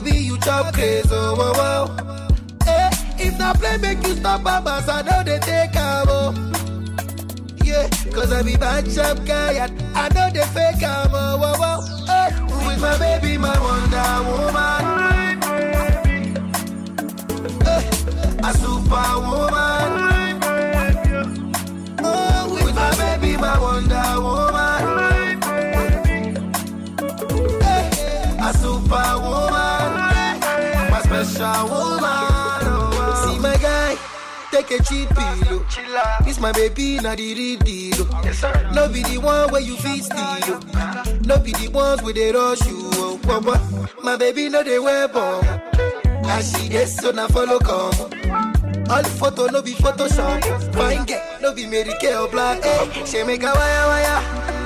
goody, I be you chop crazy. Oh, oh, oh. Eh, if not play, make you stop, babas. I know they take a oh. Yeah, cause I be bad chop guy and I know they fake am. Oh, oh, oh. Eh, with my baby, my Wonder Woman. Woman. Oh, See my guy, take a cheap pillow. This my baby, not the real deal. oh. No be the one where you feel steal. oh. No be the ones where they rush you. Oh, oh, oh. My baby, no they wear bomb. As she gets so now follow come. All the photo no be Photoshop. Fine get no be Mary Kay or black. Eh, she make a wire wire.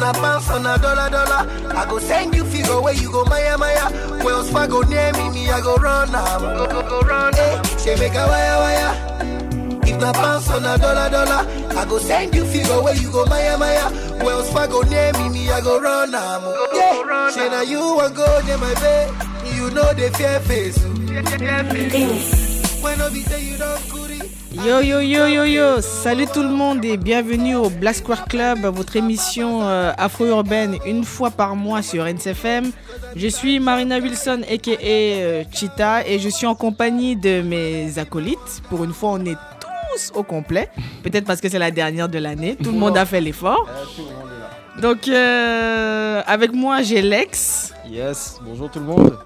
If not pounds on a dollar dollar, I go send you figure where you go Maya Maya. Wells Fargo near me, me I go run now. Go go go run. Eh, ah. she make a wire wire. If not pounds on a dollar dollar, I go send you figure where you go Maya Maya. Wells Fargo near me, me I go run ah. now. Yeah, she now you want go near my bed. You know the oh. fear face. When no be say you don't goody. Yo yo yo yo yo, salut tout le monde et bienvenue au Black Square Club, votre émission euh, afro-urbaine une fois par mois sur NCFM. Je suis Marina Wilson aka euh, Cheetah et je suis en compagnie de mes acolytes. Pour une fois, on est tous au complet. Peut-être parce que c'est la dernière de l'année, tout le monde a fait l'effort. Donc euh, avec moi, j'ai Lex. Yes, bonjour tout le monde.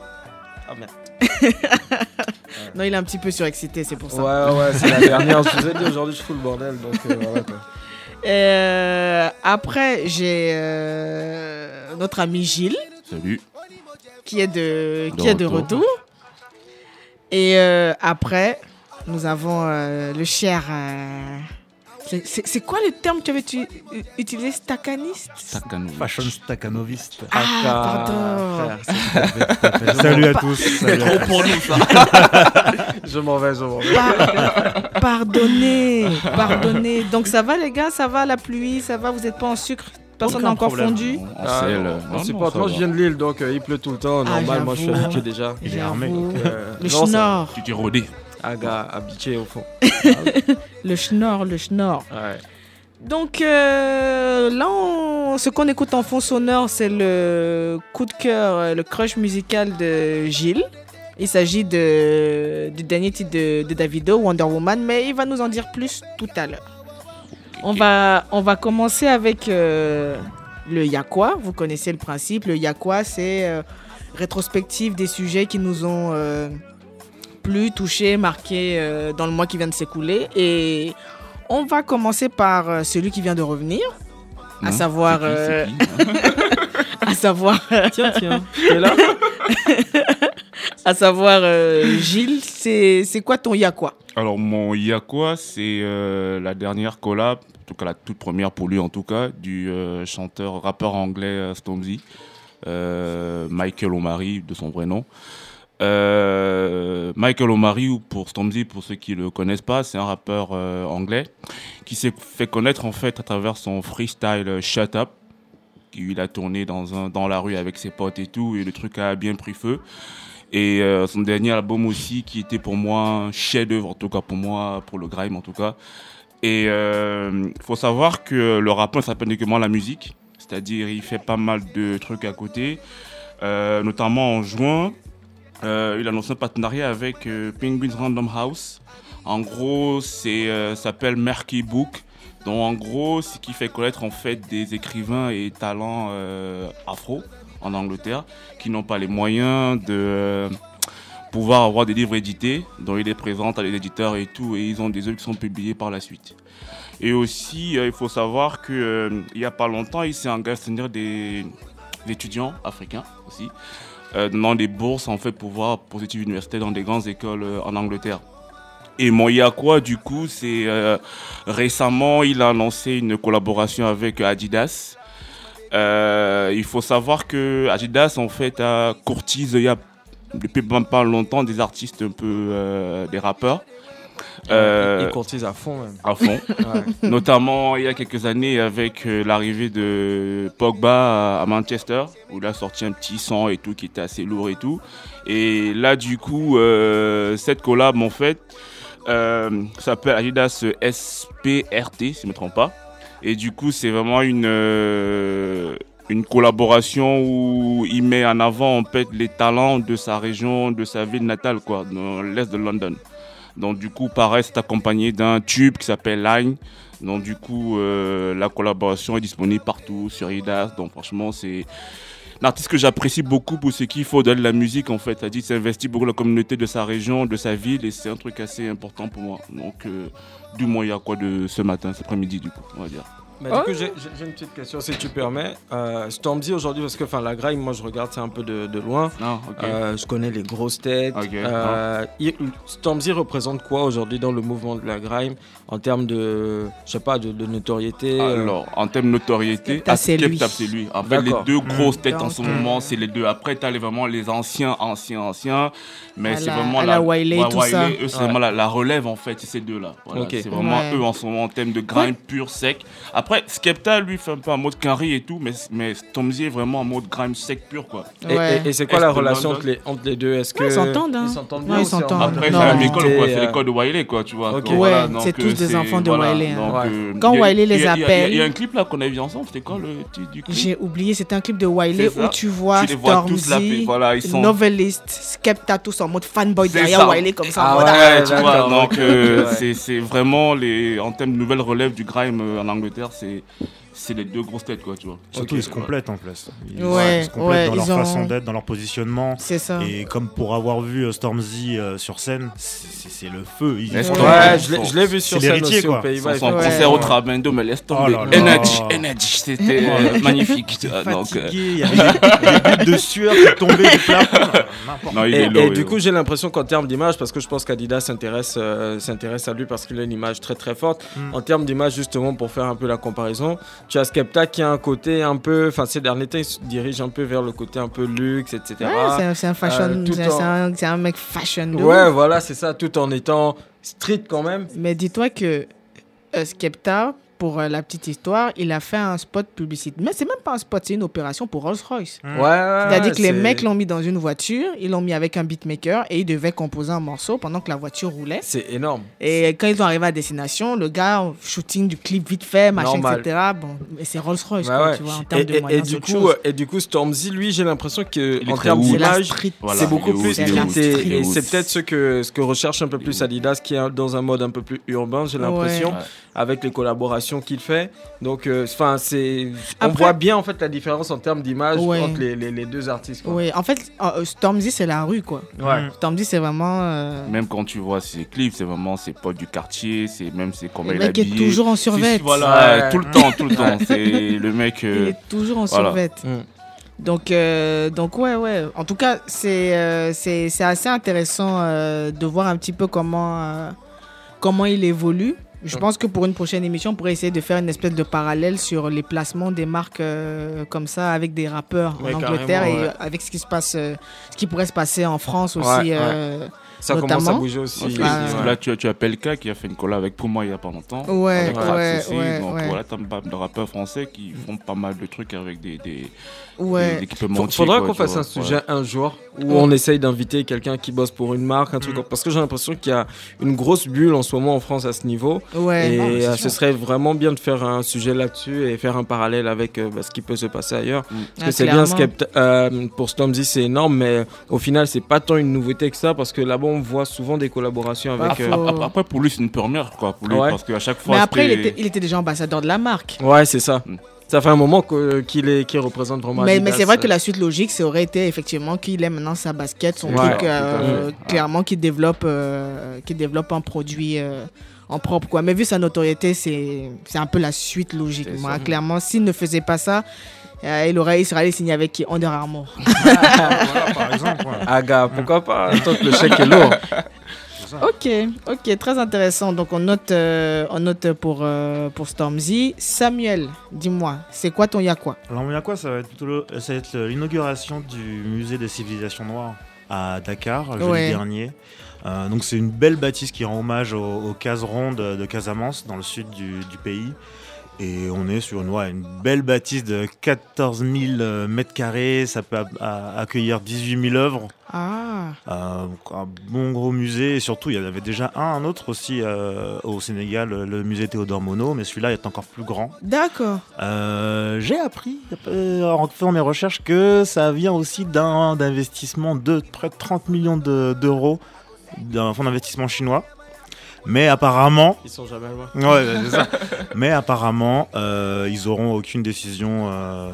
Non, il est un petit peu surexcité, c'est pour ça. Ouais, ouais, c'est la dernière. Je vous ai dit aujourd'hui, je fous le bordel. Donc euh, voilà quoi. Euh, après, j'ai euh, notre ami Gilles. Salut. qui est de, De qui est de retour. Et euh, après, nous avons euh, le cher. Euh, c'est- c'est c'est quoi le terme que tu avais tu- utilisé Staccaniste Stakhanov. Fashion staccanoviste. Ah, Ah, pardon. frère, Salut à tous. À tous. pour nous ça. Je m'en vais, je m'en vais. Par- pardonnez, pardonnez. Donc ça va les gars, ça va la pluie, ça va, vous n'êtes pas en sucre, personne n'a encore problème. fondu? Ah, non, euh, on non, supporte. non, Moi, je viens de Lille, donc euh, il pleut tout le temps. Ah, Normal, moi, je suis habitué déjà. Il est armé. Donc, euh, Le non, ça- Tu t'es rodé. Gars habitué au fond. le schnorr, le schnorr. Ouais. Donc euh, là, on- ce qu'on écoute en fond sonore, c'est le coup de cœur, euh, le crush musical de Gilles. Il s'agit de, du dernier titre de, de Davido, Wonder Woman, mais il va nous en dire plus tout à l'heure. On va, on va commencer avec euh, le Yakwa. Vous connaissez le principe. Le Yakwa, c'est euh, rétrospective des sujets qui nous ont euh, plu, touchés, marqués euh, dans le mois qui vient de s'écouler. Et on va commencer par euh, celui qui vient de revenir, à Non savoir, qui, euh, qui à savoir, Tiens, tiens. T'es là? À savoir euh, Gilles. C'est c'est quoi ton Yakwa Alors, mon Yakwa, c'est euh, la dernière collab, en tout cas la toute première pour lui en tout cas, du euh, chanteur, rappeur anglais Stormzy, euh, Michael O'Mari de son vrai nom. Euh, Michael O'Mari, ou pour Stormzy, pour ceux qui le connaissent pas, c'est un rappeur euh, anglais qui s'est fait connaître en fait à travers son freestyle euh, Shut Up. Il a tourné dans, un, dans la rue avec ses potes et tout, et le truc a bien pris feu. Et son dernier album aussi, qui était pour moi un chef-d'œuvre, en tout cas pour moi, pour le grime en tout cas. Et il faut savoir que le rappeur ne s'appelle uniquement la musique, c'est-à-dire il fait pas mal de trucs à côté, notamment en juin, euh, il a annoncé un partenariat avec euh, Penguins Random House. En gros, c'est euh, s'appelle Merky Book. Donc en gros, ce qui fait connaître en fait des écrivains et talents afro en Angleterre qui n'ont pas les moyens de pouvoir avoir des livres édités, dont il les présente à les éditeurs et tout, et ils ont des œuvres qui sont publiées par la suite. Et aussi, il faut savoir que il y a pas longtemps, il s'est engagé à soutenir des, des étudiants africains aussi, donnant des bourses en fait pour études universitaires dans des grandes écoles euh, en Angleterre. Et mon Yakwa, du coup, c'est euh, récemment, il a lancé une collaboration avec Adidas. Euh, il faut savoir que Adidas, en fait, a courtise il y a depuis pas longtemps des artistes un peu, euh, des rappeurs. Euh, Il courtise à fond même. à fond. Ouais. Notamment il y a quelques années avec euh, l'arrivée de Pogba à, Manchester, où il a sorti un petit son et tout qui était assez lourd et tout. Et là du coup, euh, cette collab en fait euh, s'appelle Adidas SPRT, si je ne me trompe pas. Et du coup, c'est vraiment une, euh, une collaboration où il met en avant en fait les talents de sa région, de sa ville natale, quoi, dans l'est de London. Donc du coup, pareil, c'est accompagné d'un tube qui s'appelle Line. Donc du coup, euh, la collaboration est disponible partout sur Idas. Donc franchement, c'est un artiste que j'apprécie beaucoup pour ce qu'il faut de la musique en fait. Il s'investit beaucoup dans la communauté de sa région, de sa ville et c'est un truc assez important pour moi. Donc euh, du moins, il y a quoi de ce matin, cet après-midi du coup, on va dire. Bah, du coup, j'ai une petite question si tu permets. Euh, Stormzy aujourd'hui, parce que la grime, moi je regarde ça un peu de, de loin. Euh, je connais les grosses têtes. Ok, Euh, Stormzy représente quoi aujourd'hui dans le mouvement de la grime en termes de, je sais pas, de, de notoriété euh, Alors, en termes de notoriété, Skepta, c'est lui. C'est lui. En fait, les deux grosses têtes en ce moment, c'est les deux. Après, tu as vraiment les anciens, anciens, anciens. Mais c'est vraiment à la Wiley, tout ça. eux, c'est Ouais. vraiment la, la relève, en fait, c'est ces deux-là. Voilà. C'est vraiment Ouais. eux en ce moment en termes de grind pur, sec. Après, Skepta, lui, fait un peu en mode Quinry et tout, mais, mais Stormzy est vraiment en mode grind sec pur, quoi. Et, Ouais. et- et c'est quoi la relation entre les, entre les deux? Est-ce que Ouais, ils s'entendent, hein. Ils s'entendent Ouais, ils Après, c'est la même école, quoi. rivalité, C'est euh, l'école de Wiley, quoi, tu vois. Ok. quoi, Ouais, voilà, donc, c'est tous euh, des enfants de voilà, Wiley, hein. donc, Ouais. euh, Quand a- Wiley les il y a- il y a- Il y, a appelle- un clip là qu'on a vu ensemble, c'était quoi le titre du clip? J'ai oublié, c'était un clip de Wiley où tu vois Stormzy, voilà, ils sont. Novelist, Skepta, tous en mode fanboy derrière. Wiley comme ça. Ah ouais, tu vois, donc c'est- c'est vraiment les, en termes de nouvelles relèves du grime euh, en Angleterre, c'est c'est les deux grosses têtes quoi, tu vois. Surtout, Ok, ils se complètent en plus. Ils, Ouais, ils se complètent ouais, dans leur ont- façon d'être, dans leur positionnement. C'est ça. Et comme pour avoir vu euh, Stormzy euh, sur scène, c'est le feu. Ils. Ouais, je l'ai- vu sur scène aussi quoi. aux Pays-Bas. Son, concert au. Trabendo, mais laisse tomber. Oh. Energy, Energy, c'était euh, magnifique. tu vois, donc, euh, Fatigué, il y avait des, des gouttes de sueur qui tombaient du plafond. N'importe non, il Et, est et lourd, du coup, j'ai l'impression qu'en termes d'image, parce que je pense qu'Adidas s'intéresse s'intéresse à lui parce qu'il a une image très très forte. Mm. En termes d'image, justement, pour faire un peu la comparaison, tu as Skepta qui a un côté un peu, enfin, ces derniers temps, il se dirige un peu vers le côté un peu luxe, etc. Ouais, c'est un- fashion, Euh, en- un, mec fashion. de Ouais, ouf. voilà, c'est ça, tout en étant street quand même. Mais dis-toi que euh, Skepta, pour euh, la petite histoire, il a fait un spot publicitaire. Mais c'est même pas un spot, c'est une opération pour Rolls-Royce. Mm. Ouais, C'est-à-dire que les mecs l'ont mis dans une voiture, ils l'ont mis avec un beatmaker et ils devaient composer un morceau pendant que la voiture roulait. C'est énorme. Et quand ils sont arrivés à destination, le gars, shooting du clip vite fait, machin, Normal. etc. Bon, mais c'est Rolls-Royce, Ouais, quoi, ouais. tu vois, en Et, termes de et- et moyens, du c'est autre coup, chose. et du coup, Stormzy, lui, j'ai l'impression que en termes d'image. Voilà, c'est beaucoup plus street et, et c'est peut-être ce que, ce que recherche un peu plus Adidas qui est dans un mode un peu plus urbain, j'ai l'impression, avec les collaborations qu'il fait. Donc, enfin, c'est, on Après- voit bien en fait la différence en termes d'image Ouais. entre les, les- les deux artistes. quoi. Oui, en fait, euh, Stormzy, c'est la rue, quoi. Ouais. Stormzy, c'est vraiment. euh, Même quand tu vois ses clips, c'est vraiment ses potes du quartier, c'est même c'est comment le il est mec est habillé. toujours en survêt. Voilà, Ouais. tout le temps, tout le temps. C'est le mec. Il euh, est toujours en voilà. survêt. Mm. Donc, euh, donc ouais, ouais. En tout cas, c'est euh, c'est c'est assez intéressant euh, de voir un petit peu comment, euh, comment il évolue. Je pense que pour une prochaine émission, on pourrait essayer de faire une espèce de parallèle sur les placements des marques euh, comme ça avec des rappeurs Ouais, en Angleterre et ouais. euh, avec ce qui se passe, euh, ce qui pourrait se passer en France aussi. Ouais, Ça commence à Notamment. bouger aussi. Parce. Là, tu as, tu as Pelka qui a fait une collab avec Puma il y a pas longtemps. Ouais, avec ouais, aussi. ouais, Donc ouais. voilà, t'as pas mal de rappeurs français qui font pas mal de trucs avec des, des, Ouais. des équipements. Fa- Faudra qu'on fasse un sujet Ouais. un jour où Ouais. on essaye d'inviter quelqu'un qui bosse pour une marque, un truc Mm. comme- parce que j'ai l'impression qu'il y a une grosse bulle en ce moment en France à ce niveau. Ouais. et non, c'est euh, sûr. ce serait vraiment bien de faire un sujet là-dessus et faire un parallèle avec euh, bah, ce qui peut se passer ailleurs. Parce Ah, que c'est bien. Skepta- euh, pour Stormzy c'est énorme, mais au final c'est pas tant une nouveauté que ça parce que là-bas on voit souvent des collaborations Pas avec. euh. Après, après, pour lui, c'est une première, quoi. Pour lui, Ouais. parce qu'à chaque fois. Mais après, il était, il était déjà ambassadeur de la marque. Ouais, c'est ça. Mm. Ça fait un moment que- qu'il est, qu'il représente vraiment. Mais, mais c'est vrai que la suite logique, ça aurait été effectivement qu'il ait maintenant sa basket, son Ouais, truc, euh, clairement qu'il développe, euh, qu'il développe un produit euh, en propre. Quoi. Mais vu sa notoriété, c'est c'est un peu la suite logique. Moi, clairement, s'il ne faisait pas ça, euh, il, aurait, il serait allé signer avec qui Under Armour. Voilà, par exemple. ouais. Aga, pourquoi pas? Tant que le chèque est lourd. Ok, ok, très intéressant. Donc on note, euh, on note pour, euh, pour Stormzy. Samuel, dis-moi, c'est quoi ton y'a quoi Alors, il y a quoi Ça va être plutôt le- ça va être l'inauguration du musée des civilisations noires. à Dakar Ouais. dernier. Euh, donc c'est une belle bâtisse qui rend hommage aux, aux cases rondes de Casamance dans le sud du, du pays. Et on est sur une, ouais, une belle bâtisse de 14 000 euh, mètres carrés. Ça peut accueillir 18 000 œuvres. Ah, Euh, un bon gros musée. Et surtout, il y en avait déjà un, un autre aussi euh, au Sénégal, le musée Théodore Monod. Mais celui-là est encore plus grand. d'accord. Euh, J'ai appris en faisant mes recherches que ça vient aussi d'un d'investissement de près de 30 millions de- d'euros d'un fonds d'investissement chinois. Mais apparemment, Ils sont jamais loin. ouais, c'est ça. Mais apparemment, euh, ils auront aucune décision euh,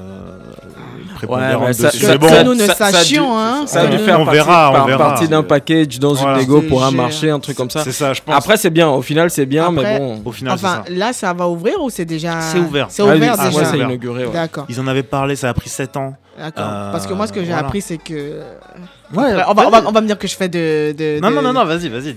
prépondérante ça- dessus. Mais bon, que nous ne ça- ça sachions, hein. Ça a dû faire on partie, verra, on par- verra. partie d'un package dans Voilà. une dégo pour un marché, un truc comme ça. c'est ça, je pense. Après, c'est bien. Au final, c'est bien, Après- mais bon. au final, Enfin, c'est ça. là, ça va ouvrir ou c'est déjà. C'est ouvert. C'est Ah ouvert ah, déjà. ouais, c'est ouvert. inauguré. ouais. D'accord. Ils en avaient parlé, ça a pris 7 ans. D'accord. Euh, Parce que moi, ce que j'ai voilà. appris, c'est que. Ouais, on, va, on, va, on va me dire que je fais de. de- Non, de- non, non, non, vas-y, vas-y.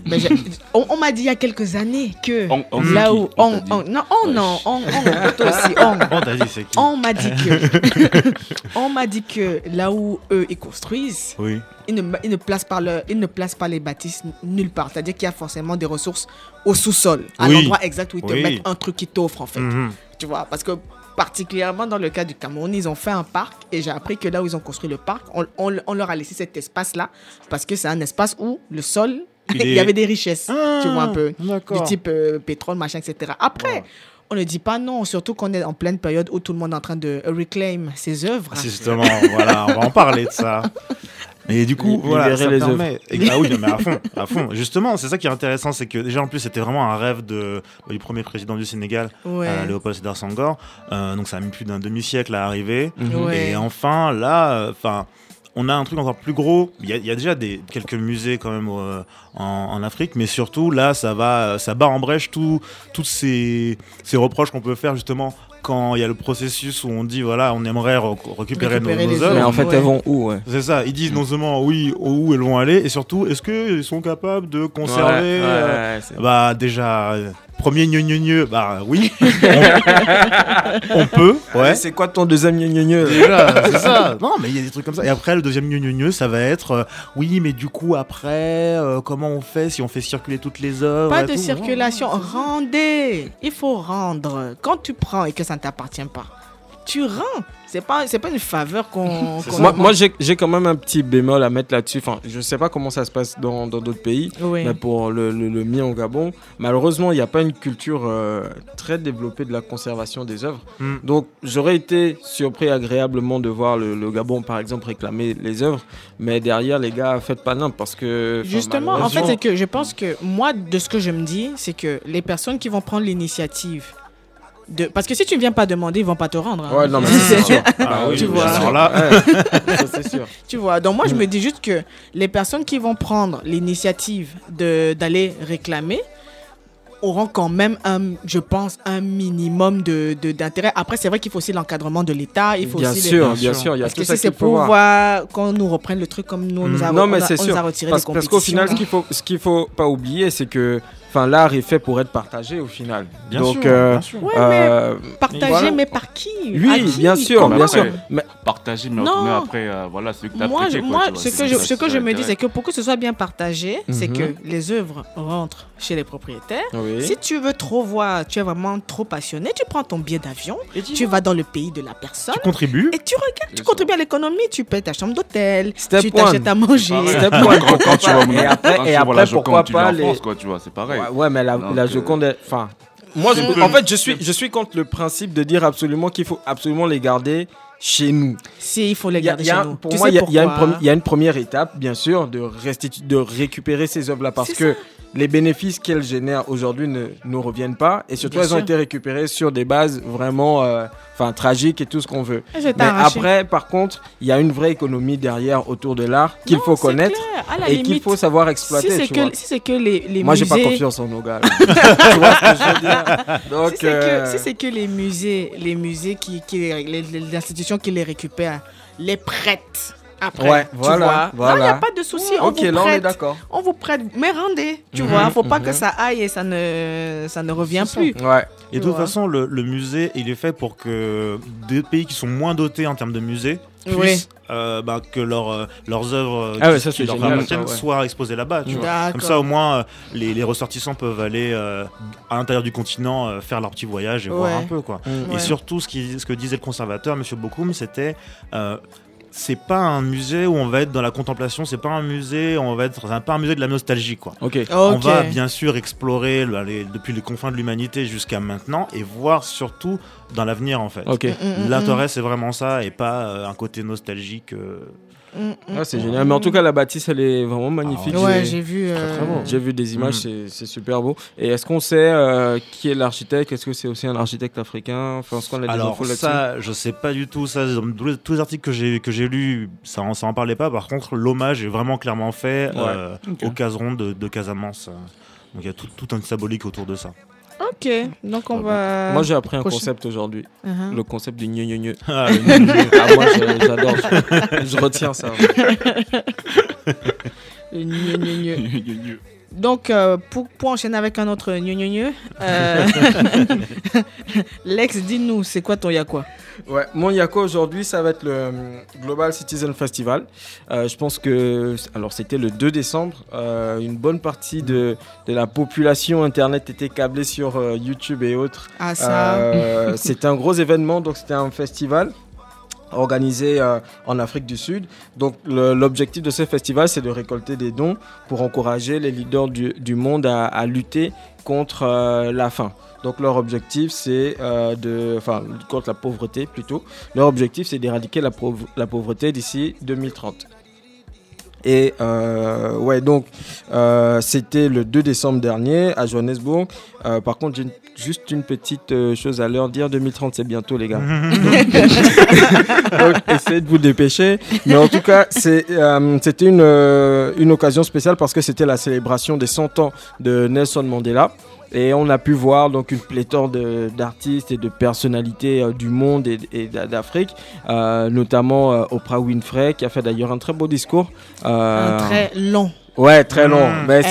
On on m'a dit il y a quelques années que. On- on là où. on On, t'a on- non, on, non. On, on, toi aussi. On. Bon, t'as dit, c'est qui On m'a dit que. on m'a dit que là où eux, ils construisent, Oui. ils ne, ils ne, placent, pas le, ils ne placent pas les bâtisses nulle part. C'est-à-dire qu'il y a forcément des ressources au sous-sol, à Oui. l'endroit exact où ils te Oui. mettent un truc qui t'offre, en fait. Mhm. Tu vois, parce que particulièrement dans le cas du Cameroun, ils ont fait un parc et j'ai appris que là où ils ont construit le parc, on, on- on leur a laissé cet espace-là parce que c'est un espace où le sol, Il y avait des richesses, tu vois un peu, Ah, du type euh, pétrole, machin, etc. Après, on ne dit pas non, surtout qu'on est en pleine période où tout le monde est en train de reclaim ses œuvres. Ah, justement, voilà, on va en parler de ça. Et du coup, voilà, ça les permet. Et- ah oui, non, mais à fond, à fond. Justement, c'est ça qui est intéressant, c'est que déjà en plus c'était vraiment un rêve de, du premier président du Sénégal, Ouais. euh, Léopold Sédar Senghor. Euh, donc ça a mis plus d'un demi-siècle à arriver. Mhm. Ouais. Et enfin, là, enfin. on a un truc encore plus gros. Il y a, il y a déjà des, quelques musées quand même euh, en, en Afrique, mais surtout là, ça va, ça bat en brèche tout, tous ces, ces reproches qu'on peut faire justement quand il y a le processus où on dit voilà, on aimerait re- récupérer, nos- Récupérer nos, les œuvres. Mais en fait, Ouais. elles vont où ouais? C'est ça, ils disent non seulement oui où elles vont aller, et surtout est-ce qu'ils sont capables de conserver. Ouais, euh, Bah déjà, euh, premier gneu gneu gneu, bah oui, on, peut, ouais. C'est quoi ton deuxième Déjà, c'est ça. Non, mais il y a des trucs comme ça. Et après, le deuxième gneu gneu gneu, ça va être euh, oui, mais du coup, après, euh, comment on fait si on fait circuler toutes les œuvres Pas de tout? circulation, rendez. Il faut rendre. Quand tu prends et que ça ne t'appartient pas, tu rends. C'est pas, c'est pas une faveur qu'on. qu'on Moi, j'ai j'ai quand même un petit bémol à mettre là-dessus. Enfin, je sais pas comment ça se passe dans dans d'autres pays, Oui. mais pour le, le, le mien au Gabon, malheureusement, il n'y a pas une culture euh, très développée de la conservation des œuvres. Hmm. Donc, j'aurais été surpris agréablement de voir le, le Gabon, par exemple, réclamer les œuvres, mais derrière, les gars, faites pas n'importe parce que. Justement, en fait, c'est que je pense que moi, de ce que je me dis, c'est que les personnes qui vont prendre l'initiative de. Parce que si tu ne viens pas demander, ils vont pas te rendre. hein. Ouais, non, mais C'est- sûr. Ah oui, Tu bien vois. sûr. Alors là, Ouais, ça, c'est sûr. Tu vois, donc moi je me dis juste que les personnes qui vont prendre l'initiative de- d'aller réclamer auront quand même, un, je pense, un minimum de de- d'intérêt. Après, c'est vrai qu'il faut aussi l'encadrement de l'État. Il faut Bien aussi les- sûr, Bien bien sûr. sûr, il y a Parce que si c'est pour voir. qu'on nous reprenne le truc comme nous, on nous a, Non, mais on a- c'est on nous sûr. a retiré Parce, des parce qu'au final, ce qu'il faut, ce qu'il faut pas oublier, c'est que, enfin, l'art est fait pour être partagé au final. bien Donc, sûr, euh, bien sûr. Ouais, euh, voilà. mais par qui oui, qui bien sûr, bien sûr. après, Mais Non. mais après, euh, voilà, c'est que Moi, je- quoi, moi tu vois, ce que je, ça, ce que je me dis, c'est que pour que ce soit bien partagé, c'est Mhm. que les œuvres rentrent chez les propriétaires. oui. Si tu veux trop voir, tu es vraiment trop passionné, tu prends ton billet d'avion, tu vas dans le pays de la personne Tu contribues. et tu regardes, tu Bien contribues à l'économie, tu payes ta chambre d'hôtel, tu t'achètes à manger. Step Quand, one, quand, quand tu vas Et après, et tu après pourquoi tu pas les. France, quoi, tu vois, c'est pareil. Ouais, ouais, mais la, Donc, la euh, Joconde, enfin. Moi, je- en fait, je suis, je suis contre le principe de dire absolument qu'il faut absolument les garder chez nous. Si, il faut les garder y a chez nous. Pour Tu moi, il y, il y a une y a première étape, bien sûr, de, de récupérer ces œuvres-là parce que les bénéfices qu'elles génèrent aujourd'hui ne nous reviennent pas et surtout Bien elles ont été récupérées sur des bases vraiment euh, tragiques et tout ce qu'on veut. Mais après, par contre, il y a une vraie économie derrière autour de l'art qu'il faut connaître clair, et qu'il faut savoir Si exploiter. c'est que, si c'est que les, les Moi, j'ai musées... pas confiance en nos gars. tu vois ce que je veux dire? Donc, si c'est euh, que, si c'est que les musées, les musées qui, qui les, les- les institutions qui les récupèrent, les prêtent après. Ouais, tu voilà, vois? voilà. Non, il n'y a pas de souci. on Ok, vous là on est prête. d'accord. On vous prête, mais rendez, tu Mhm, vois. Faut pas mhm. que ça aille et ça ne, ça ne revient plus. Ouais. Et de toute façon, le, le musée, il est fait pour que des pays qui sont moins dotés en termes de musées Oui. puissent euh, bah, que leur, euh, leurs œuvres euh, Ah ouais, qui, ça, qui c'est leur génial, appartiennent ça, ouais. soient exposées là-bas. Tu vois. Comme ça, au moins, euh, les, les ressortissants peuvent aller euh, à l'intérieur du continent euh, faire leur petit voyage et voir un peu. quoi. Mm. Ouais. Et surtout, ce, qui, ce que disait le conservateur, M. Bokoum, c'était. C'est pas un musée où on va être dans la contemplation, c'est pas un musée où on va être, c'est pas un musée de la nostalgie quoi. On va bien sûr explorer le- les- depuis les confins de l'humanité jusqu'à maintenant et voir surtout dans l'avenir en fait. Mm, mm, mm, L'intérêt c'est vraiment ça et pas euh, un côté nostalgique. euh. Mm, mm, Ah, c'est génial. Mais en tout cas, la bâtisse, elle est vraiment magnifique. Ah Ouais, J'ai- j'ai vu. euh. J'ai vu des images, Mm. c'est- super beau. Et est-ce qu'on sait euh, qui est l'architecte? Est-ce que c'est aussi un architecte africain? Enfin, est-ce qu'on a des Alors infos là-dessus? ça, je sais pas du tout ça. Dans tous les, articles que j'ai que j'ai lus, ça en, ça en parlait pas. Par contre, l'hommage est vraiment clairement fait euh, au caseron de, de Casamance. Donc il y a tout, tout un symbolique autour de ça. Ok, donc on va. Moi, j'ai appris un prochain- concept aujourd'hui. Uh-huh. Le concept du gneu gneu gneu. Ah, le- Ah, moi, je- j'adore. Je, je retiens ça. Le gneu, gneu, gneu. Donc, euh, pour, pour enchaîner avec un autre gneu, euh, Lex, dis-nous, c'est quoi ton Yakwa Ouais, mon Yako aujourd'hui, ça va être le euh, Global Citizen Festival. Euh, je pense que, alors c'était le 2 décembre, une bonne partie de, de la population internet était câblée sur YouTube et autres. Ah, ça. C'était un gros événement, donc c'était un festival organisé euh, en Afrique du Sud. Donc l'objectif de ce festival, c'est de récolter des dons pour encourager les leaders du, du monde à, à lutter contre euh, la faim. Donc leur objectif, c'est euh, de, enfin contre la pauvreté plutôt. Leur objectif, c'est d'éradiquer la, la pauvreté d'ici 2030. Et euh, ouais, donc euh, c'était le 2 décembre dernier à Johannesburg. Euh, par contre, j'ai juste une petite chose à leur dire 2030, c'est bientôt, les gars. Donc, essayez de vous dépêcher. Mais en tout cas, c'était une, une occasion spéciale parce que c'était la célébration des 100 ans de Nelson Mandela. Et on a pu voir donc une pléthore de- d'artistes et de personnalités euh, du monde et, et d'a- d'Afrique, euh, notamment euh, Oprah Winfrey qui a fait d'ailleurs un très beau discours. Euh, Un très long. Ouais, très long. Mm. Mais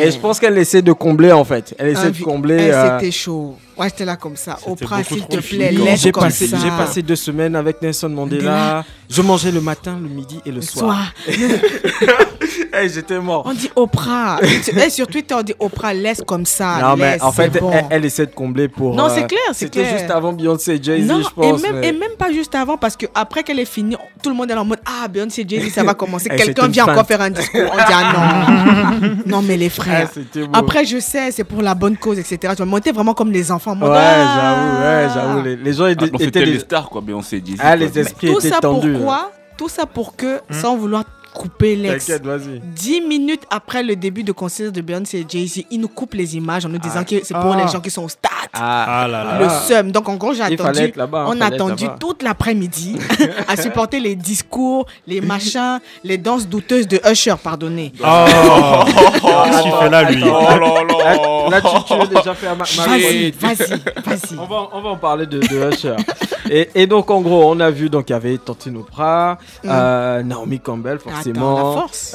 Eh, Et je pense qu'elle essaie de combler en fait. Elle essaie un de combler. eh, euh, C'était chaud. Ouais, j'étais là comme ça. Oprah, s'il te plaît, laisse J'ai comme passé, ça. j'ai passé deux semaines avec Nelson Mandela. Je mangeais le matin, le midi et le soir. Soir. Eh, J'étais mort. On dit Oprah. Et sur Twitter, on dit Oprah, laisse comme ça. non, mais en fait, bon. elle, elle essaie de combler pour. Non, euh, c'est clair, c'est C'était clair. juste avant Beyoncé et Jay-Z, Non, je pense. et, même, mais- et même pas juste avant, parce que après qu'elle est finie, tout le monde est en mode Ah, Beyoncé, Jay-Z, ça va commencer. Quelqu'un vient encore faire un discours. On dit Ah non. non, mais les Ah, frères. Après, je sais, c'est pour la bonne cause, etc. Tu vas monter vraiment comme les enfants. Ouais, Ah. j'avoue, ouais, j'avoue. Les, les gens Ah, étaient, donc étaient les stars, quoi, Beyoncé, Jay-Z. Ah, quoi. les esprits Tout étaient ça tendus. pourquoi Tout ça pour que, sans vouloir couper l'ex. T'inquiète, vas-y. 10 minutes après le début de concert de Beyoncé et Jay-Z, ils nous coupent les images en nous disant que c'est pour Ah. les gens qui sont au stade. Ah, Ah là là. Le seum. Donc en gros, j'ai attendu. On a attendu toute l'après-midi à supporter les discours, les machins, les danses douteuses de Usher, pardonnez. Oh, Qu'est-ce qu'il fait là lui Oh là là Là, tu, tu veux déjà faire ma, ma- Vas-y, vas-y, vas-y. On va, on va en parler de, de Usher. et, et donc, en gros, on a vu, donc, il y avait Tantine Oprah, Mm. euh, Naomi Campbell, Attends, forcément. la force.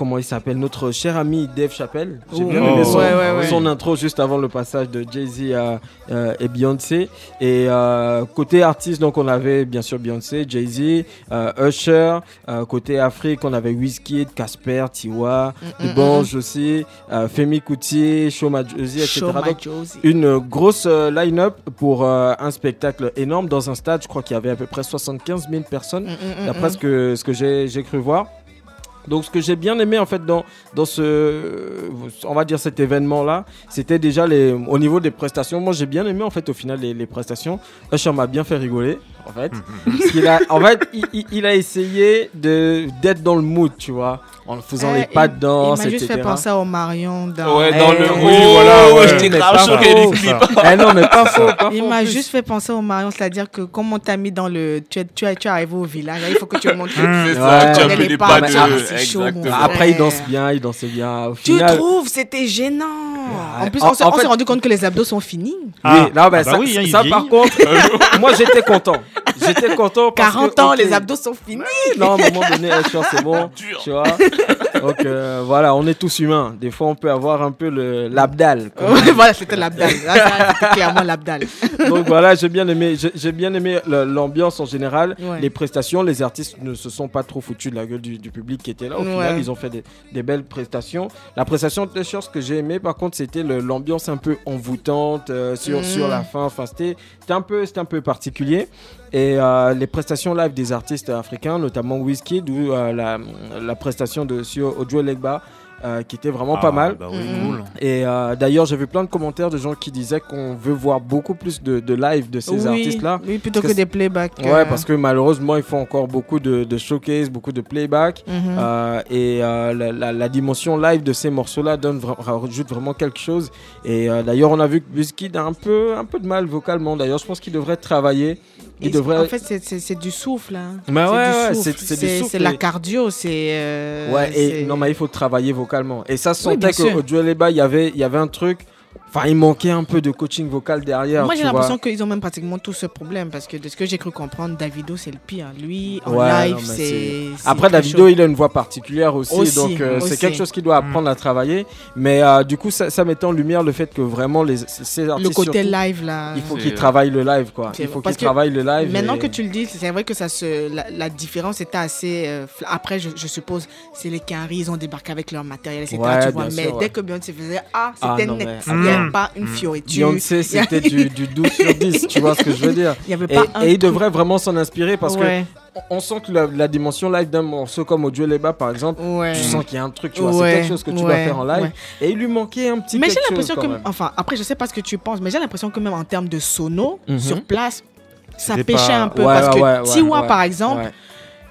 Comment il s'appelle Notre cher ami Dave Chappelle. J'ai bien aimé son, Ouais, ouais, ouais. son intro juste avant le passage de Jay-Z à, euh, et Beyoncé. Et euh, côté artiste, donc, on avait bien sûr Beyoncé, Jay-Z, euh, Usher. Côté Afrique, on avait Wizkid, Casper, Tiwa, Mm, mm, Bange aussi, Femi Kuti, Shoma Josie, etc. Show my Donc, Josie. une grosse line-up pour un spectacle énorme dans un stade. Je crois qu'il y avait à peu près 75 000 personnes, Mm, mm, mm, d'après mm. ce que, ce que j'ai j'ai cru voir. Donc ce que j'ai bien aimé en fait dans, dans ce, on va dire cet événement là, c'était déjà les, au niveau des prestations. Moi j'ai bien aimé en fait au final les, les prestations. Usher m'a bien fait rigoler en fait. Parce qu'il a, en fait il, il- il a essayé de d'être dans le mood tu vois, en faisant Eh, les pas de il- danse Il m'a juste fait penser au Marion dans. Ouais, dans Eh, le. oui, Oh, voilà, ouais. j'étais grave choqué du clip. Eh non mais pas faux. pas Il m'a juste fait penser au Marion, c'est-à-dire que comme on t'a mis dans le. Tu es, tu es, tu es arrivé au village, il faut que tu montres. C'est ça, Ouais. tu as des pas de. Ah, chaud, mon frère. Après il danse bien, il dansait bien. Au Tu final, trouves C'était gênant. Ouais. En plus, En- on s'est fait- rendu compte que les abdos sont finis. Ah, oui, non, bah, ah bah ça, oui, hein, ça, par contre, moi j'étais content. J'étais content parce 40 que, ans, les abdos sont finis. Non, à un moment donné, c'est bon. Tu vois Donc euh, voilà, on est tous humains. Des fois, on peut avoir un peu le l'abdal. voilà, c'était l'abdal. C'était clairement l'abdal. Donc voilà, j'ai bien aimé, j'ai bien aimé l'ambiance en général, Ouais. les prestations. Les artistes ne se sont pas trop foutus de la gueule du, du public qui était là. Au Ouais. final, ils ont fait des, des belles prestations. La prestation de Usher, ce que j'ai aimé, par contre, c'était l'ambiance un peu envoûtante euh, sur, Mm. sur la fin. Enfin, c'était un peu, un peu particulier. Et euh, les prestations live des artistes africains, notamment Wizkid ou euh, la, la prestation de sur Ojo Legba, euh, qui était vraiment pas Ah, mal. Bah oui, Mhm. cool. Et euh, d'ailleurs, j'ai vu plein de commentaires de gens qui disaient qu'on veut voir beaucoup plus de, de live de ces oui, artistes-là. Oui, plutôt que que des playbacks. Ouais, parce que malheureusement, ils font encore beaucoup de, de showcase, beaucoup de playback. Mhm. Euh, et euh, la, la- la dimension live de ces morceaux-là donne rajoute vraiment quelque chose. Et euh, d'ailleurs, on a vu que Wizkid a un peu, un peu de mal vocalement. D'ailleurs, je pense qu'il devrait travailler. Il devrait. En fait, c'est- c'est c'est du souffle. Hein. Bah C'est ouais, du ouais, c'est- c'est C'est c'est la cardio, c'est. euh, Ouais, et c'est- non, mais il faut travailler vocalement. Et ça se Oui, sentait sûr. qu'au Joel Eba, il y avait, il y avait un truc. Enfin, il manquait un peu de coaching vocal derrière. Moi, j'ai l'impression qu'ils ont même pratiquement tout ce problème parce que de ce que j'ai cru comprendre, Davido, c'est le pire. Lui, en Ouais, live, c'est. Après, Davido, chaud. il a une voix particulière aussi, Aussi, donc euh, c'est quelque chose qu'il doit apprendre à travailler. Mais euh, du coup, ça, ça mettait en lumière le fait que vraiment, les, ces artistes, Le côté surtout, live, là. il faut qu'ils travaillent le live, quoi. Il faut qu'ils travaillent le live. Maintenant et- que tu le dis, c'est vrai que ça se, la, la différence était assez. euh, après, je, je suppose, c'est les Quinry, ils ont débarqué avec leur matériel, etc. Ouais, tu vois. mais sûr, ouais. dès que Beyoncé faisait Ah, Ah, c'était net. Mais- Il n'y avait Mm. pas une Mm. fioriture. Beyoncé, c'était du, du 12 sur 10, tu vois ce que je veux dire. Il n'y avait Et, pas et il devrait vraiment s'en inspirer parce ouais, que on sent que la, la dimension live d'un morceau comme Audio Leba, par exemple, ouais. tu sens qu'il y a un truc, tu vois, c'est quelque chose que tu dois ouais, faire en live. ouais. Et il lui manquait un petit Mais j'ai l'impression que, même. enfin, après, je sais pas ce que tu penses, mais j'ai l'impression que même en termes de sono, Mhm. sur place, ça pêchait pas- un peu. Ouais, parce ouais, que Tiwa, ouais. par exemple, Ouais.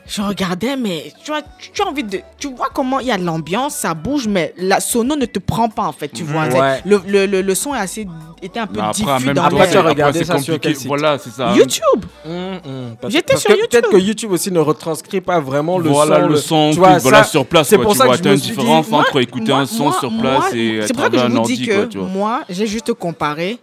Je regardais, mais tu vois, tu, tu as envie de. Tu vois comment il y a de l'ambiance, ça bouge, mais la sono ne te prend pas, en fait, tu vois. Ouais. Le, le, le, le son est assez, était un peu après, en diffus même dans Après, tu as regardé ça sur quel site Voilà, c'est ça. YouTube hum, parce- J'étais sur que YouTube. Peut-être que YouTube aussi ne retranscrit pas vraiment le voilà son. le son, tu vois, voilà ça, sur place. c'est pour tu ça que t'as me une différence entre écouter moi- un son moi- sur moi, place et C'est pour ça que je vous dis que tu moi, j'ai juste comparé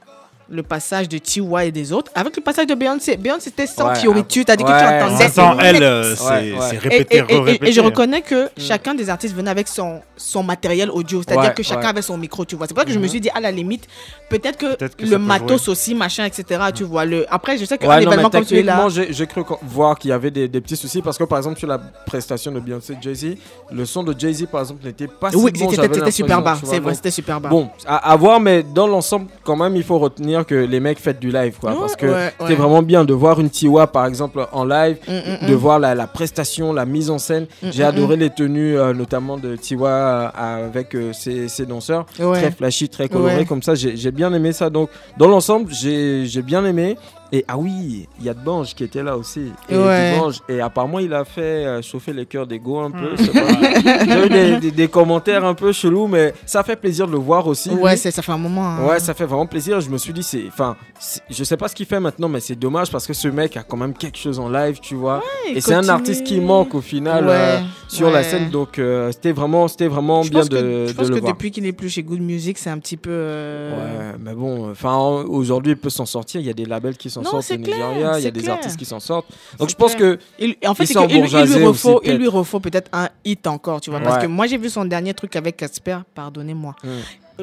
le passage de Tiwa et des autres avec le passage de Beyoncé. Beyoncé c'était sans Ouais, fioriture, t'as dit que ouais, tu ouais. entendais. C'est elle, euh, c'est Et, répété, et- et- répété. et je reconnais que chacun des artistes venait avec son, son matériel audio, c'est-à-dire Ouais, que chacun avait son micro, tu vois. C'est pour ça que je me Mhm. suis dit, à la limite, peut-être que, que le matos aussi, machin, etc. Tu vois. Le... Après, je sais qu'un événement comme celui-là. j'ai cru voir qu'il y avait des, des petits soucis parce que par exemple sur la prestation de Beyoncé Jay-Z, le son de Jay-Z par exemple n'était pas si Oui, bon. c'était super bas. tu C'est vrai, c'était super bas. Bon, à voir, mais dans l'ensemble, quand même, il faut retenir que les mecs font du live, quoi. Ouais, parce que ouais, ouais. vraiment bien de voir une Tiwa, par exemple, en live, Mm, mm, de mm. voir la, la prestation, la mise en scène. J'ai adoré les tenues, euh, notamment de Tiwa euh, avec euh, ses, ses danseurs. Très flashy, très coloré, comme ça. J'ai bien aimé ça. Donc, dans l'ensemble, j'ai j'ai bien aimé. Et ah oui, il y a de Bange qui était là aussi. Et, Ouais. Et apparemment, il a fait euh, chauffer les cœurs d'ego un peu. pas- J'ai eu des, des- des commentaires un peu chelous, mais ça fait plaisir de le voir aussi. Ouais, ça fait un moment. hein. Ouais, ça fait vraiment plaisir. Je me suis dit, c'est, enfin, je sais pas ce qu'il fait maintenant, mais c'est dommage parce que ce mec a quand même quelque chose en live, tu vois. et c'est un artiste qui manque au final Ouais, euh, sur la scène, donc euh, c'était vraiment, c'était vraiment Je bien pense que, de, je de pense le que voir. depuis qu'il est plus chez Good Music, c'est un petit peu. euh, Ouais, mais bon, enfin, aujourd'hui, il peut s'en sortir. Il y a des labels qui s'en Non, sortent c'est au Nigeria, il y a des clair. artistes qui s'en sortent. Donc je pense que Il- en fait, Il lui refaut, aussi, il lui refaut peut-être un hit encore, tu vois. Parce que moi, j'ai vu son dernier truc avec Casper, pardonnez-moi. Mm.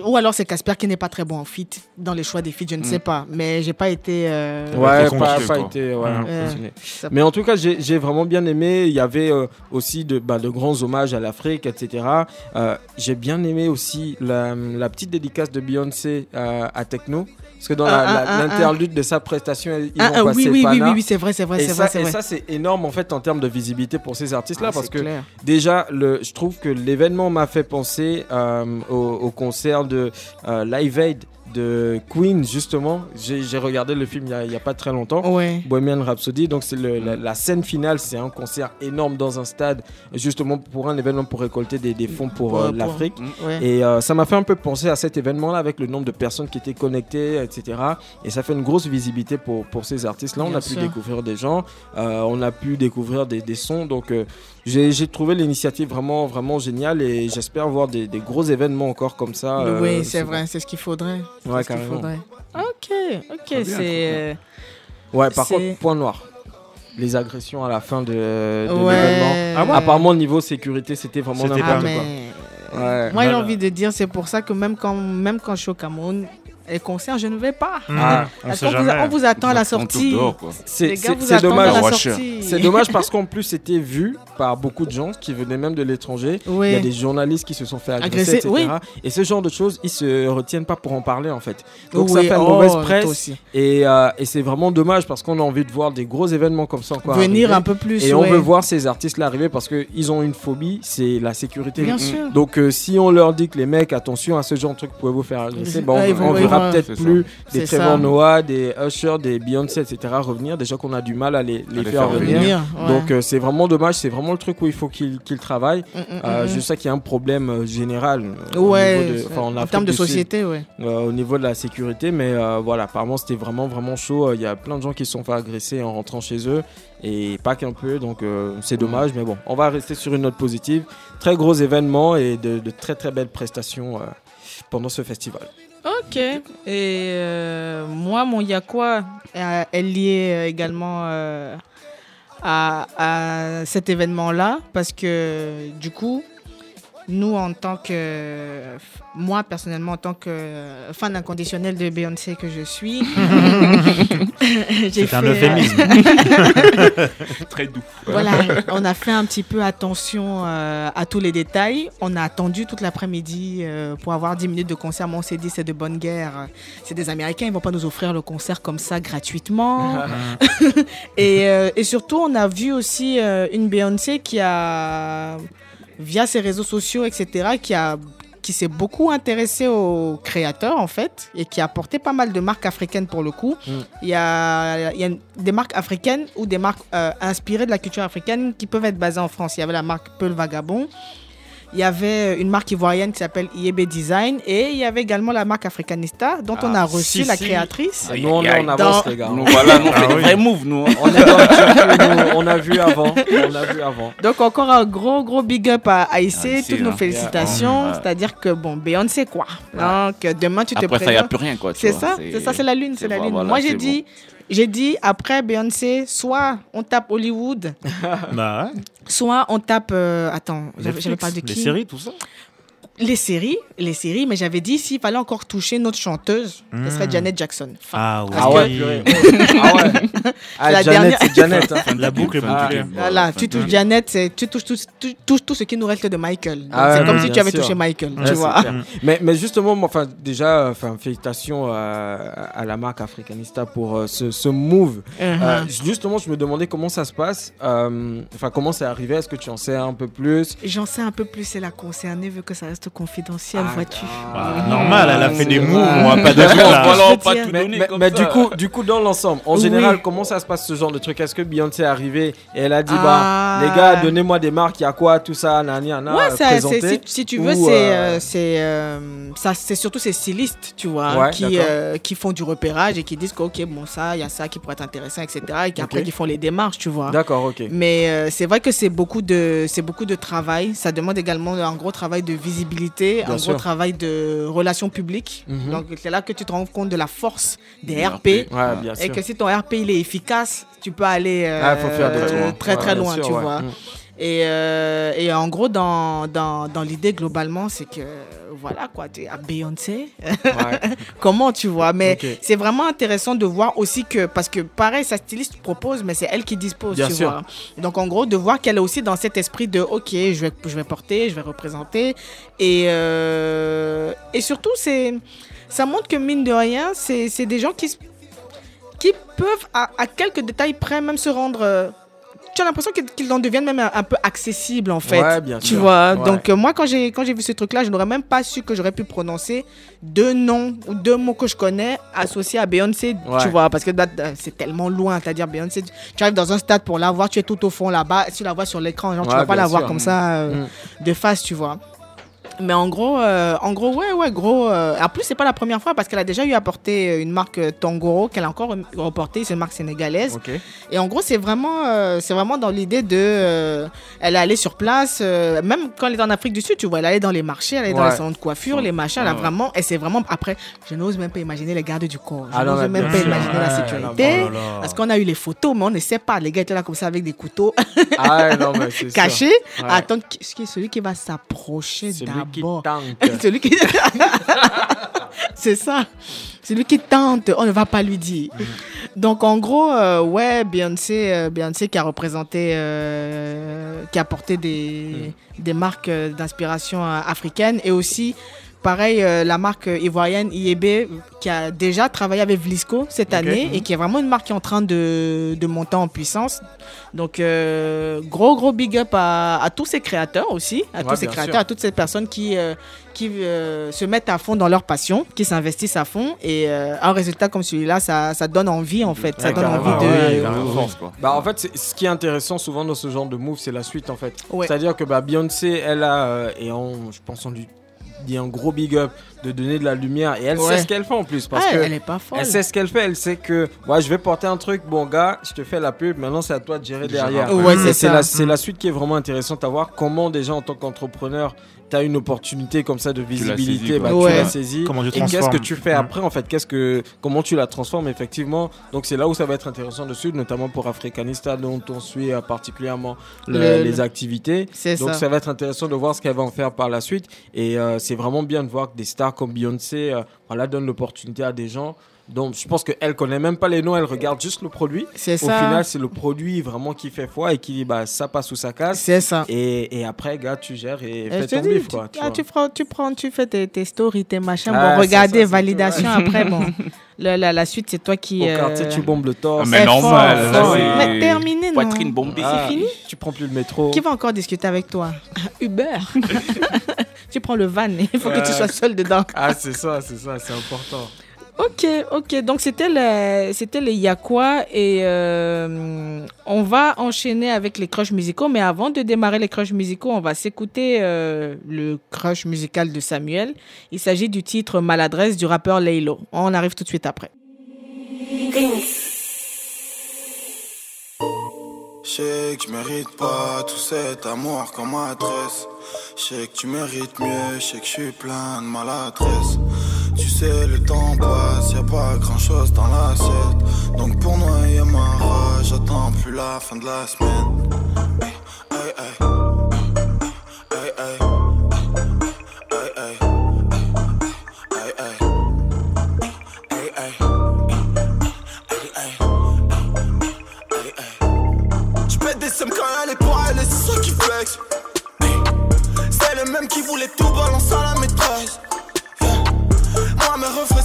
Ou alors c'est Casper qui n'est pas très bon en feat, dans les choix des feats, je ne Mm. sais pas. Mais j'ai pas été. euh, ouais, pas, été ouais, Mm. Mais en tout cas, j'ai j'ai vraiment bien aimé. Il y avait euh, aussi de, bah, de grands hommages à l'Afrique, etc. Euh, j'ai bien aimé aussi la, la petite dédicace de Beyoncé euh, à Techno. Parce que dans Ah, ah, ah, l'interlude de sa prestation, ils ont ah, passé oui, oui, oui, Pana. oui, oui, c'est vrai, c'est vrai, c'est vrai, c'est et ça, c'est énorme en fait en termes de visibilité pour ces artistes-là. Parce que clair. déjà, le, je trouve que l'événement m'a fait penser euh, au, au concert de euh, Live Aid de Queen, justement. J'ai regardé le film il a- n'y a, pas très longtemps. Ouais. Bohemian Rhapsody, donc c'est la, la scène finale, c'est un concert énorme dans un stade, justement pour un événement pour récolter des, des fonds pour, euh, l'Afrique. ouais. Et euh, ça m'a fait un peu penser à cet événement-là avec le nombre de personnes qui étaient connectées, etc. Et ça fait une grosse visibilité pour, pour ces artistes-là. On a pu découvrir des gens, euh, on a pu découvrir des, des sons. Donc j'ai trouvé l'initiative vraiment, vraiment géniale et j'espère voir des, des gros événements encore comme ça. euh, oui, c'est vrai, c'est ce qu'il faudrait. C'est Ouais, ce qu'il carrément. faudrait. Ok, ok, trop c'est. Ouais, par contre, point noir. les agressions à la fin de, de Ouais. l'événement. Ah bon Apparemment, niveau sécurité, c'était vraiment n'importe Ah, quoi. Ouais. Moi, j'ai envie de dire, c'est pour ça que même quand, même quand je suis au Cameroun, les concerts, je ne vais pas. Mhm. Ah, on vous, jamais. on vous attend à la sortie. C'est dommage. C'est dommage parce qu'en plus, c'était vu par beaucoup de gens qui venaient même de l'étranger. Oui. Il y a des journalistes qui se sont fait agresser, Agresser, etc. oui. Et ce genre de choses, ils se retiennent pas pour en parler en fait. Donc ça fait une oh, mauvaise presse. aussi. Et, euh, et c'est vraiment dommage parce qu'on a envie de voir des gros événements comme ça encore Venir arriver. un peu plus. Et on veut voir ces artistes-là arriver parce qu'ils ont une phobie, c'est la sécurité. Bien sûr. Donc euh, si on leur dit que les mecs, attention à ce genre de truc, vous pouvez vous faire agresser, ils vont- on ils verra peut-être plus C'est des ça. Trevor Noah, des Usher, des Beyoncé, etc. revenir. Déjà qu'on a du mal à les, les les faire faire venir. Venir, ouais. Donc euh, c'est vraiment dommage, c'est vraiment le truc où il faut qu'ils qu'ils travaillent. Mm, mm, Euh, mm, Je sais qu'il y a un problème euh, général euh, Ouais, au niveau de, en, termes de Sud, société, ouais. euh, au niveau de la sécurité, mais euh, voilà, apparemment c'était vraiment vraiment chaud. Euh, Il y a plein de gens qui se sont fait agresser en rentrant chez eux et pas qu'un peu, donc euh, c'est dommage, mais bon, on va rester sur une note positive. Très gros événement et de, de très très belles prestations euh, pendant ce festival. Ok. Et euh, moi, mon Yakwa est lié également euh, à, à cet événement-là parce que du coup, nous, en tant que. Moi, personnellement, en tant que fan inconditionnel de Beyoncé que je suis, j'ai C'est un fait, euh, euphémisme. Très doux. Voilà, on a fait un petit peu attention euh, à tous les détails. On a attendu toute l'après-midi euh, pour avoir 10 minutes de concert. Mais on s'est dit, c'est de bonne guerre. C'est des Américains, ils vont pas nous offrir le concert comme ça gratuitement. et, euh, et surtout, on a vu aussi euh, une Beyoncé qui a, via ses réseaux sociaux, etc., qui a qui s'est beaucoup intéressée aux créateurs en fait et qui a porté pas mal de marques africaines pour le coup. Mm. Il y, a, il y a des marques africaines ou des marques euh, inspirées de la culture africaine qui peuvent être basées en France. Il y avait la marque Peul Vagabond. Il y avait une marque ivoirienne qui s'appelle IEB Design et il y avait également la marque Africanista dont on a Ah, reçu si, la si. créatrice. nous on est en avance Dans- les gars. Nous, voilà, nous, on fait Ah des oui. vrais moves, nous. On est dans le nous, on a vu avant, on a vu avant. Donc encore un gros gros big up à Aïssé, Aïssé, toutes nos félicitations. Ouais. C'est-à-dire que bon, Beyoncé quoi. Donc demain tu te Après, ça, il n'y a présentes. plus rien, quoi. C'est ça, c'est ça, c'est la lune, c'est la lune. voilà, Moi j'ai dit, j'ai dit après Beyoncé, soit on tape Hollywood, Bah ouais. soit on tape. euh, attends, j'avais pas de les qui. séries, tout ça. Les séries, les séries, mais j'avais dit s'il fallait encore toucher notre chanteuse, ce serait Hmm. Janet Jackson. Enfin, Ah oui. Ah ouais, purée. ah ouais. Ah, La Janet, dernière- c'est Janet. hein. La boucle est bouclée. game, Voilà, tu touches. Janet, c'est- tu touches tout, tu touches tout ce qui nous reste de Michael. Donc, Ah c'est ouais, comme si tu avais sûr. touché Michael, Ouais, tu vois. mais, mais justement, enfin, déjà, enfin, félicitations à, à la marque Africanista pour euh, ce, ce move. Euh, Uh-huh. justement, je me demandais comment ça se passe. euh, Enfin, comment c'est arrivé? Est-ce que tu en sais un peu plus? J'en sais un peu plus, c'est la concernée, vu que ça reste confidentiel, Ah, vois-tu. Bah, normal, elle a fait c'est des moves, on va pas dire là. Voilà, Je on pas tiens. tout Mais, donner mais- comme mais ça. du coup, du coup, dans l'ensemble, en Oui. général, comment ça se passe ce genre de truc? Est-ce que Beyoncé est arrivée et elle a dit Ah. bah les gars, donnez-moi des marques, il y a quoi, tout ça, nani, nana, Ouais, ça, si, si tu veux, c'est euh, euh, c'est euh, ça, c'est surtout ces stylistes, tu vois, Ouais, qui, euh, qui font du repérage et qui disent que ok, bon ça, il y a ça qui pourrait être intéressant, etc. Et qu'après Ok. qui font les démarches, tu vois. D'accord, ok. Mais euh, c'est vrai que c'est beaucoup de c'est beaucoup de travail. Ça demande également un gros travail de visibilité, Bien un sûr. gros travail de relations publiques. Mhm. Donc c'est là que tu te rends compte de la force des RP. RP. Ouais, bien Et que si ton RP il est efficace, tu peux aller euh, Ah, faut faire des euh, très très Ouais, loin, sûr, tu vois. Mm. Et, euh, et en gros, dans, dans, dans l'idée globalement, c'est que voilà quoi, tu es à Beyoncé. Ouais. Comment tu vois? Mais c'est vraiment intéressant de voir aussi que, parce que pareil, sa styliste propose, mais c'est elle qui dispose, Bien tu sûr. vois. Donc en gros, de voir qu'elle est aussi dans cet esprit de ok, je vais, je vais porter, je vais représenter. Et, euh, et surtout, c'est, ça montre que mine de rien, c'est des gens qui, qui peuvent à, à quelques détails près même se rendre. Tu as l'impression qu'ils en deviennent même un, un peu accessibles en fait. Ouais, bien tu sûr. vois. Ouais. Donc euh, moi quand j'ai quand j'ai vu ce truc là, je n'aurais même pas su que j'aurais pu prononcer deux noms ou deux mots que je connais associés à Beyoncé, Ouais. tu vois, parce que euh, c'est tellement loin, c'est-à-dire Beyoncé, tu- arrives dans un stade pour la voir, tu es tout au fond là-bas, tu la vois sur l'écran, genre tu vas pas la voir sûr. comme ça euh, Mm. de face, tu vois. Mais en gros, euh, en gros, ouais, ouais, gros. euh, en plus, c'est pas la première fois parce qu'elle a déjà eu à porter une marque euh, Tangoro qu'elle a encore reportée. C'est une marque sénégalaise. Et en gros, c'est vraiment, euh, c'est vraiment dans l'idée de, euh, elle est allée sur place, euh, même quand elle est en Afrique du Sud, tu vois, elle allait dans les marchés, elle est dans les salons de coiffure, les machins, elle a vraiment, et c'est vraiment, après, je n'ose même pas imaginer les gardes du corps, je Ah n'ose même pas sûr. imaginer la sécurité, oh là là. parce qu'on a eu les photos, mais on ne sait pas, les gars étaient là comme ça avec des couteaux Ah non, mais cachés, Ouais. attends, qui celui qui va s'approcher Celui qui d'abord tente. celui qui... c'est ça. Celui qui tente, on ne va pas lui dire. Donc en gros, euh, ouais, Beyoncé, euh, Beyoncé qui a représenté, euh, qui a porté des, des marques d'inspiration africaine et aussi, pareil, euh, la marque ivoirienne IEB qui a déjà travaillé avec Vlisco cette année et qui est vraiment une marque qui est en train de, de monter en puissance. Donc euh, gros gros big up à, à tous ces créateurs aussi, à Ouais, tous ces créateurs, sûr. à toutes ces personnes qui euh, qui euh, se mettent à fond dans leur passion, qui s'investissent à fond et euh, un résultat comme celui-là, ça, ça donne envie en fait, ça Ouais, donne envie de ouais, quoi. Bah en fait, ce qui est intéressant souvent dans ce genre de move, c'est la suite en fait. Ouais. C'est-à-dire que bah, Beyoncé, elle a, euh, et on, je pense on lui dit un gros big up de donner de la lumière et elle Ouais. sait ce qu'elle fait en plus parce Ah, que elle est pas folle. elle sait ce qu'elle fait, elle sait que ouais, je vais porter un truc, bon gars, je te fais la pub, maintenant c'est à toi de gérer De gérer derrière. Ouais, c'est la, c'est la suite qui est vraiment intéressante à voir comment déjà en tant qu'entrepreneur, tu as une opportunité comme ça de visibilité, saisi, bah, tu Ouais. l'as saisie. Comment tu Et qu'est-ce que tu fais Mm. après en fait? Qu'est-ce que comment tu la transformes effectivement? Donc c'est là où ça va être intéressant dessus, notamment pour Africanista dont on suit euh, particulièrement le- Le- les activités. Donc ça. ça. va être intéressant de voir ce qu'elle va en faire par la suite. Et euh, c'est vraiment bien de voir que des stars comme Beyoncé, euh, voilà, donnent l'opportunité à des gens. Donc je pense qu'elle connaît même pas les noms, elle regarde juste le produit. C'est Au ça. final, c'est le produit vraiment qui fait foi et qui dit bah ça passe ou ça casse. C'est ça. Et, et après, gars, tu gères et Et fais ton dis, bif tu, quoi. tu ah, tu, prends, tu prends, tu fais tes, tes stories, tes machins. Ah, bon, c'est regardez, ça, c'est validation après, bon. Le- la, la suite, c'est toi qui. Au euh, quartier, tu bombes le torse. Ah, mais c'est normal, fort, là, fort. c'est- Mais terminé, non. Poitrine bombée. Ah, fini Tu prends plus le métro. Qui va encore discuter avec toi? Uber. tu prends le van, il faut que tu sois seul dedans. Ah, c'est ça, c'est ça, c'est important. Ok, ok. Donc c'était le, c'était les Yakwa et euh, on va enchaîner avec les crushs musicaux. Mais avant de démarrer les crushs musicaux, on va s'écouter euh, le crush musical de Samuel. Il s'agit du titre Maladresse du rappeur Laylo. On arrive tout de suite après. Je sais que tu mérites pas tout cet amour qu'on m'adresse. Je sais que tu mérites mieux, je sais que je suis plein de maladresse. Tu sais, le temps passe, y a pas grand chose dans l'assiette. Donc pour noyer ma rage, j'attends plus la fin de la semaine.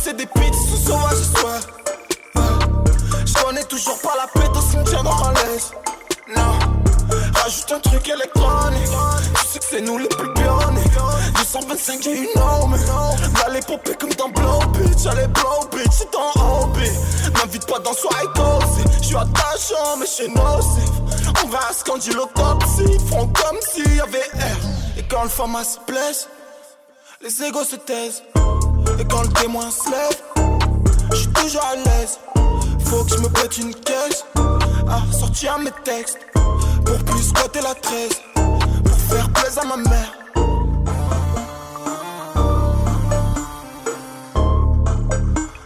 C'est des sont sauvages ce soir. J'connais toujours pas la paix son tien dans la laisse. Non. Rajoute un truc électronique. Tu sais que c'est nous les plus pionniers. 225, j'ai une arme. Les popées comme dans Blow Bitch. Allez, Blow Bitch, c'est dans hobby. M'invite pas dans soirée cozy. J'suis attachant, mais chez nocif. On dit l'autopsie. Ils font comme s'il y avait air. Et quand le format se blesse, les égos se taisent. Et quand le témoin se lève, j'suis toujours à l'aise. Faut que je me une caisse à sortir mes textes. Pour plus squatter la 13. Pour faire plaisir à ma mère.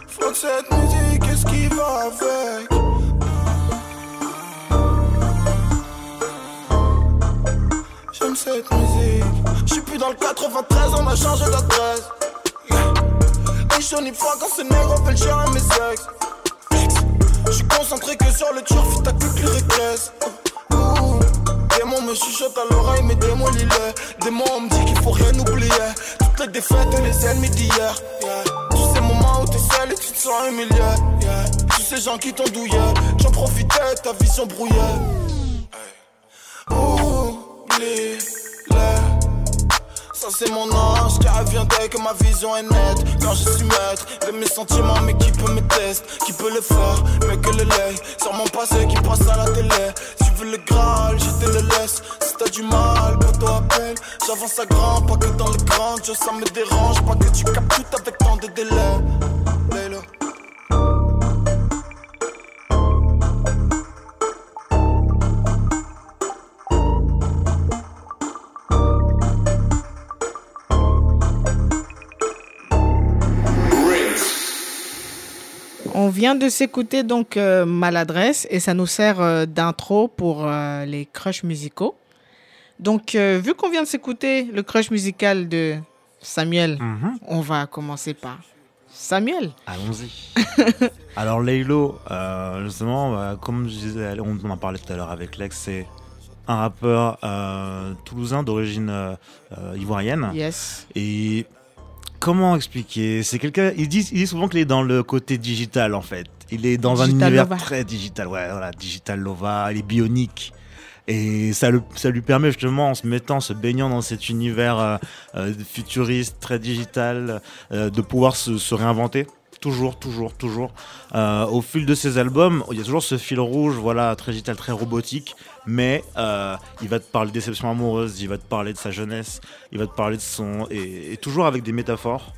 Faut que cette musique, qu'est-ce qui va avec? J'aime cette musique. J'suis plus dans le 93, on a changé d'adresse. Et Johnny fois quand c'est nègre, le chien à mes ex. J'suis concentré que sur le turf, t'as que les régresse. Démon me chuchote à l'oreille, mais démon il est. Démon on me dit qu'il faut rien oublier. Toutes les défaites et les ennemis d'hier. Yeah. Tous ces moments où t'es seul et tu te sens humilié. Yeah. Tous ces gens qui t'ont douillé. J'en profitais, ta vision brouillée. Ça c'est mon ange qui revient dès que ma vision est nette. Quand je suis maître de mes sentiments, mais qui peut me tester? Qui peut le faire, mais que le lait? Sur mon passé qui passe à la télé. Tu veux le Graal, je te le laisse. Si t'as du mal, pas toi appelle. J'avance à grand, pas que dans le grand. Ça me dérange, pas que tu captes tout avec tant de délai. Vient de s'écouter donc euh, Maladresse et ça nous sert euh, d'intro pour euh, les crushs musicaux. Donc, vu qu'on vient de s'écouter le crush musical de Samuel, Mhm. on va commencer par Samuel. Allons-y. Alors Laylo, justement, comme je disais, on en parlait tout à l'heure avec Lex, c'est un rappeur toulousain d'origine ivoirienne. Yes. Et comment expliquer? C'est quelqu'un. Il dit, il dit souvent qu'il est dans le côté digital en fait. Il est dans un univers très digital. Ouais, voilà, digital Lova. Il est bionique. Et ça, le- ça lui permet justement, en se mettant, se baignant dans cet univers euh, euh, futuriste, très digital, euh, de pouvoir se, se réinventer. Toujours, toujours, toujours. Euh, au fil de ses albums, il y a toujours ce fil rouge, voilà, très digital, très robotique. Mais euh, il va te parler de déception amoureuse, il va te parler de sa jeunesse, il va te parler de son. Et, et toujours avec des métaphores.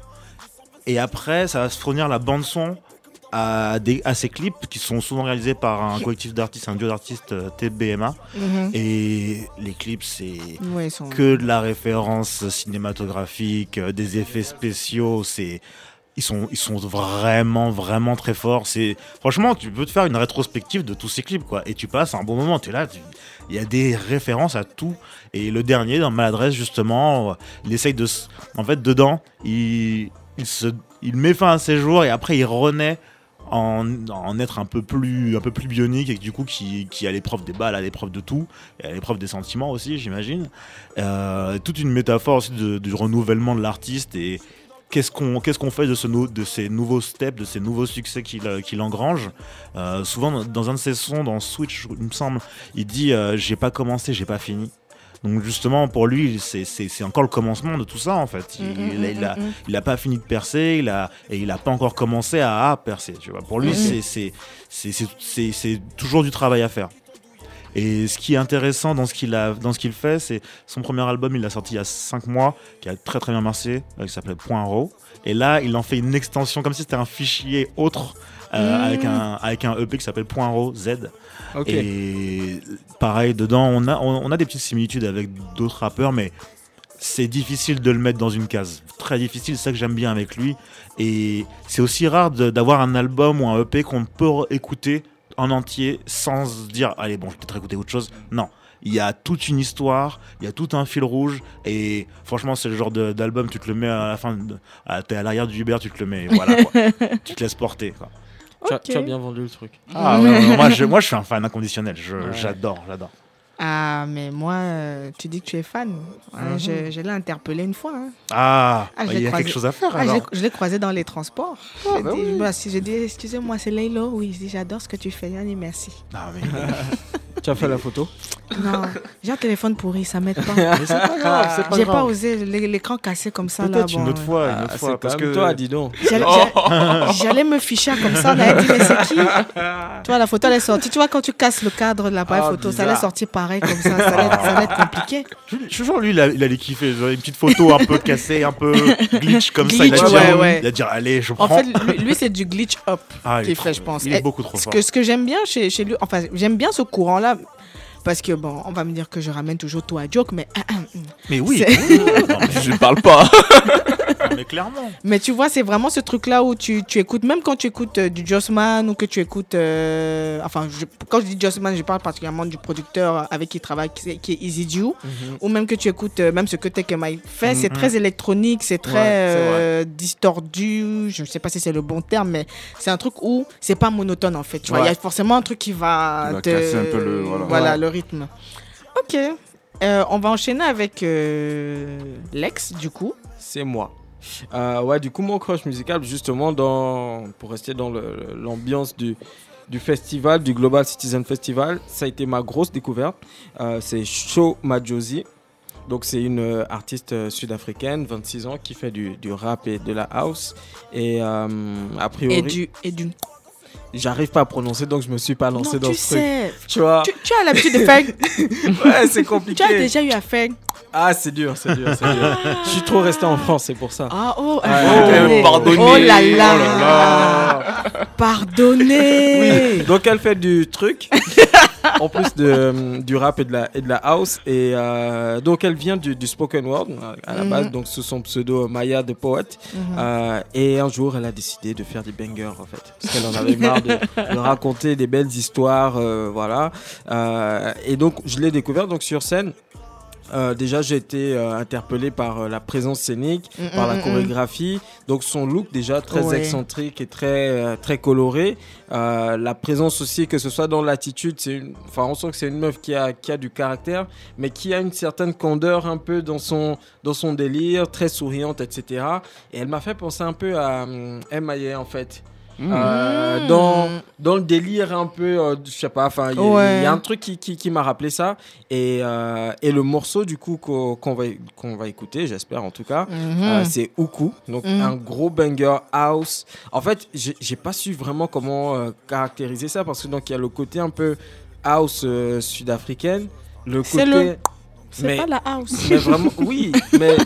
Et après, ça va se fournir la bande-son à, des, à ses clips qui sont souvent réalisés par un collectif d'artistes, un duo d'artistes euh, TBMA. Mhm. Et les clips, c'est Ouais, ils sont- que de la référence cinématographique, euh, des effets spéciaux, c'est ils sont ils sont vraiment vraiment très forts, c'est franchement, tu peux te faire une rétrospective de tous ces clips quoi. Et tu passes un bon moment, tu es là, il y a des références à tout. Et le dernier dans Maladresse justement, il essaye de en fait dedans, il il se il met fin à ses jours et après il renaît en, en être un peu plus un peu plus bionique et du coup qui, qui a l'épreuve des balles, à l'épreuve de tout, et à l'épreuve des sentiments aussi, j'imagine. Euh, toute une métaphore aussi du renouvellement de l'artiste et qu'est-ce qu'on qu'est-ce qu'on fait de, ce nou- de ces nouveaux steps, de ces nouveaux succès qu'il euh, engrange? Euh, souvent dans, un de ses sons, dans Switch, il me semble, il dit euh, j'ai pas commencé, j'ai pas fini. Donc justement pour lui c'est- encore le commencement de tout ça en fait. Il, Mm, mm, il a- il a, mm, mm. il a pas fini de percer, il a et il a pas encore commencé à, à percer. Tu vois. Pour lui, c'est c'est toujours du travail à faire. Et ce qui est intéressant dans ce qu'il a dans ce qu'il fait, c'est son premier album, il l'a sorti il y a 5 mois, qui a très très bien marché, euh, qui s'appelait Point Raw. Et là, il en fait une extension comme si c'était un fichier autre. euh, Mhm. avec, un, avec un EP qui s'appelle Point Raw Z. Et pareil, dedans, on a, on, on a des petites similitudes avec d'autres rappeurs, mais c'est difficile de le mettre dans une case. Très difficile, c'est ça que j'aime bien avec lui. Et c'est aussi rare d'avoir un album ou un EP qu'on peut écouter en entier sans se dire allez bon je vais peut-être écouter autre chose non il y a toute une histoire il y a tout un fil rouge et franchement c'est le genre d'album tu te le mets à la fin t'es à l'arrière du Uber tu te le mets et voilà quoi. tu te laisses porter quoi. Tu, as, Ok. tu as bien vendu le truc. ah, ouais, ouais, moi, je, moi je suis un fan inconditionnel Ouais. j'adore j'adore Ah, mais moi, euh, tu dis que tu es fan. Ouais, Mhm. je, je l'ai interpellé une fois. hein. ah, Ah, bah, il y a croisé. quelque chose à faire Ah, je alors. l'ai- je l'ai croisé dans les transports. Ah, J'ai bah dit- oui. dit, excusez-moi, c'est Laylo. Oui, je dis, j'adore ce que tu fais. Dit, merci. Ah, mais- Tu as fait la photo? Non, j'ai un téléphone pourri, ça m'aide pas. mais c'est pas grave J'ai pas osé, l'é- l'écran cassé comme ça. là, peut-être une bon, autre ouais. fois une autre fois parce que toi, dis donc. J'allais j'allais- me ficher comme ça, on allait dire, mais c'est qui? Tu vois, la photo, elle est sortie. Tu vois, quand tu casses le cadre de l'appareil Ah, photo, ça allait bizarre. sortir pareil comme ça. Ça allait, ça allait être compliqué. Je je suis sûr, lui, il, allait kiffer. Une petite photo un peu cassée, un peu glitch comme ça. Il Glitch, a, dit, ouais, ah, ouais. il a dit, allez, je En prends. fait, lui, lui, c'est du glitch up Ah, il qu'il est fait, trop- je pense. Il est Et beaucoup trop Ce fort. que, ce que j'aime bien chez, chez lui, enfin, j'aime bien ce courant-là. Parce que, bon, on va me dire que je ramène toujours tout à joke, mais, Mais oui, oui, non, mais, Je parle pas. mais clairement. mais tu vois, c'est vraiment ce truc-là où tu, tu écoutes, même quand tu écoutes euh, du Jossman ou que tu écoutes. euh, enfin, je- quand je dis Jossman, je parle particulièrement du producteur avec qui il travaille, qui, est- qui est Easy Dew. Ou même que tu écoutes, euh, même ce que Tech Mike fait, c'est Mhm. très électronique, c'est très Ouais, euh, distordu. Je ne sais pas si c'est le bon terme, mais c'est un truc où c'est pas monotone en fait. Tu vois, il y a forcément un truc qui va, Qui va te- casser un peu le- voilà. Ouais. le rythme. Ok. Euh, on va enchaîner avec euh, Lex, du coup. C'est moi. Euh, ouais, du coup, mon crush musical, justement, dans, pour rester dans l'ambiance du, du festival, du Global Citizen Festival, ça a été ma grosse découverte. C'est Show Majosi. Donc c'est une artiste sud-africaine, 26 ans, qui fait du, du rap et de la house. Et a priori, Et du. Et du... j'arrive pas à prononcer, donc je me suis pas lancé non, dans tu ce truc. sais. Tu vois? Tu, tu as l'habitude de faire. Ouais, c'est tu compliqué. as déjà eu à faire. Ah, c'est dur, c'est dur, c'est dur. Je suis trop resté en France, c'est pour ça. Ah, oh, Ouais. attendez. pardonnez. Oh là Oh là. là Pardonnez. Donc elle fait du truc, en plus de, du rap et de la, et de la house. Et euh, donc elle vient du, du spoken word euh, à la Mhm. base, donc sous son pseudo Maya de poète. Mhm. Euh, et un jour, elle a décidé de faire des bangers en fait, parce qu'elle en avait marre de, de raconter des belles histoires, euh, voilà. Et donc je l'ai découvert donc sur scène. Euh, déjà, j'ai été euh, interpellé par euh, la présence scénique, Mm, par mm, la mm, chorégraphie. Donc son look déjà très Ouais. excentrique et très euh, très coloré. La présence aussi, que ce soit dans l'attitude, c'est une... enfin on sent que c'est une meuf qui a qui a du caractère, mais qui a une certaine candeur un peu dans son dans son délire, très souriante, etc. Et elle m'a fait penser un peu à M.I.A. en fait. Mmh. Euh, Mm. dans, dans le délire un peu, euh, je sais pas, enfin, il y, a- Ouais. il y a un truc qui, qui, qui m'a rappelé ça. Et, euh, et le morceau, du coup, qu'on va, qu'on va écouter, j'espère en tout cas, Mhm. euh, c'est Uku. Donc, Mhm. un gros banger house. En fait, j'ai pas su vraiment comment caractériser ça parce que donc il y a le côté un peu house sud-africaine. Le C'est côté. le- C'est mais- pas la house. mais vraiment, oui, mais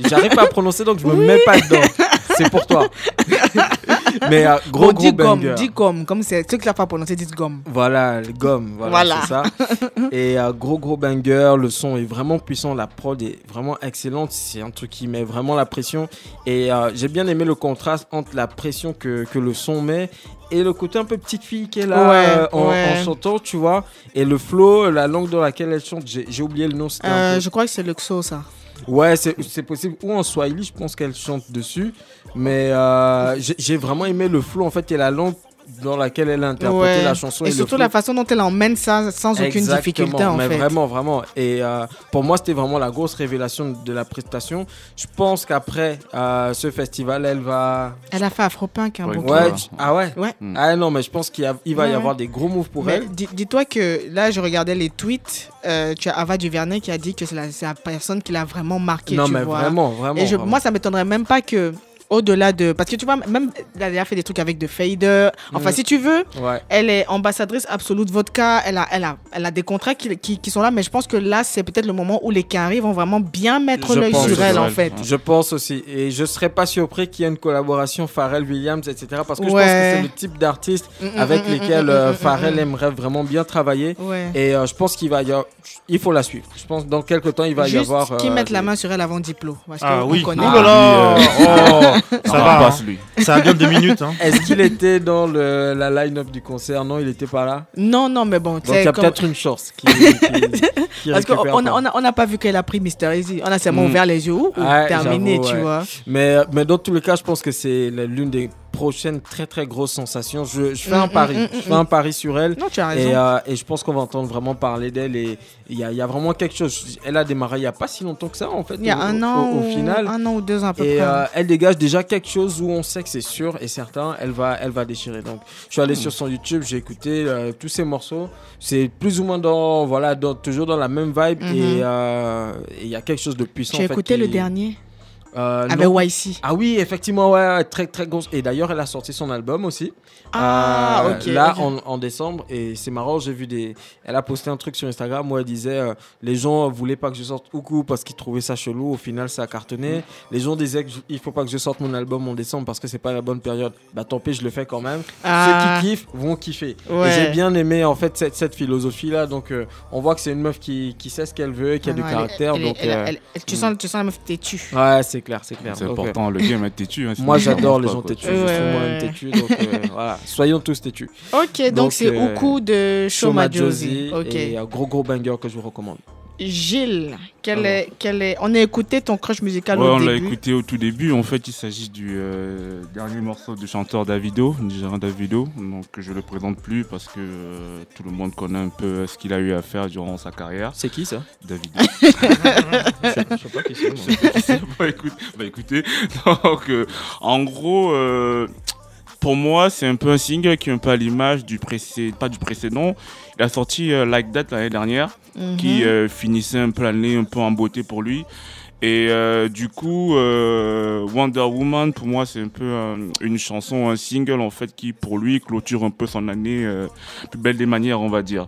j'arrive pas à prononcer donc je me mets pas dedans. C'est pour toi. mais euh, gros, Bon, gros dis gomme, banger. dis gomme. Comme c'est ceux qui l'ont pas prononcé, disent gomme. Voilà, le gomme, voilà, Voilà. c'est ça. Et euh, gros gros banger, le son est vraiment puissant, la prod est vraiment excellente, c'est un truc qui met vraiment la pression. Et euh, j'ai bien aimé le contraste entre la pression que, que le son met et le côté un peu petite fille qu'elle a Ouais, euh, en, ouais. en chantant, tu vois. Et le flow, la langue dans laquelle elle chante, j'ai oublié le nom. Euh, peu- je crois que c'est le XO, ça. Ouais, c'est c'est possible. Ou en Swahili, je pense qu'elle chante dessus. Mais euh, j'ai vraiment aimé le flow en fait et la langue dans laquelle elle a interprété Ouais. la chanson. Et surtout la façon dont elle emmène ça sans aucune difficulté, en mais fait. vraiment, vraiment. Et euh, pour moi, c'était vraiment la grosse révélation de la prestation. Je pense qu'après euh, ce festival, elle va. Elle a fait Afropunk un Ouais, bon Ok. Ouais, tu- ah ouais? Ouais. Mm. Ah non, mais je pense qu'il va y Ouais, avoir des gros moves pour Mais elle. dis- dis-toi que là, je regardais les tweets. euh, tu as Ava Duvernay qui a dit que c'est la, personne qui l'a vraiment marqué. non, tu mais vois. vraiment, vraiment. Et je, vraiment. moi, ça m'étonnerait même pas que, au-delà de. Parce que tu vois, même. Elle a fait des trucs avec de Fader. Enfin, Mm. si tu veux, Ouais. elle est ambassadrice absolue de vodka. Elle a, elle a, elle a des contrats qui, qui, qui sont là. Mais je pense que là, c'est peut-être le moment où les carrés vont vraiment bien mettre l'œil sur que elle, en fait. Je pense aussi. Et je serais pas surpris qu'il y ait une collaboration Pharrell-Williams, etc. Parce que je pense que c'est le type d'artiste Mm, mm, avec mm, mm, lesquels euh, Pharrell aimerait vraiment bien travailler. Ouais. Et euh, je pense qu'il va y avoir... Il faut la suivre. Je pense que dans quelques temps, il va y avoir... qui euh, mettent la main sur elle avant diplôme. Parce Ah qu'on oui. connaît. Ouh là là. lui, Oh, ça va. passe hein. lui. Ça a bien deux minutes. Hein. Est-ce qu'il était dans le, la line-up du concert? Non, il était pas là? Non, non, mais bon, tu Donc il y a comme- peut-être une chance qui, qui, qui Parce qu'on récupère on on a- n'a pas vu qu'elle a pris Mister Easy. On a seulement Mm. ouvert les yeux. Ouais, terminé, tu ouais. vois. Mais, mais dans tous les cas, je pense que c'est l'une des prochaines très très grosses sensations. Je, je fais un Mm, pari. mm, mm, je fais mm. un pari sur elle. Non, tu as raison. Et, euh, et je pense qu'on va entendre vraiment parler d'elle. Et il y a, y a vraiment quelque chose. Elle a démarré il n'y a pas si longtemps que ça, en fait. Il y a au- un an, Au, final. un an ou deux à peu Et près. euh, elle dégage déjà quelque chose où on sait que c'est sûr et certain, elle va, elle va déchirer. Donc, je suis allé sur son YouTube, j'ai écouté euh, tous ses morceaux. C'est plus ou moins dans, voilà, dans- toujours dans la même vibe Mhm. et il y a quelque chose de puissant. en fait, écouté le dernier Euh, avec non. YC. Ah oui, effectivement, ouais, très très grosse. Et d'ailleurs, elle a sorti son album aussi. Ah, Euh, ok. Là. En, en décembre. Et c'est marrant, j'ai vu des. Elle a posté un truc sur Instagram où elle disait euh, les gens voulaient pas que je sorte Oukou parce qu'ils trouvaient ça chelou. Au final, ça a cartonné. Mm. Les gens disaient qu'il faut pas que je sorte mon album en décembre parce que c'est pas la bonne période. Bah tant pis, je le fais quand même. Ah, Ceux qui kiffent vont kiffer. Ouais. J'ai bien aimé en fait cette, cette philosophie là. Donc on voit que c'est une meuf qui, qui sait ce qu'elle veut, qui a du elle caractère. elle donc elle- tu, sens, tu sens la meuf têtue. ouais, c'est clair, c'est clair. C'est Donc, euh, important, le game est têtu. hein, moi, j'adore les gens têtus. Ouais, je suis ouais, moi-même ouais. têtu. Donc, euh, voilà. Soyons tous têtus. Ok, donc c'est euh, Oukou de Shoma Shoma Josie. Josie. Ok. Et un gros, gros banger que je vous recommande. Gilles, quel est, quel est... on a écouté ton crush musical Ouais, au on l'a début. écouté au tout début. En fait, il s'agit du euh, dernier morceau du chanteur Davido, Nigérian Davido. Donc, je le présente plus parce que euh, tout le monde connaît un peu ce qu'il a eu à faire durant sa carrière. C'est qui ça? Davido. Je sais pas qui c'est. bah, écoute, bah, écoutez, donc, euh, en gros, euh, pour moi, c'est un peu un single qui est un peu à l'image du précédent, pas du précédent. Il a sorti euh, Like That l'année dernière, Mhm. qui euh, finissait un peu l'année un peu en beauté pour lui. Et euh, du coup, Wonder Woman, pour moi, c'est un peu une chanson, un single en fait qui, pour lui, clôture un peu son année plus belle des manières, on va dire.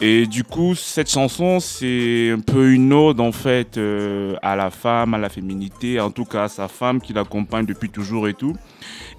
Et du coup, cette chanson, c'est un peu une ode en fait à la femme, à la féminité, en tout cas à sa femme qui l'accompagne depuis toujours et tout.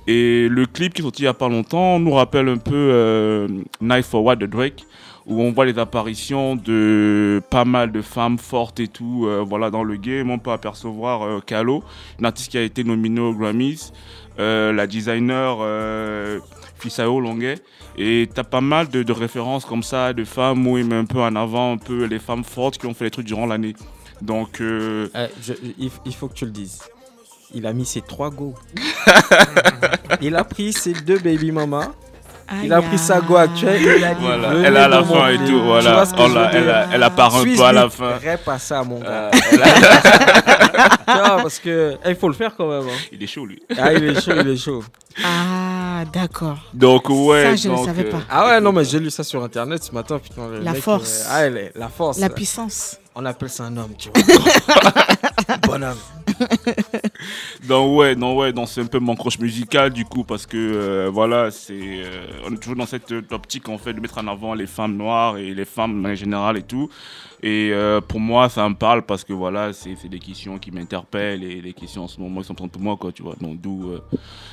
Et le clip qui est sorti il y a pas longtemps nous rappelle un peu euh, Night for What de Drake, où on voit les apparitions de pas mal de femmes fortes et tout, euh, voilà, dans le game. On peut apercevoir euh, Kalo, une artiste qui a été nominée aux Grammys, euh, la designer euh, Fisao Longuet. Et t'as pas mal de, de références comme ça, de femmes où il met un peu en avant un peu les femmes fortes qui ont fait les trucs durant l'année. Donc, je- il, il faut que tu le dises. Il a mis ses trois go. il a pris ses deux baby mama. Il a pris sa go actuelle. et Il a dit, Voilà, elle à la fin et tout, Tu voilà. vois ce que je là, veux elle, a- elle apparaît un Swiss peu à la fin. À ça, mon gars. Euh, elle a- Tu vois, parce que eh, il faut le faire quand même. hein. il est chaud lui. Ah, il est chaud, il est chaud. Ah, d'accord. Donc ouais, Ça, je ne savais euh, pas. Ah ouais, non, mais j'ai lu ça sur internet ce matin. Putain, le La mec, force. euh, ah, elle est- la force. La puissance. On appelle ça un homme, tu vois. Bonhomme. Donc ouais, non ouais, donc c'est un peu mon croche musical du coup parce que euh, voilà, c'est euh, on est toujours dans cette euh, optique en fait de mettre en avant les femmes noires et les femmes en général et tout. Et euh, pour moi, ça me parle parce que voilà, c'est des questions qui m'interpellent et les questions en ce moment ils sont pour moi quoi, tu vois. Donc d'où euh,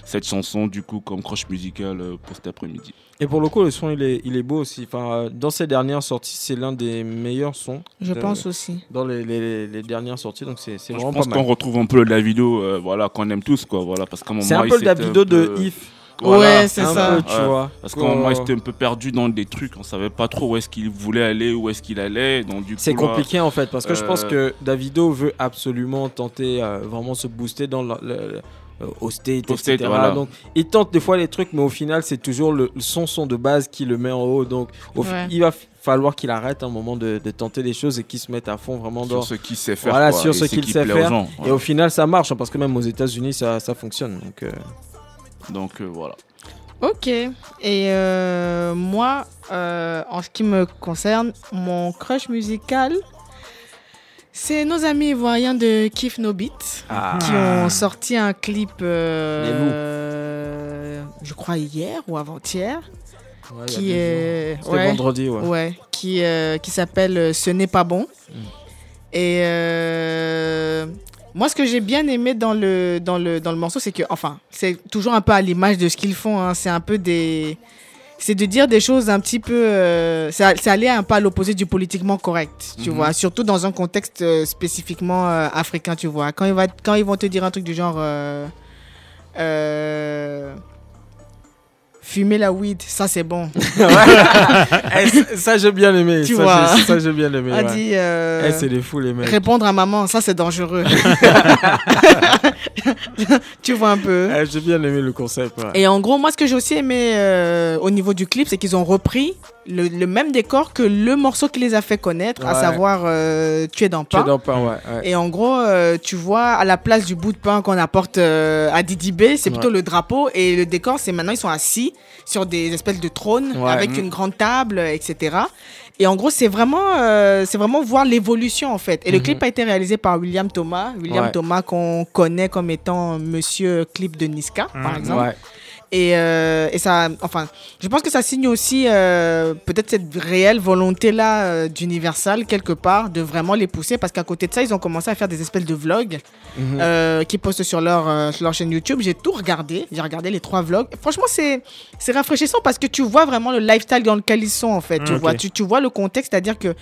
cette chanson du coup comme croche musicale euh, pour cet après-midi. Et pour le coup, le son, il est, il est beau aussi. Enfin, euh, dans ses dernières sorties, c'est l'un des meilleurs sons. Je de- pense aussi. Dans les, les- les dernières sorties, donc c'est c'est Je vraiment pense qu'on retrouve un peu le Davido, euh, voilà, qu'on aime tous quoi, voilà, parce qu'à un moment C'est un peu le Davido de peu- If. Voilà. Ouais, c'est ça. peu, tu Ouais. vois. Parce il Qu'on- était un peu perdu dans des trucs, on savait pas trop où est-ce qu'il voulait aller, où est-ce qu'il allait. Donc, du coup, C'est là, compliqué en fait parce que je pense euh, que Davido veut absolument tenter euh, vraiment se booster dans le, le- le- au state, Au etc. state, voilà. Donc il tente des fois les trucs, mais au final c'est toujours le, son son de base qui le met en haut. Donc au fi- Ouais. il va falloir qu'il arrête un moment de, de tenter des choses et qu'il se mette à fond vraiment dans. sur ce qu'il sait faire. Voilà, quoi, sur et ce qu'il qui sait faire. gens, Et au final ça marche hein, parce que même aux États-Unis ça, ça fonctionne. Donc euh, Donc, euh, voilà. Ok. Et euh, moi, euh, en ce qui me concerne, mon crush musical, c'est nos amis ivoiriens de Kiff No Beat ah, qui ont sorti un clip, euh, je crois hier ou avant-hier, ouais, qui est C'était ouais, vendredi, ouais. ouais, qui euh, qui s'appelle Ce n'est pas bon. Mm. Et euh, moi, ce que j'ai bien aimé dans le dans le dans le morceau, c'est que, enfin, c'est toujours un peu à l'image de ce qu'ils font. hein. C'est un peu des c'est de dire des choses un petit peu. euh, c'est aller un peu à l'opposé du politiquement correct, tu Mhm. vois. Surtout dans un contexte euh, spécifiquement euh, africain, tu vois. Quand, il va, quand ils vont te dire un truc du genre. euh, euh, fumer la weed, ça c'est bon. Eh, ça- j'ai bien aimé. Tu ça, vois. j'ai- Ça j'ai bien aimé. A ouais. dit. euh, Eh, c'est des fous les mecs. Répondre à maman, ça c'est dangereux. tu vois un peu. Eh, j'ai bien aimé le concept. ouais. Et en gros, moi, ce que j'ai aussi aimé euh, au niveau du clip, c'est qu'ils ont repris le, le même décor que le morceau qui les a fait connaître, à savoir euh, Tu es dans Tu es pain. dans pain, ouais. Et en gros, euh, tu vois, à la place du bout de pain qu'on apporte à Didi B, c'est plutôt le drapeau. Et le décor, c'est maintenant, ils sont assis sur des espèces de trônes Ouais. avec Mhm. une grande table, etc. Et en gros, c'est vraiment, euh, c'est vraiment voir l'évolution, en fait. Et le Mhm. clip a été réalisé par William Thomas. William Ouais. Thomas, qu'on connaît comme étant monsieur clip de Niska, par exemple. Ouais. Et, euh, et ça, enfin, je pense que ça signe aussi euh, peut-être cette réelle volonté-là euh, d'Universal, quelque part, de vraiment les pousser. Parce qu'à côté de ça, ils ont commencé à faire des espèces de vlogs euh, qui postent sur leur, sur leur chaîne YouTube. J'ai tout regardé. J'ai regardé les trois vlogs. Franchement, c'est c'est rafraîchissant parce que tu vois vraiment le lifestyle dans lequel ils sont, en fait. tu, ok. vois, tu, tu vois le contexte, c'est-à-dire que.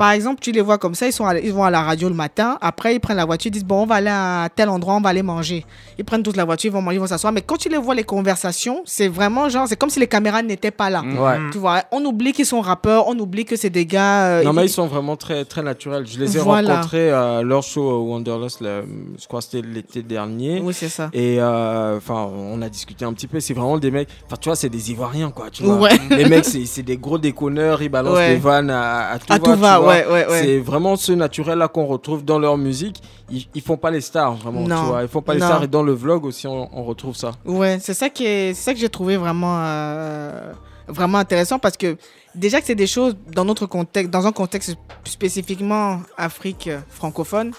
Par exemple, tu les vois comme ça, ils, sont à- ils vont à la radio le matin, après ils prennent la voiture, ils disent bon on va aller à tel endroit, on va aller manger. Ils prennent toute la voiture, ils vont manger, ils vont s'asseoir. Mais quand tu les vois les conversations, c'est vraiment genre, c'est comme si les caméras n'étaient pas là. Ouais. Tu vois, on oublie qu'ils sont rappeurs, on oublie que c'est des gars. euh, Non, mais ils- ils sont vraiment très, très naturels. Je les ai Voilà. rencontrés à leur show au Wanderlust, le- je crois que c'était l'été dernier. Oui, c'est ça. Et euh, enfin, on a discuté un petit peu. C'est vraiment des mecs. Enfin, tu vois, c'est des Ivoiriens, quoi. Tu vois. Ouais. Les mecs, c'est des gros déconneurs. Ils balancent Ouais. des vannes à, à tout À va. tout tu va. Ouais, ouais, ouais. C'est vraiment ce naturel-là qu'on retrouve dans leur musique. Ils, ils font pas les stars, vraiment. Non. Tu vois. Ils font pas les Non. stars. Et dans le vlog aussi, on, on retrouve ça. Ouais, c'est ça qui est, ça que j'ai trouvé vraiment, euh, vraiment intéressant parce que déjà que c'est des choses dans notre contexte, dans un contexte spécifiquement Afrique euh, francophone,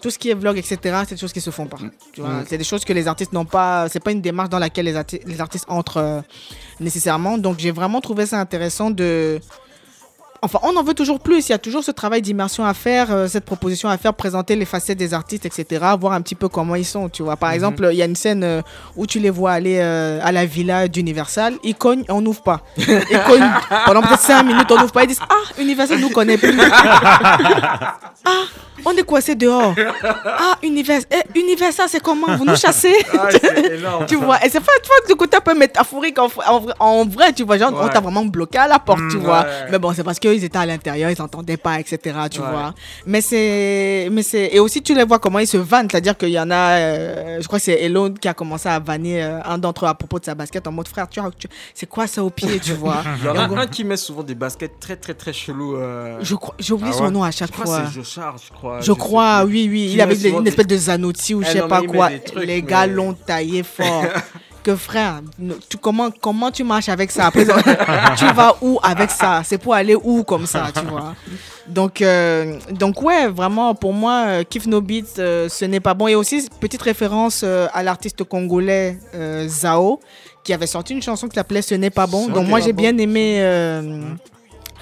tout ce qui est vlog, etc., c'est des choses qui se font pas. Vois, c'est des choses que les artistes n'ont pas. C'est pas une démarche dans laquelle les, arti- les artistes entrent euh, nécessairement. Donc j'ai vraiment trouvé ça intéressant de. Enfin, on en veut toujours plus. Il y a toujours ce travail d'immersion à faire, euh, cette proposition à faire, présenter les facettes des artistes, etc. Voir un petit peu comment ils sont. Tu vois, par exemple, il y a une scène euh, où tu les vois aller euh, à la villa d'Universal. Ils cognent, on n'ouvre pas. Ils cognent pendant peut-être 5 minutes, on n'ouvre pas. Ils disent Ah, Universal nous connaît plus. ah, on est coincé dehors. Ah, Univers, eh, Universal, c'est comment? Vous nous chassez? Tu vois, et c'est pas, tu vois, du côté un peu métaphorique en, en vrai- en vrai, tu vois, genre, on Ouais. t'a vraiment bloqué à la porte, tu Mm, vois. ouais. Mais bon, c'est parce qu'ils étaient à l'intérieur, ils n'entendaient pas, etc., tu Ouais. vois. Mais c'est, mais c'est, et aussi, tu les vois comment ils se vannent, c'est-à-dire qu'il y en a, euh, je crois que c'est Elon qui a commencé à vanner euh, un d'entre eux à propos de sa basket en mode frère, tu vois, tu- c'est quoi ça au pied, tu vois? Il y en a un qui met souvent des baskets très très très chelous. euh, Je crois, j'ai oublié Ah son nom à je chaque crois fois. que c'est Joshar, je crois. Je crois, oui, oui. Il avait des- une espèce de Zanouti ou je sais pas quoi. trucs, les gars mais- l'ont taillé fort. que frère, tu, comment, comment tu marches avec ça? Après, tu vas où avec ça? C'est pour aller où comme ça, tu vois? Donc, euh, donc ouais, vraiment, pour moi, euh, Kiff No Beats, euh, ce n'est pas bon. Et aussi, petite référence euh, à l'artiste congolais Zao, qui avait sorti une chanson qui s'appelait Ce n'est pas bon. Donc moi, j'ai bon. bien aimé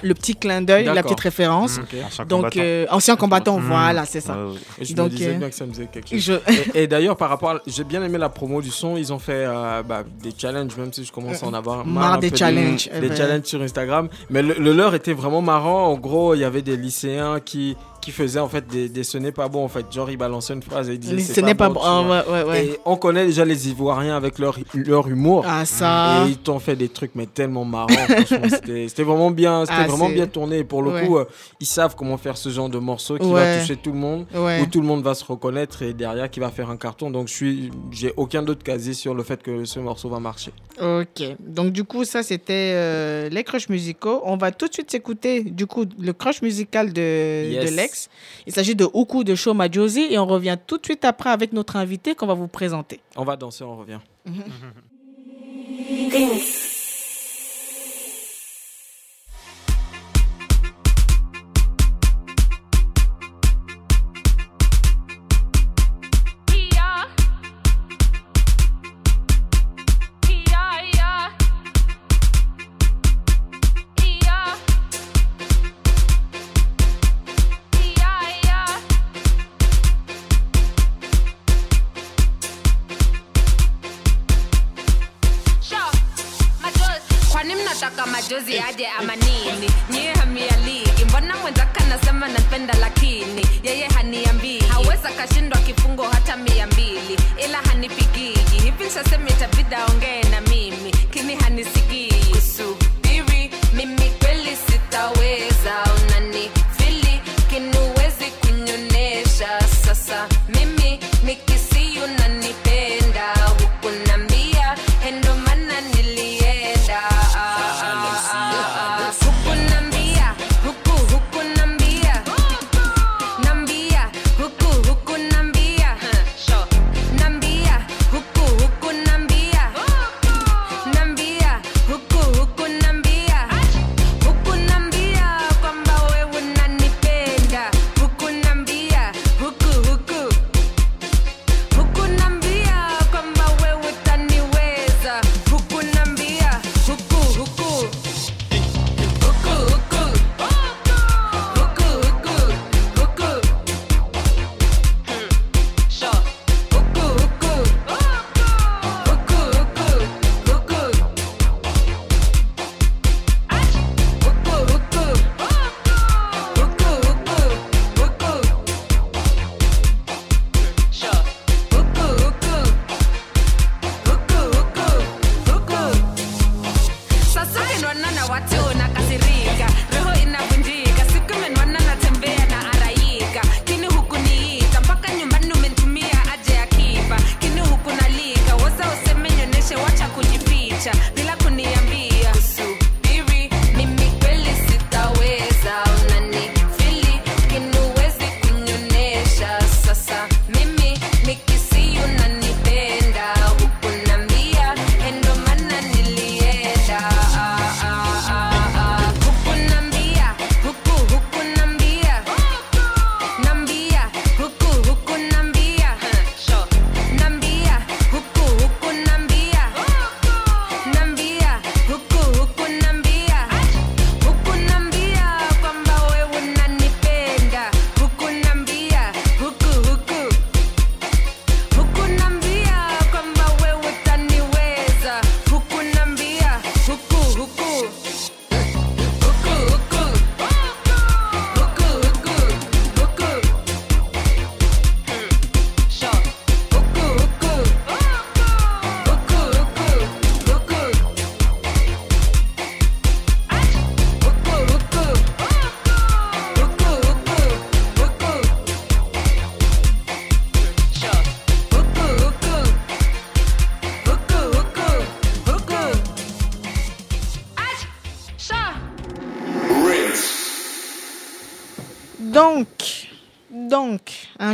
le petit clin d'œil, la petite référence. Ancien Donc, combattant. euh, ancien combattant, Mmh. voilà, c'est ça. Ouais, ouais. Et je Donc, me disais euh, bien que ça me faisait quelque chose. Je... Et, et d'ailleurs, par rapport, à- j'ai bien aimé la promo du son. Ils ont fait euh, bah, des challenges, même si je commence à en avoir Marre un des challenges, des ben. challenges sur Instagram. Mais le, le leur était vraiment marrant. En gros, il y avait des lycéens qui qui faisaient en fait des, des ce n'est pas bon en fait. Genre, ils balançaient une phrase et ils disaient Ce n'est pas bon. Ah, vois. ouais, ouais, ouais. Et on connaît déjà les Ivoiriens avec leur, leur humour. Ah, ça. Et ils t'ont fait des trucs mais tellement marrants. c'était vraiment bien, c'était Ah, vraiment bien tourné. Et pour le Ouais. coup, euh, ils savent comment faire ce genre de morceau qui va toucher tout le monde, où tout le monde va se reconnaître et derrière qui va faire un carton. Donc je suis, j'ai aucun doute quasi sur le fait que ce morceau va marcher. Ok. Donc, du coup, ça, c'était euh, les crushs musicaux. On va tout de suite s'écouter, du coup, le crush musical de, Yes. de Lex. Il s'agit de Uku de Show Majosi. Et on revient tout de suite après avec notre invité qu'on va vous présenter. On va danser, on revient.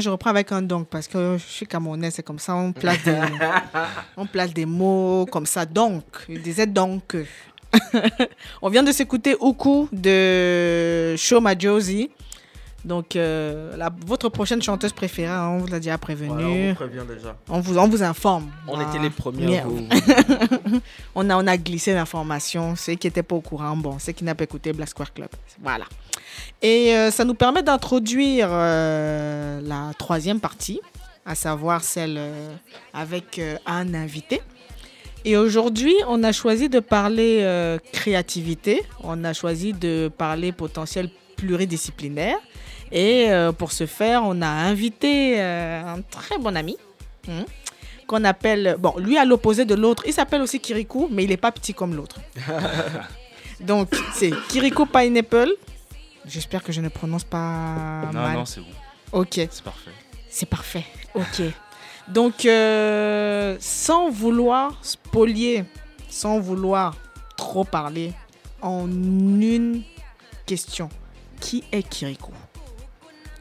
Je reprends avec un donc parce que je suis camerounais, c'est comme ça, on place des, on place des mots comme ça. Donc, je disais donc. on vient de s'écouter Uku de Shoma Josie. Donc, euh, la- votre prochaine chanteuse préférée, hein, on vous l'a déjà prévenu. Voilà, on vous prévient déjà. on, vous, on vous informe. On était les premiers. Mais- à vous- on, a, on a glissé l'information. Ceux qui n'étaient pas au courant, bon, ceux qui n'ont pas écouté Black Square Club. Voilà. Et euh, ça nous permet d'introduire euh, la troisième partie, à savoir celle euh, avec un invité. Et aujourd'hui, on a choisi de parler créativité, on a choisi de parler potentiel pluridisciplinaire. Et pour ce faire, on a invité un très bon ami hein, qu'on appelle, bon, lui à l'opposé de l'autre, il s'appelle aussi Kirikou, mais il n'est pas petit comme l'autre. Donc, c'est Kirikou Pineapple. J'espère que je ne prononce pas non, mal. non, c'est bon. Ok. C'est parfait. C'est parfait. Ok. Donc, euh, sans vouloir spolier, sans vouloir trop parler, en une question, qui est Kirikou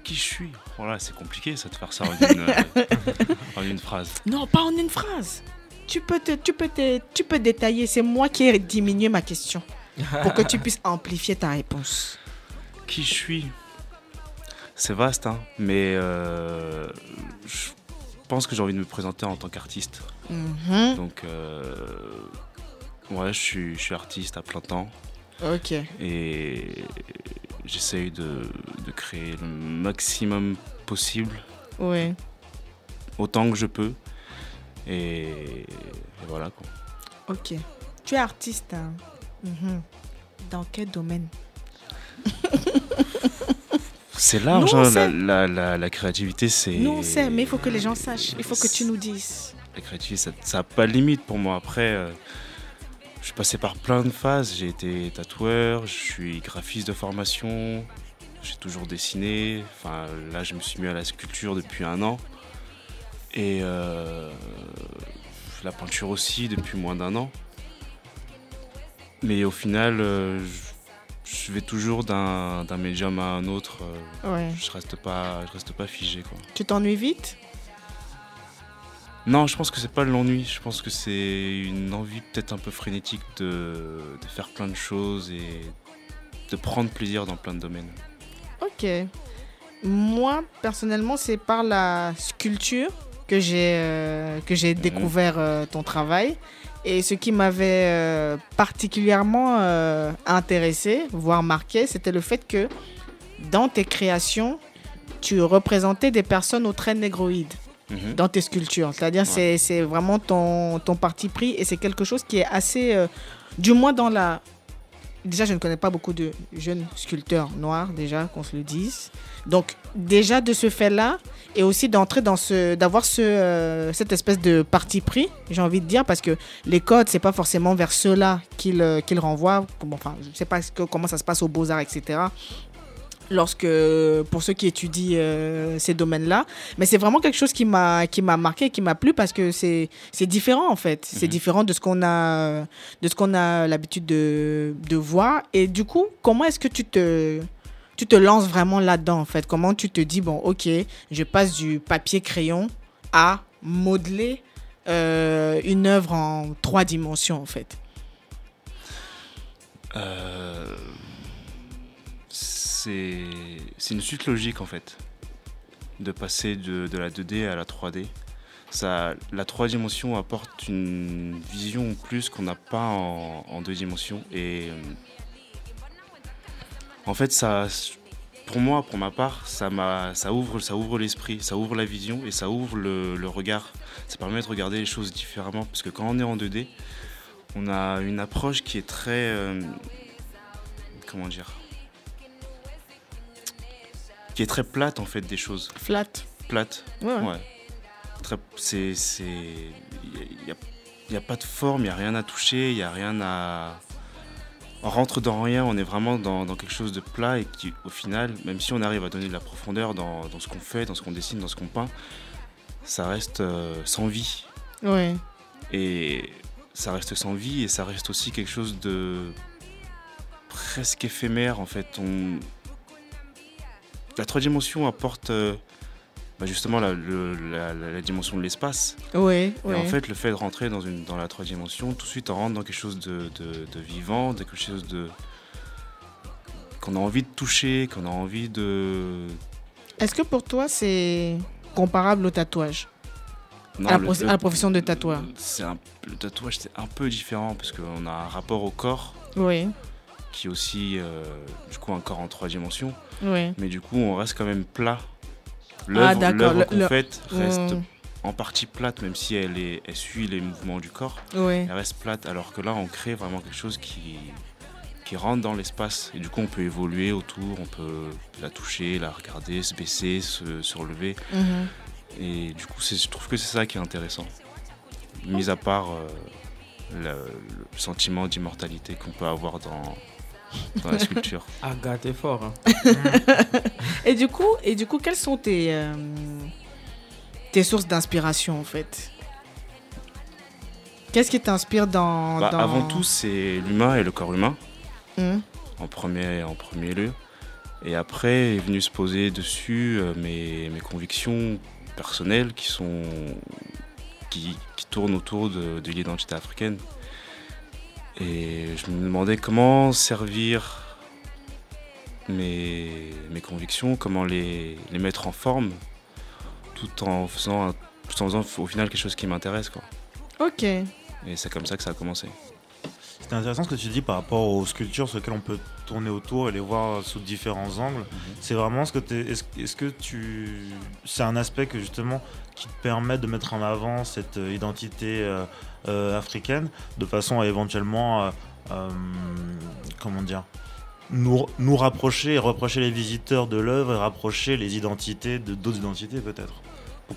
Qui je suis? Voilà, c'est compliqué ça de faire ça en une, euh, en une phrase. Non, pas en une phrase. Tu peux, te, tu peux, te, tu peux détailler. C'est moi qui ai diminué ma question pour que tu puisses amplifier ta réponse. Qui je suis C'est vaste, hein, mais euh, je pense que j'ai envie de me présenter en tant qu'artiste. Mhm. Donc, euh, ouais, je suis, je suis artiste à plein temps Ok. et j'essaye de, de créer le maximum possible, Oui. autant que je peux. Et, et voilà quoi. Ok. Tu es artiste. hein. Mhm. Dans quel domaine? C'est large, hein, sait. la, la, la, la créativité, c'est. Nous, on sait, mais il faut que les gens sachent. Il faut que tu nous dises. La créativité, ça n'a pas de limite pour moi. Après, euh, je suis passé par plein de phases. J'ai été tatoueur, je suis graphiste de formation, j'ai toujours dessiné. Enfin, là, je me suis mis à la sculpture depuis un an. Et euh, la peinture aussi depuis moins d'un an. Mais au final, euh, je je vais toujours d'un médium à un autre. euh, Ouais. je reste pas, je reste pas figé quoi. Tu t'ennuies vite? Non, je pense que c'est pas l'ennui. Je pense que c'est une envie peut-être un peu frénétique de, de faire plein de choses et de prendre plaisir dans plein de domaines. Ok. Moi, personnellement, c'est par la sculpture que j'ai euh, que j'ai découvert euh, ton travail. Et ce qui m'avait euh, particulièrement euh, intéressé, voire marqué, c'était le fait que dans tes créations, tu représentais des personnes aux traits négroïdes Mhm. dans tes sculptures. C'est-à-dire, c'est- c'est vraiment ton, ton parti pris et c'est quelque chose qui est assez, euh, du moins dans la... Déjà, je ne connais pas beaucoup de jeunes sculpteurs noirs, déjà, qu'on se le dise. Donc, déjà de ce fait-là, et aussi d'entrer dans ce, d'avoir ce, euh, cette espèce de parti pris, j'ai envie de dire, parce que les codes, c'est pas forcément vers ceux-là qu'ils euh, qu'ils renvoient. Bon, enfin, je sais pas ce que- comment ça se passe aux Beaux-Arts, etc lorsque pour ceux qui étudient euh, ces domaines-là mais c'est vraiment quelque chose qui m'a qui m'a marqué qui m'a plu parce que c'est c'est différent en fait c'est Mhm. différent de ce qu'on a de ce qu'on a l'habitude de, de voir et du coup comment est-ce que tu te tu te lances vraiment là-dedans en fait comment tu te dis bon ok je passe du papier crayon à modeler euh, une œuvre en trois dimensions en fait Euh, c'est une suite logique en fait de passer de, de la 2D à la 3D. Ça, la 3 dimensions apporte une vision plus qu'on n'a pas en, en deux dimensions. Et euh, en fait, ça, pour moi, pour ma part, ça, ça ouvre, ça ouvre l'esprit, ça ouvre la vision et ça ouvre le, le regard. Ça permet de regarder les choses différemment parce que quand on est en 2D, on a une approche qui est très. euh, comment dire Qui est très plate en fait des choses. flat Plate. ouais, c'est. Il n'y a, y a pas de forme, il n'y a rien à toucher, il n'y a rien à. On rentre dans rien, on est vraiment dans, dans quelque chose de plat et qui, au final, même si on arrive à donner de la profondeur dans, dans ce qu'on fait, dans ce qu'on dessine, dans ce qu'on peint, ça reste euh, sans vie. ouais. Et ça reste sans vie et ça reste aussi quelque chose de presque éphémère en fait. On... La trois dimensions apporte euh, bah, justement la, le- la- la- la dimension de l'espace. Ouais, Et en fait, le fait de rentrer dans, une, dans la trois dimensions, tout de suite, on rentre dans quelque chose de, de- de vivant, quelque chose de qu'on a envie de toucher, qu'on a envie de. Est-ce que pour toi, c'est comparable au tatouage? Non, à, la le- à la profession de tatoueur c'est un- le tatouage, c'est un peu différent parce qu'on a un rapport au corps Oui, qui est aussi, euh, du coup, un corps en trois dimensions. oui. Mais du coup, on reste quand même plat. Ah, L'œuvre d'accord, l'œuvre le- qu'on le- fait reste Mm. en partie plate, même si elle, est, elle suit les mouvements du corps. Oui. Elle reste plate, alors que là, on crée vraiment quelque chose qui, qui rentre dans l'espace. Et du coup, on peut évoluer autour, on peut la toucher, la regarder, se baisser, se, se relever. Mhm. Et du coup, je trouve que c'est ça qui est intéressant. Mis à part euh, le, le sentiment d'immortalité qu'on peut avoir dans, dans la sculpture. Aga, t'es fort. hein. Et du coup, et du coup, quelles sont tes euh, tes sources d'inspiration en fait? Qu'est-ce qui t'inspire dans, Bah, dans- Avant tout, c'est l'humain et le corps humain. Mhm. en premier, en premier lieu. Et après est venu se poser dessus euh, mes, mes convictions personnelles qui sont qui, qui tournent autour de, de l'identité africaine. Et je me demandais comment servir mes, mes convictions, comment les, les mettre en forme, tout en faisant, un- tout en faisant au final quelque chose qui m'intéresse. quoi. Ok. Et c'est comme ça que ça a commencé. C'est intéressant ce que tu dis par rapport aux sculptures sur lesquelles on peut tourner autour et les voir sous différents angles. C'est vraiment ce que tu est-ce, est-ce que tu c'est un aspect que justement qui te permet de mettre en avant cette euh, identité euh, africaine de façon à éventuellement euh, euh, comment dire nous, nous rapprocher et reprocher les visiteurs de l'œuvre et rapprocher les identités de d'autres identités peut-être. Pour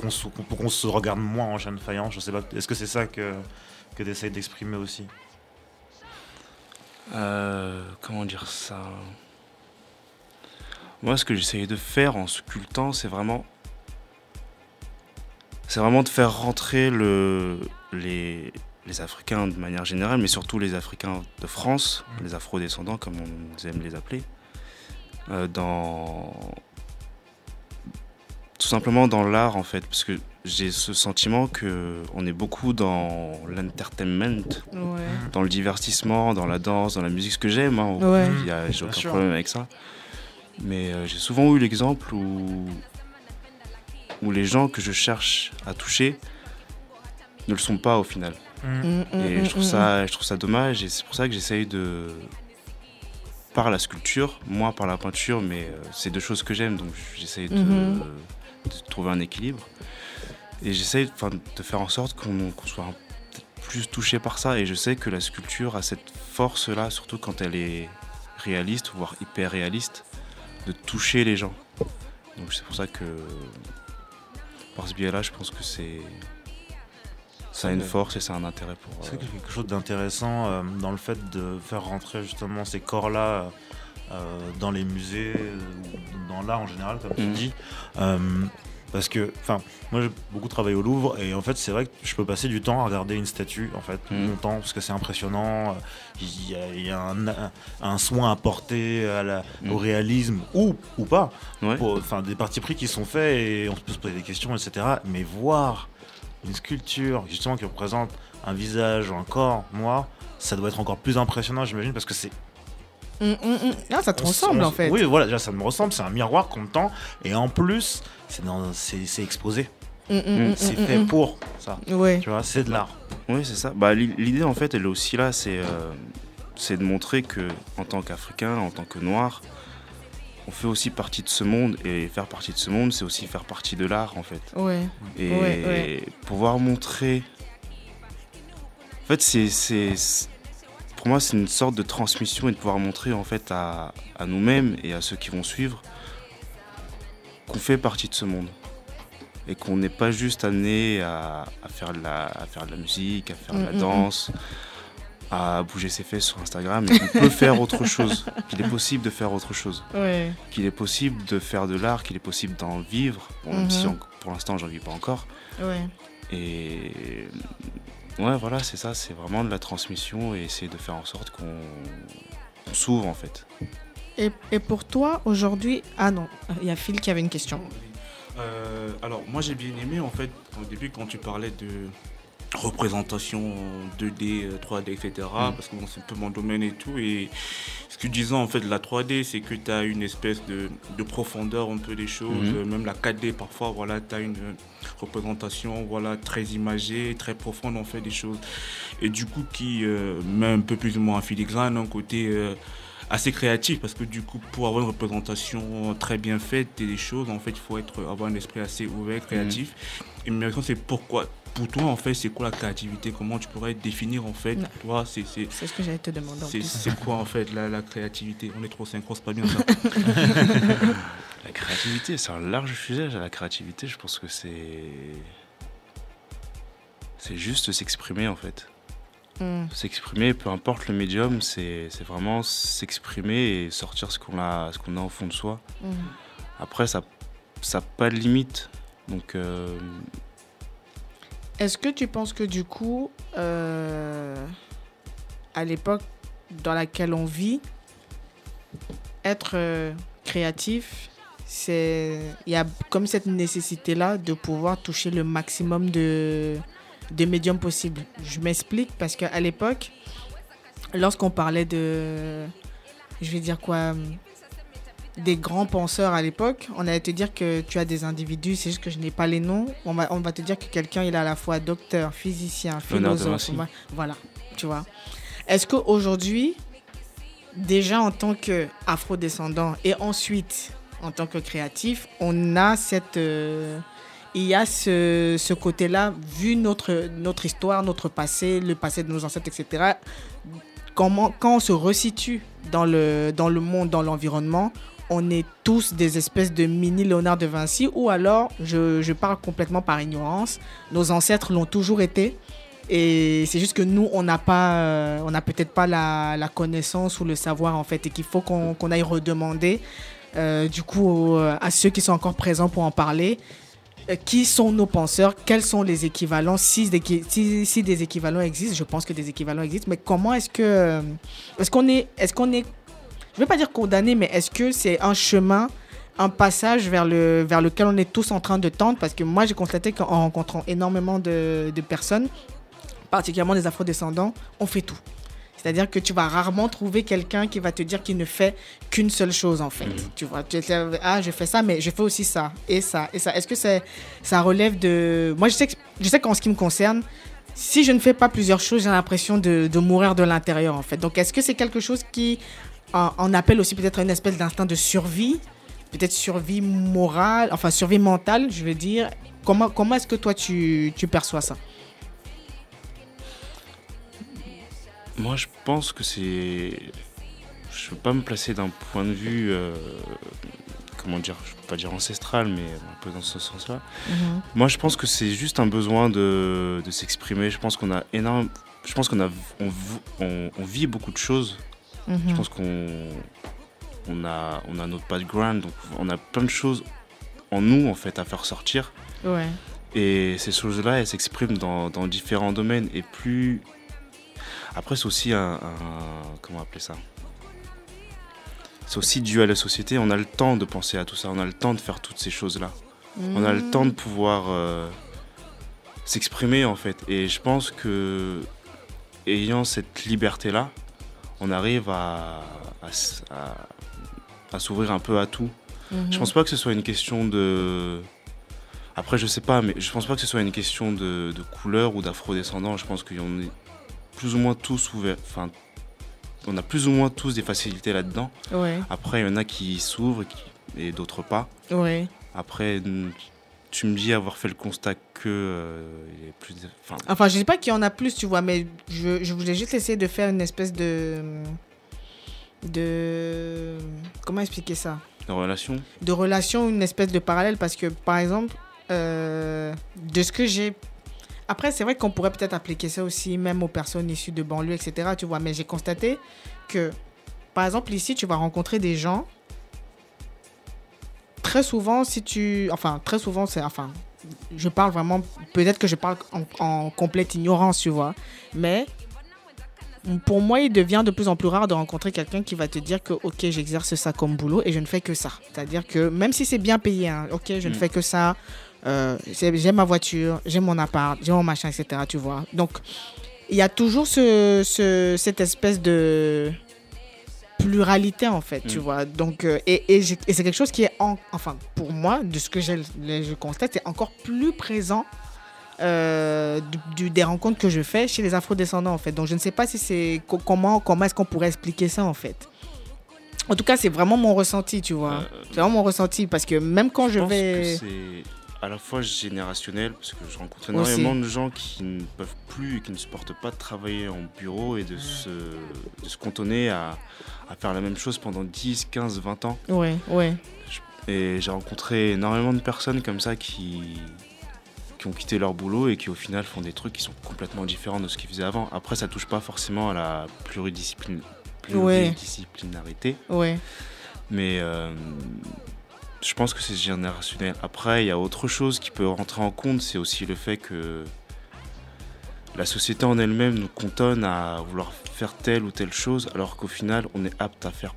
qu'on se, regarde moins en chaîne faïence je sais pas. Est-ce que c'est ça que que tu essayes d'exprimer aussi? Euh, comment dire ça? Moi, ce que j'essayais de faire en sculptant, c'est vraiment. C'est vraiment de faire rentrer le, les, les Africains de manière générale, mais surtout les Africains de France, les Afro-descendants, comme on aime les appeler, euh, dans. Tout simplement dans l'art, en fait, parce que j'ai ce sentiment que on est beaucoup dans l'entertainment, Ouais. dans le divertissement, dans la danse, dans la musique, ce que j'aime. Hein. Ouais. Il y a- J'ai aucun sûr. problème avec ça. Mais euh, j'ai souvent eu l'exemple où, où les gens que je cherche à toucher ne le sont pas au final. Mm, mm, Et mm, je trouve, ça, je trouve ça dommage et c'est pour ça que j'essaye de. Par la sculpture, moi par la peinture, mais euh, c'est deux choses que j'aime donc j'essaye de, Mhm. de trouver un équilibre. Et j'essaye enfin, de faire en sorte qu'on soit plus touché par ça. Et je sais que la sculpture a cette force-là, surtout quand elle est réaliste, voire hyper réaliste, de toucher les gens. Donc c'est pour ça que par ce biais-là, je pense que c'est. Ça a une force et ça a un intérêt pour. C'est euh, quelque chose d'intéressant euh, dans le fait de faire rentrer justement ces corps-là euh, dans les musées, dans l'art en général, comme tu Mhm. dis. Parce que, enfin, moi j'ai beaucoup travaillé au Louvre et en fait c'est vrai que je peux passer du temps à regarder une statue en fait Mhm. longtemps parce que c'est impressionnant. Il y a, il y a un, soin apporté à la- au Mhm. réalisme ou ou pas. Ouais. Enfin des partis pris qui sont faits et on peut se poser des questions etc. Mais voir une sculpture justement qui représente un visage ou un corps noir, ça doit être encore plus impressionnant, j'imagine, parce que c'est. mm, mm, mm. Ah, ça te on- ressemble on- en fait. Oui, voilà, déjà ça me ressemble, c'est un miroir qu'on tend, et en plus, c'est dans- c'est c'est exposé, Mm, mm, mm, c'est mm, fait mm. pour ça. Ouais. Tu vois, c'est de l'art. Oui, c'est ça. Bah, l'i- L'idée, en fait, elle est aussi là, c'est euh, c'est de montrer que en tant qu'Africain, en tant que Noir, on fait aussi partie de ce monde, et faire partie de ce monde, c'est aussi faire partie de l'art, en fait. Ouais. Et Ouais, ouais. pouvoir montrer... En fait, c'est... Pour moi, c'est une sorte de transmission et de pouvoir montrer, en fait, à, à nous-mêmes et à ceux qui vont suivre qu'on fait partie de ce monde. Et qu'on n'est pas juste amené à, à faire de la, à faire de la musique, à faire de la Mm, mm, mm. danse, à bouger ses fesses sur Instagram, mais qu'on peut faire autre chose, qu'il est possible de faire autre chose, Ouais. qu'il est possible de faire de l'art, qu'il est possible d'en vivre, bon, même si Mhm. pour l'instant j'en vis pas encore. Ouais. Et ouais, voilà, c'est ça, c'est vraiment de la transmission et essayer de faire en sorte qu'on s'ouvre en fait. Et, et pour toi, aujourd'hui. Ah non, il y a Phil qui avait une question. Euh, alors, moi j'ai bien aimé en fait, au début, quand tu parlais de représentation 2D, euh, 3D, etc. Parce que bon, c'est un peu mon domaine et tout. Et ce que tu disais en fait de la 3D, c'est que tu as une espèce de, de profondeur un peu des choses. Euh, Même la 4D, parfois, voilà, tu as une euh, représentation voilà, très imagée, très profonde en fait des choses. Et du coup, qui euh, met un peu plus ou moins en filigrane un côté. euh, assez créatif parce que du coup pour avoir une représentation très bien faite des choses en fait il faut être avoir un esprit assez ouvert créatif et ma question c'est pourquoi pour toi en fait c'est quoi la créativité? Comment tu pourrais définir en fait Non. toi c'est c'est C'est ce que j'allais te demander en c'est quoi en fait la, la créativité? On est trop synchro c'est pas bien ça La créativité, c'est un large sujet. La créativité, je pense que c'est. C'est juste s'exprimer en fait. Hmm. S'exprimer, peu importe le médium, c'est c'est vraiment s'exprimer et sortir ce qu'on a, ce qu'on a au fond de soi. Mhm. Après, ça n'a pas de limite. Donc, euh, Est-ce que tu penses que du coup, euh, à l'époque dans laquelle on vit, être euh, créatif, c'est il y a comme cette nécessité là de pouvoir toucher le maximum de de médiums possibles. Je m'explique parce qu'à l'époque, lorsqu'on parlait de, je vais dire quoi, des grands penseurs à l'époque, on allait te dire que tu as des individus, c'est juste que je n'ai pas les noms. On va, on va te dire que quelqu'un il est à la fois docteur, physicien, philosophe. Voilà, tu vois. Est-ce qu'aujourd'hui, déjà en tant qu'afro-descendant et ensuite en tant que créatif, on a cette. euh, il y a ce, ce côté-là, vu notre, notre histoire, notre passé, le passé de nos ancêtres, etc. Comment, quand on se resitue dans le, dans le monde, dans l'environnement, on est tous des espèces de mini Léonard de Vinci, ou alors, je, je parle complètement par ignorance, nos ancêtres l'ont toujours été, et c'est juste que nous, on n'a pas, euh, on n'a peut-être pas la, la connaissance ou le savoir en fait, et qu'il faut qu'on aille redemander, euh, du coup, à ceux qui sont encore présents pour en parler, euh, qui sont nos penseurs, quels sont les équivalents, si des, si, des équivalents existent, je pense que des équivalents existent, mais comment est-ce que, est-ce qu'on est, est-ce qu'on est, je vais pas dire condamné, mais est-ce que c'est un chemin, un passage vers, le, vers lequel on est tous en train de tendre? Parce que moi, j'ai constaté qu'en rencontrant énormément de, de personnes, particulièrement des afrodescendants, on fait tout. C'est-à-dire que tu vas rarement trouver quelqu'un qui va te dire qu'il ne fait qu'une seule chose en fait. Tu vois, tu ah je fais ça, mais je fais aussi ça et ça et ça. Est-ce que ça relève de moi je sais que je sais qu'en ce qui me concerne, si je ne fais pas plusieurs choses, j'ai l'impression de, de mourir de l'intérieur en fait. Donc est-ce que c'est quelque chose qui en appelle aussi peut-être à une espèce d'instinct de survie, peut-être survie morale, enfin survie mentale, je veux dire. Comment comment est-ce que toi tu, tu perçois ça? Moi, je pense que c'est. Je veux pas me placer d'un point de vue. euh, Comment dire Je peux pas dire ancestral, mais un peu dans ce sens-là. Moi, je pense que c'est juste un besoin de, de s'exprimer. Je pense qu'on a énorme. Je pense qu'on a, on, on- on vit beaucoup de choses. Je pense qu'on on a, on a notre background, donc on a plein de choses en nous en fait à faire sortir. Ouais. Et ces choses-là, elles s'expriment dans, dans différents domaines. Et plus. Après, c'est aussi un, un- Comment appeler ça? C'est aussi dû à la société. On a le temps de penser à tout ça. On a le temps de faire toutes ces choses-là. On a le temps de pouvoir euh, s'exprimer, en fait. Et je pense que. Ayant cette liberté-là, on arrive à, à s- à- à s'ouvrir un peu à tout. Je pense pas que ce soit une question de. Après, je sais pas, mais je pense pas que ce soit une question de, de couleur ou d'afro-descendant. Je pense qu'on est plus ou moins tous ouverts. Enfin, on a plus ou moins tous des facilités là-dedans. Ouais. Après, il y en a qui s'ouvrent et, d'autres pas. Ouais. Après, tu me dis avoir fait le constat que. euh, il y a plus de- Enfin, Enfin, je sais pas qu'il y en a plus, tu vois, mais je, je voulais juste essayer de faire une espèce de. de. Comment expliquer ça? Les relations. De relation, une espèce de parallèle, parce que par exemple, euh, de ce que j'ai. Après, c'est vrai qu'on pourrait peut-être appliquer ça aussi, même aux personnes issues de banlieue, etc., tu vois, mais j'ai constaté que, par exemple, ici, tu vas rencontrer des gens. Très souvent, si tu. Enfin, très souvent, c'est. Enfin, je parle vraiment, peut-être que je parle en, en complète ignorance, tu vois, mais pour moi, il devient de plus en plus rare de rencontrer quelqu'un qui va te dire que, ok, j'exerce ça comme boulot et je ne fais que ça. C'est-à-dire que même si c'est bien payé, hein, ok, je ne Mm. fais que ça, euh, j'ai ma voiture, j'ai mon appart, j'ai mon machin, etc. Tu vois. Donc, il y a toujours ce, ce- cette espèce de pluralité en fait, tu Mm. vois. Donc, euh, et, et, c'est quelque chose qui est, en, enfin, pour moi, de ce que je constate, c'est encore plus présent euh, du, des rencontres que je fais chez les afrodescendants en fait. Donc, je ne sais pas si c'est co- comment, comment est-ce qu'on pourrait expliquer ça en fait. En tout cas, c'est vraiment mon ressenti, tu vois. Euh, c'est vraiment mon ressenti parce que même quand je, pense vais. que à la fois générationnel, parce que je rencontre Aussi. énormément de gens qui ne peuvent plus et qui ne supportent pas de travailler en bureau et de se, de se cantonner à, à faire la même chose pendant 10, 15, 20 ans. Ouais, ouais. Et j'ai rencontré énormément de personnes comme ça qui, qui ont quitté leur boulot et qui au final font des trucs qui sont complètement différents de ce qu'ils faisaient avant. Après, ça touche pas forcément à la pluridiscipline, Ouais. pluridisciplinarité. Ouais. Mais euh, je pense que c'est générationnel. Après, il y a autre chose qui peut rentrer en compte, c'est aussi le fait que la société en elle-même nous cantonne à vouloir faire telle ou telle chose, alors qu'au final, on est apte à faire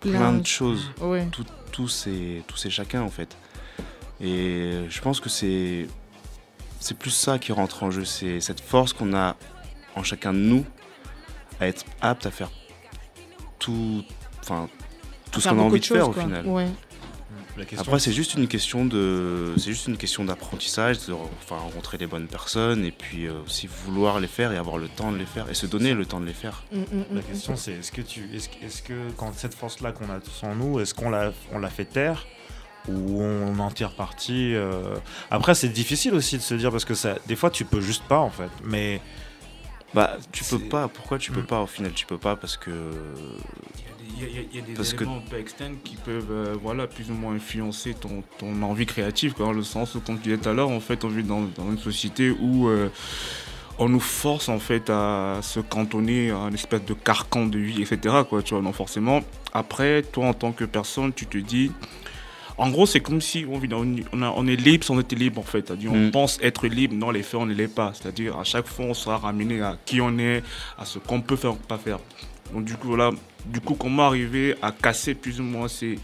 plein de choses. Ouais. Tout, tout c'est chacun en fait. Et je pense que c'est c'est plus ça qui rentre en jeu, c'est cette force qu'on a en chacun de nous à être apte à faire tout, enfin tout ce qu'on a envie de faire au final. Ouais. La Après, c'est juste une question de, c'est juste une question d'apprentissage, de enfin, rencontrer les bonnes personnes et puis euh, aussi vouloir les faire et avoir le temps de les faire et se donner le temps de les faire. Mm, mm, La mm, question c'est est-ce que tu est-ce, que- est-ce que quand cette force là qu'on a tous en nous, est-ce qu'on la on la fait taire ou on en tire parti euh, Après c'est difficile aussi de se dire parce que ça des fois tu peux juste pas en fait. Mais Bah, tu peux pas. Pourquoi tu peux Mm. pas au final? Tu peux pas parce que Il y a, il y a- il y a des Parce que- éléments un peu externes qui peuvent euh, voilà, plus ou moins influencer ton, ton envie créative, quoi, dans le sens où, comme tu disais tout à l'heure, en fait, on vit dans, dans une société où euh, on nous force en fait à se cantonner à une espèce de carcan de vie, etc. Quoi, tu vois, donc forcément, après, toi en tant que personne, tu te dis. En gros, c'est comme si on, vit dans une- on, a- on est libre sans être libre en fait. C'est-à-dire, on Mm. pense être libre, non, les faits, on ne l'est pas. C'est-à-dire, à chaque fois, on sera ramené à qui on est, à ce qu'on peut faire ou pas faire. Donc, du coup, voilà, du coup, comment arriver à casser plus ou moins ces,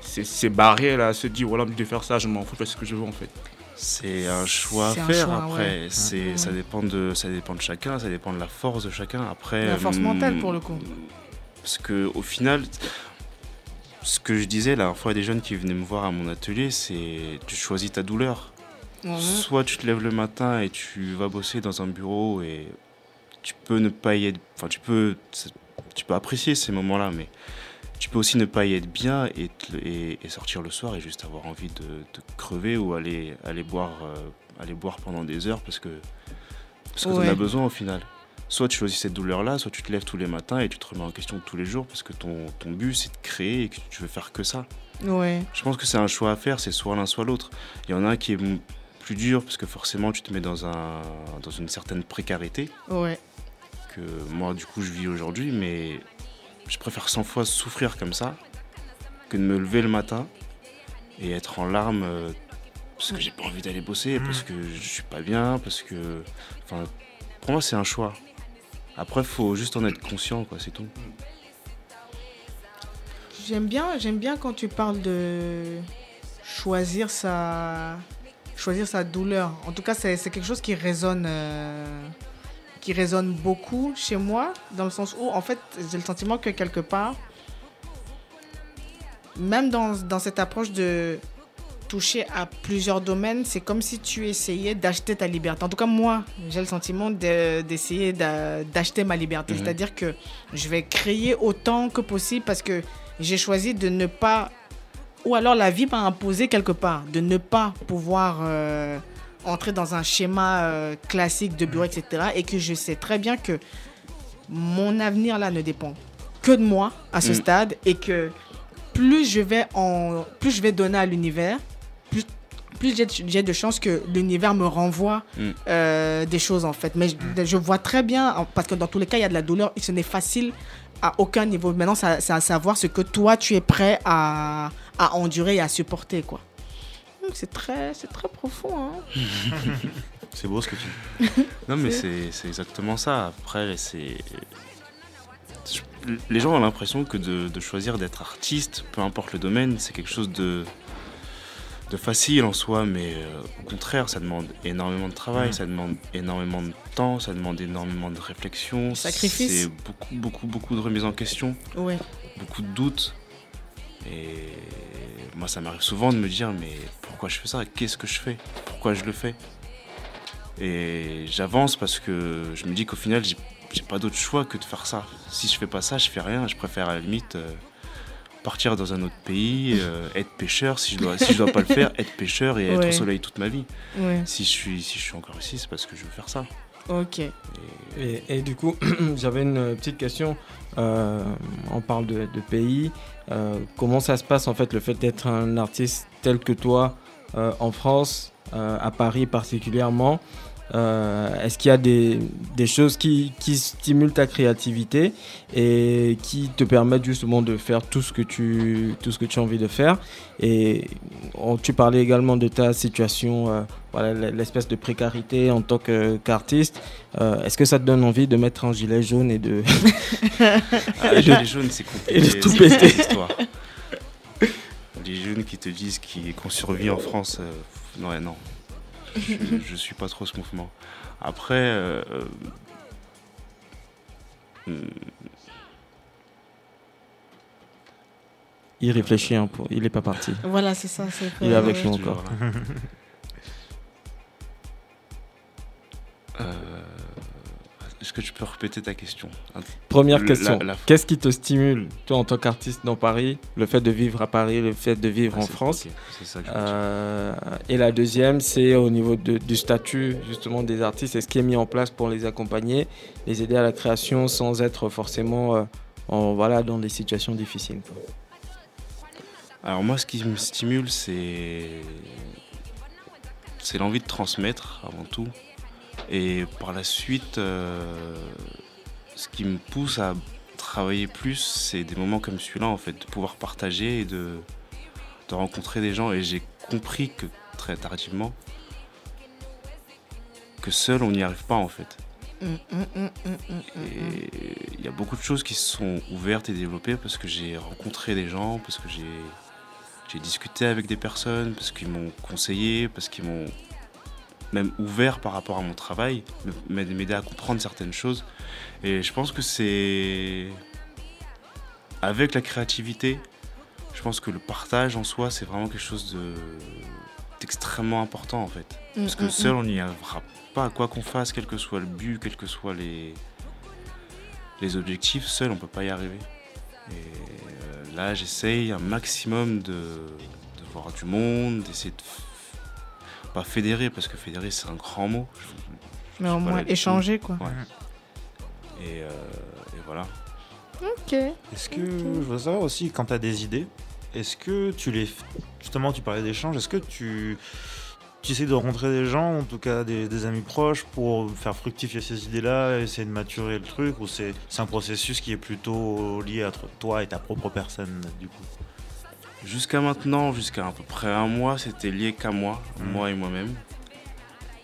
ces, ces barrières là, à se dire, voilà, de faire ça, je m'en fous, je fais ce que je veux en fait. c'est un choix à faire. choix, après, ouais. c'est Ouais. ça dépend de ça dépend de chacun, ça dépend de la force de chacun. Après, La force hum, mentale, pour le coup. Parce que au final, ce que je disais la dernière fois à des jeunes qui venaient me voir à mon atelier, c'est tu choisis ta douleur. Soit tu te lèves le matin et tu vas bosser dans un bureau et tu peux ne pas y être. Enfin, tu peux, tu peux apprécier ces moments-là, mais tu peux aussi ne pas y être bien et, te- et- et sortir le soir et juste avoir envie de, de crever ou aller, aller, boire, euh, aller boire pendant des heures parce que, parce que Ouais. as besoin au final. Soit tu choisis cette douleur-là, soit tu te lèves tous les matins et tu te remets en question tous les jours parce que ton, ton but c'est de créer et que tu veux faire que ça. Ouais. Je pense que c'est un choix à faire, c'est soit l'un soit l'autre. Il y en a un qui est plus dur parce que forcément tu te mets dans, un, dans une certaine précarité Ouais. que moi du coup je vis aujourd'hui, mais je préfère 100 fois souffrir comme ça que de me lever le matin et être en larmes euh, parce que j'ai pas envie d'aller bosser, parce que je suis pas bien, parce que... Enfin, pour moi c'est un choix. Après faut juste en être conscient, quoi, c'est tout. J'aime bien, j'aime bien quand tu parles de choisir sa, choisir sa douleur. En tout cas, c'est quelque chose qui résonne, euh, qui résonne beaucoup chez moi, dans le sens où, en fait, j'ai le sentiment que quelque part, même dans, dans cette approche de toucher à plusieurs domaines, c'est comme si tu essayais d'acheter ta liberté. En tout cas, moi, j'ai le sentiment de- d'essayer d'a- d'acheter ma liberté. Mhm. C'est-à-dire que je vais créer autant que possible parce que j'ai choisi de ne pas, ou alors la vie m'a imposé quelque part, de ne pas pouvoir euh, entrer dans un schéma euh, classique de bureau, etc. Et que je sais très bien que mon avenir là ne dépend que de moi à ce Mm. stade et que plus je vais en plus je vais donner à l'univers plus plus j'ai de- chances que l'univers me renvoie Mm. euh, des choses en fait mais je, je vois très bien en- parce que dans tous les cas il y a de la douleur et ce n'est facile à aucun niveau maintenant ça- c'est à savoir ce que toi tu es prêt à, à endurer et à supporter quoi Donc, c'est très c'est très profond hein. C'est beau ce que tu dis. non, mais c'est c'est exactement ça. Après, c'est. Les gens ont l'impression que de, de choisir d'être artiste, peu importe le domaine, c'est quelque chose de, de facile en soi, mais euh, au contraire, ça demande énormément de travail, Mm. ça demande énormément de temps, ça demande énormément de réflexion. Sacrifice. C'est beaucoup, beaucoup, beaucoup de remise en question, Ouais. beaucoup de doutes. Et moi, ça m'arrive souvent de me dire, mais pourquoi je fais ça? Qu'est-ce que je fais? Pourquoi je le fais? Et j'avance parce que je me dis qu'au final, j'ai j'ai pas d'autre choix que de faire ça. Si je fais pas ça, je fais rien. Je préfère à la limite euh, partir dans un autre pays, euh, être pêcheur. Si je dois, si je dois pas le faire, être pêcheur et être au soleil toute ma vie. Ouais. Si je suis, si je suis encore ici, c'est parce que je veux faire ça. Ok. Et, et du coup, j'avais une petite question. Euh, on parle de, de pays. Euh, comment ça se passe en fait le fait d'être un artiste tel que toi euh, en France, euh, à Paris particulièrement Euh, Est-ce qu'il y a des, des choses qui, qui stimulent ta créativité et qui te permettent justement de faire tout ce que tu, tout ce que tu as envie de faire? Et on- tu parlais également de ta situation, euh, voilà, l'espèce de précarité en tant qu'artiste. Euh, Est-ce que ça te donne envie de mettre un gilet jaune et de... Ah, les jeunes, c'est compliqué. et de tout péter. Les jeunes qui te disent qu'on survit en France, non, non. Je, je suis pas trop ce mouvement. Après, euh, euh, Il réfléchit un peu, il n'est pas parti. Voilà, c'est ça. c'est Il est avec nous encore. Euh, Est-ce que tu peux répéter ta question Première question, la- qu'est-ce qui te stimule, toi en tant qu'artiste dans Paris, le fait de vivre à Paris, le fait de vivre Ah, en France ça que je. Euh, et la deuxième, c'est au niveau de- du statut justement des artistes. Est-ce qui est mis en place pour les accompagner, les aider à la création sans être forcément euh, en, voilà, dans des situations difficiles quoi. Alors moi, ce qui me stimule, c'est c'est l'envie de transmettre avant tout, et par la suite, euh, ce qui me pousse à travailler plus, c'est des moments comme celui-là, en fait, de pouvoir partager et de, de rencontrer des gens. Et j'ai compris que très tardivement que seul, on n'y arrive pas, en fait. Mm, mm, mm. Et il y a beaucoup de choses qui se sont ouvertes et développées parce que j'ai rencontré des gens, parce que j'ai discuté avec des personnes, parce qu'ils m'ont conseillé, parce qu'ils m'ont même ouvert par rapport à mon travail, m'aider à comprendre certaines choses. Et je pense que c'est avec la créativité, je pense que le partage en soi, c'est vraiment quelque chose de d'extrêmement important en fait. Parce que Mm, mm, seul, on n'y arrivera pas, quoi qu'on fasse, quel que soit le but, quels que soient les, les objectifs, seul, on peut pas y arriver. Et euh, là, j'essaye un maximum de, de voir du monde, d'essayer de. Pas fédérer, parce que fédérer, c'est un grand mot. Mais Je au sais pas moins échanger, quoi. Ouais. Et, euh, et voilà. Ok. Est-ce que, je veux savoir aussi, quand tu as des idées, est-ce que tu les. Justement, tu parlais d'échanges, est-ce que tu. Tu essaies de rencontrer des gens, en tout cas des, des amis proches, pour faire fructifier ces idées-là, essayer de maturer le truc, ou c'est c'est un processus qui est plutôt lié à toi et ta propre personne, du coup? Jusqu'à maintenant, jusqu'à à peu près un mois, c'était lié qu'à moi, Mhm. moi et moi-même.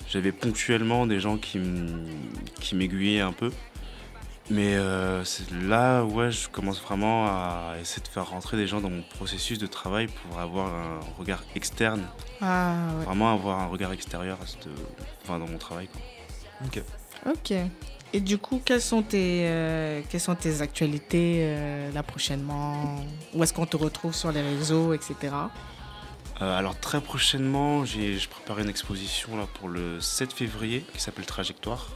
J'avais ponctuellement des gens qui m'aiguillaient un peu. Mais euh, c'est là, ouais, je commence vraiment à essayer de faire rentrer des gens dans mon processus de travail pour avoir un regard externe, Ah, ouais. vraiment avoir un regard extérieur à cette- enfin, dans mon travail. quoi. Ok. Ok. Et du coup, quelles sont tes, euh, quelles sont tes actualités euh, là prochainement? Où est-ce qu'on te retrouve sur les réseaux, etc. Euh, alors très prochainement, j'ai, je prépare une exposition là, pour le 7 février qui s'appelle Trajectoire.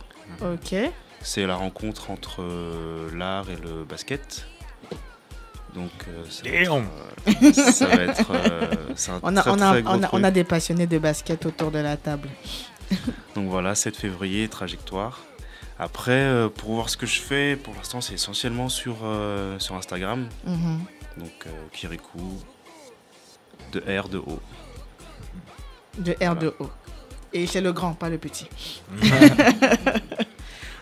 Ok. C'est la rencontre entre euh, l'art et le basket. Donc euh, ça, va être, euh, ça va être, euh, un On a, très, on, a, très gros on, a, on truc. a des passionnés de basket autour de la table. Donc voilà, 7 février, trajectoire. Après, euh, pour voir ce que je fais, pour l'instant, c'est essentiellement sur, euh, sur Instagram. Mhm. Donc euh, Kirikou, de R, de O. De R de O. Et c'est le grand, pas le petit.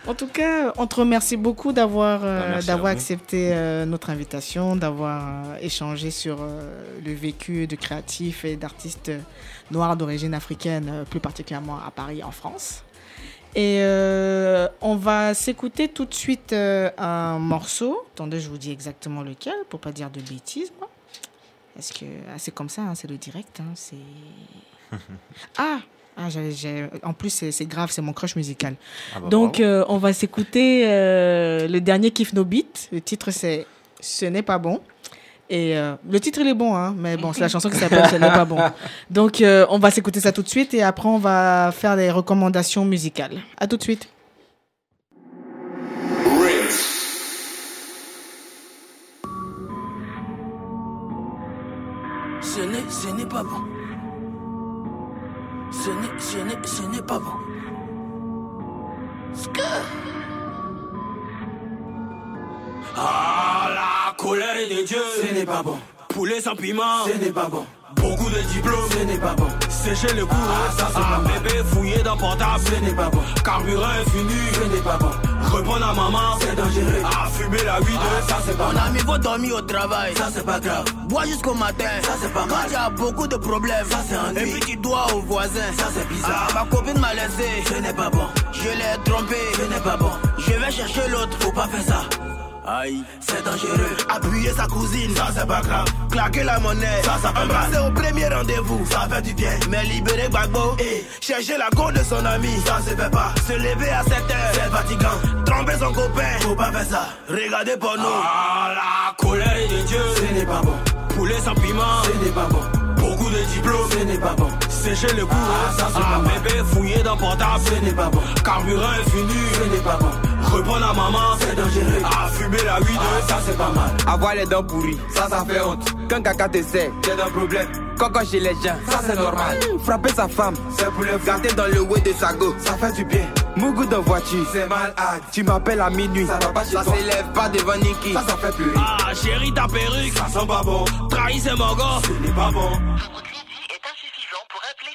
En tout cas, on te remercie beaucoup d'avoir euh, Bah, d'avoir accepté euh, notre invitation, d'avoir euh, échangé sur le vécu de créatifs et d'artistes noirs d'origine africaine, plus particulièrement à Paris, en France. Et euh, on va s'écouter tout de suite euh, un morceau. Attendez, je vous dis exactement lequel, pour pas dire de bêtises. Est-ce que ah, c'est comme ça, hein, c'est le direct, hein, c'est. ah. Ah, j'ai- j'ai- En plus, c'est grave, c'est mon crush musical. Ah bah, Donc, euh, on va s'écouter le dernier Kiff No Beat. Le titre, c'est Ce n'est pas bon. Et euh, le titre, il est bon, hein, mais bon, c'est la chanson qui s'appelle Ce n'est pas bon. Donc, euh, on va s'écouter ça tout de suite et après, on va faire des recommandations musicales. À tout de suite. Ce n'est, ce n'est pas bon. Ce n'est, ce n'est, ce n'est pas bon. Ah, colère est de Dieu. Ce n'est pas bon. Poulet sans piment. Ce n'est pas bon. Beaucoup de diplômes. Ce n'est pas bon. Sécher le cou. Ah, ça c'est pas bébé fouillé dans portable. Ce n'est pas bon. Carburant infini. Ce n'est pas bon. Répondre à maman. C'est dangereux. Ah, fumer la vie de. ça c'est pas Mon ami va dormir au travail. Ça c'est pas grave. Bois jusqu'au matin. Ça, c'est pas Quand mal. tu as beaucoup de problèmes. Ça, c'est un Et puis tu dois au voisin. Ça, c'est bizarre. Ah, ma copine m'a laissé. Ce n'est pas bon. Je l'ai trompé. Ce n'est pas bon. Je vais chercher l'autre. Faut pas faire ça. Aïe. C'est dangereux. Appuyer sa cousine. Ça c'est pas grave. Claquer la monnaie. Ça, ça fait mal. Embrasser au premier rendez-vous. Ça fait du bien. Mais libérer Gbagbo. Eh. Chercher la compte de son ami. Ça se fait pas. Se lever à 7 C'est heures. fatigant. Tromper son copain. Faut pas faire ça. Regarder pour nous. Ah, la colère de Dieu. Ce n'est pas bon. Poulet sans piment. Ce n'est pas bon. Beaucoup de diplômes. Ce n'est pas bon. Sécher le cou. Ah, ça, c'est pas mal. bébé fouillé dans portable. Ce n'est pas bon. Carburant infini. Ce n'est pas bon. Répondre à maman. C'est dangereux. À fumer la weed. Ah, ça c'est pas mal. Avoir les dents pourries, Ça, ça fait honte. quand caca te sert, J'ai un problème. coco chez les gens, Ça c'est normal. frapper sa femme, C'est pour gars. gâter dans le way de sa go, Ça fait du bien. mougou de voiture, C'est malade. tu m'appelles à minuit, Ça va pas chez ça toi. s'élève pas devant Niki. Ça, ça fait pleurer. Ah, chérie, ta perruque. Ça sent pas bon. Trahi, c'est mon gars. Ce n'est pas bon. est insuffisant pour appeler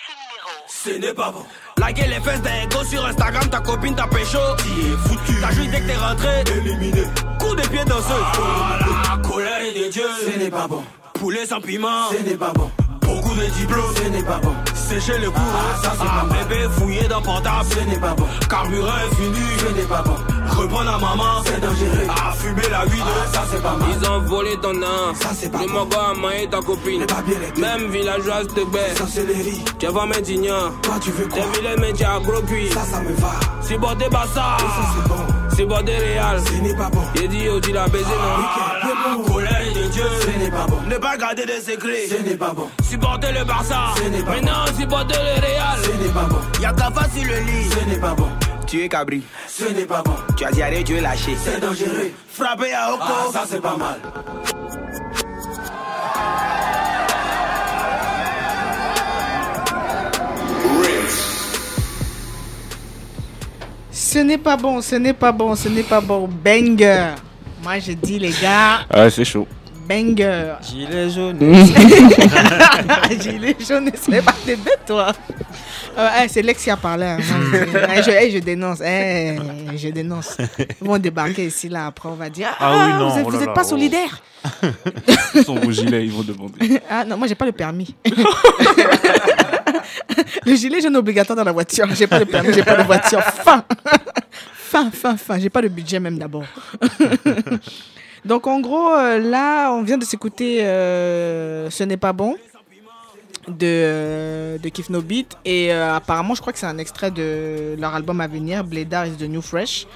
ce. Ce n'est pas bon. Laguer les fesses d'un go sur Instagram, ta copine t'a pécho. Qui est foutu. T'as juste dès que t'es rentré. Éliminé. Coup de pied danseuse. Ah, la colère est de Dieu. Ce n'est pas bon. Poulet sans piment. Ce n'est pas bon. Beaucoup de diplômes. Ce n'est pas bon. Sécher le cou. Ah, ça, c'est pas mal. bébé fouillé dans portable. Ce n'est pas bon. Carburant infini. Ce n'est pas bon. Répondre à maman. C'est dangereux. À fumer la weed. Ah, ça c'est pas mal. Ils ont volé ton âme, Ça c'est pas le bon. mogo a maillé ta copine, C'est pas bien même villageoise te baisse, Sorcellerie. tu vas d'ignore, Toi tu veux quoi? T'es vilain mais tu as gros cuit, Ça ça me va. bordé Bassa, Ça c'est bon. c'est bordé Réal, Ce n'est pas bon. j'ai dit oh tu l'as baisé non, Ah, La colère est de Dieu. Ce n'est pas bon. Ne pas garder des secrets. Ce n'est pas bon. Supporter le Barça. Ce n'est pas maintenant c'est bordé le Réal, Ce n'est pas bon. Y'a Kafa sur le lit. Ce n'est pas bon. Tu es cabri, Ce n'est pas bon. tu as diarrhée, tu es lâché, C'est dangereux. Frappé à Oko. Ah, ça c'est pas mal. Ce n'est pas bon, ce n'est pas bon, ce n'est pas bon. Banger. Moi, je dis, les gars, Ah, c'est chaud. Banger. Gilet jaune. Gilet jaune, c'est pas des bêtes, toi. Euh, c'est Lex qui a parlé. hein. Je, je dénonce. je dénonce. Ils vont débarquer ici, là. Après, on va dire Ah, Ah oui, non, vous êtes, oh pas oh. solidaire. Son rouge gilet, ils vont demander. Ah non, moi, j'ai pas le permis. le gilet jaune obligatoire dans la voiture. J'ai pas le permis, j'ai pas de voiture. Fin. fin, fin, fin. J'ai pas de budget, même d'abord. Donc, en gros, euh, là, on vient de s'écouter euh, Ce n'est pas bon de, euh, de Kif No Beat. Et euh, apparemment, je crois que c'est un extrait de leur album à venir, Blédard is the New Fresh.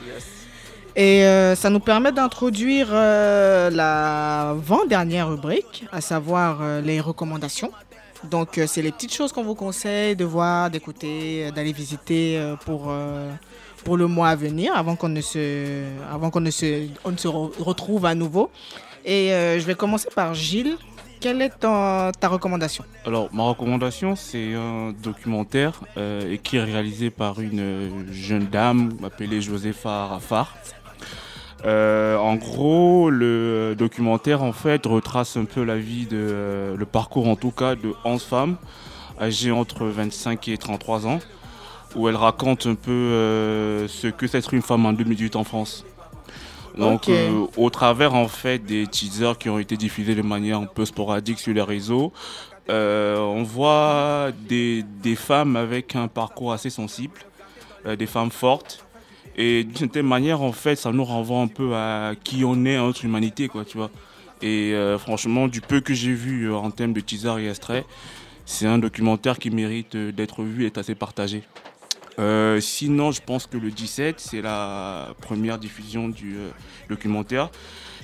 Et euh, ça nous permet d'introduire euh, la avant-dernière rubrique, à savoir les recommandations. Donc, c'est les petites choses qu'on vous conseille de voir, d'écouter, d'aller visiter pour, pour le mois à venir, avant qu'on ne se, avant qu'on ne se, on se re- retrouve à nouveau. Et euh, je vais commencer par Gilles. Quelle est ta recommandation? Alors, ma recommandation, c'est un documentaire euh, qui est réalisé par une euh, jeune dame appelée Josepha Rafar. En gros, le documentaire en fait retrace un peu la vie de le parcours en tout cas de 11 femmes âgées entre 25 et 33 ans, où elle raconte un peu euh, ce que c'est être une femme en 2018 en France. Donc, euh, au travers en fait des teasers qui ont été diffusés de manière un peu sporadique sur les réseaux, euh, on voit des, des femmes avec un parcours assez sensible, euh, des femmes fortes. Et d'une certaine manière, en fait, ça nous renvoie un peu à qui on est en notre humanité, quoi, tu vois. Et euh, franchement, du peu que j'ai vu euh, en termes de teaser et extrait, c'est un documentaire qui mérite d'être vu et est assez partagé. Euh, sinon, je pense que le 17, c'est la première diffusion du euh, documentaire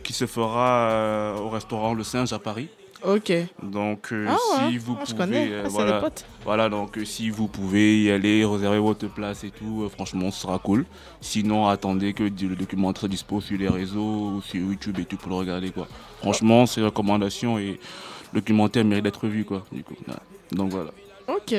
qui se fera euh, au restaurant Le Singe à Paris. Ok. Donc, Ah si ouais. vous Ah, pouvez, Ah, voilà, voilà, donc si vous pouvez y aller, réserver votre place et tout, franchement, ce sera cool. Sinon, attendez que le documentaire soit dispo sur les réseaux, sur YouTube et tout pour le regarder, quoi. Franchement, c'est une recommandation et le documentaire mérite d'être vu, quoi. Du coup, ouais. donc voilà. Ok.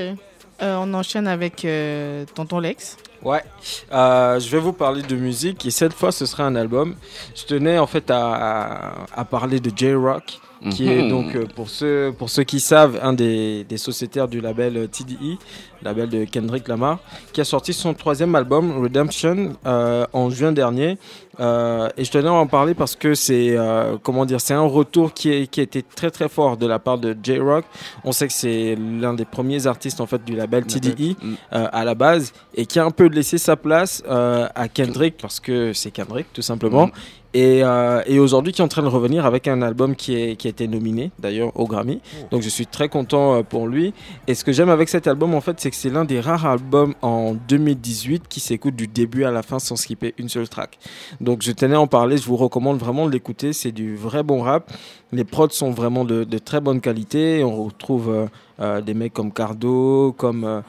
Euh, on enchaîne avec euh, Tonton Lex. Ouais, Euh, je vais vous parler de musique et cette fois ce sera un album. Je tenais en fait à, à parler de J-Rock, qui est Mhm. donc euh, pour ceux, pour ceux qui savent un des, des sociétaires du label euh, TDE, label de Kendrick Lamar, qui a sorti son troisième album Redemption euh, en juin dernier. Euh, et je tenais à en parler parce que c'est euh, comment dire, c'est un retour qui, est, qui a été très très fort de la part de J-Rock. On sait que c'est l'un des premiers artistes en fait du label TDE Mm. euh, à la base et qui a un peu laissé sa place à Kendrick parce que c'est Kendrick tout simplement. Mm. Et, euh, et aujourd'hui qui est en train de revenir avec un album qui, est, qui a été nominé d'ailleurs au Grammy. Donc je suis très content euh, pour lui. Et ce que j'aime avec cet album en fait c'est que c'est l'un des rares albums en 2018 qui s'écoute du début à la fin sans skipper une seule track. Donc je tenais à en parler, je vous recommande vraiment de l'écouter, c'est du vrai bon rap. Les prods sont vraiment de, de très bonne qualité. On retrouve euh, euh, des mecs comme Cardo, comme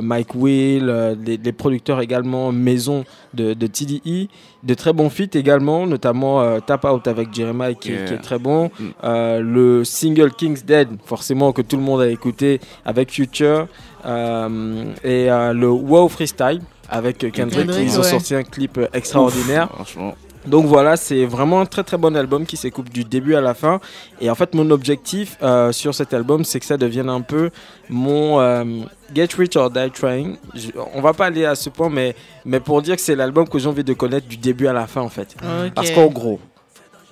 Mike Will, euh, les, les producteurs également maison de, de TDE. De très bons feats également, notamment euh, Tap Out avec Jeremiah qui, est- Yeah. qui est très bon. Mm. Euh, le single King's Dead, forcément que tout le monde a écouté avec Future. Euh, et euh, le Wow Freestyle avec Kendrick. Kendrick, Ils ont ouais. sorti un clip euh, extraordinaire. Franchement, Donc voilà, c'est vraiment un très très bon album qui s'écoupe du début à la fin. Et en fait, mon objectif euh, sur cet album, c'est que ça devienne un peu mon euh, Get Rich or Die Trying. Je- on va pas aller à ce point, mais, mais pour dire que c'est l'album que j'ai envie de connaître du début à la fin en fait. Parce qu'en gros,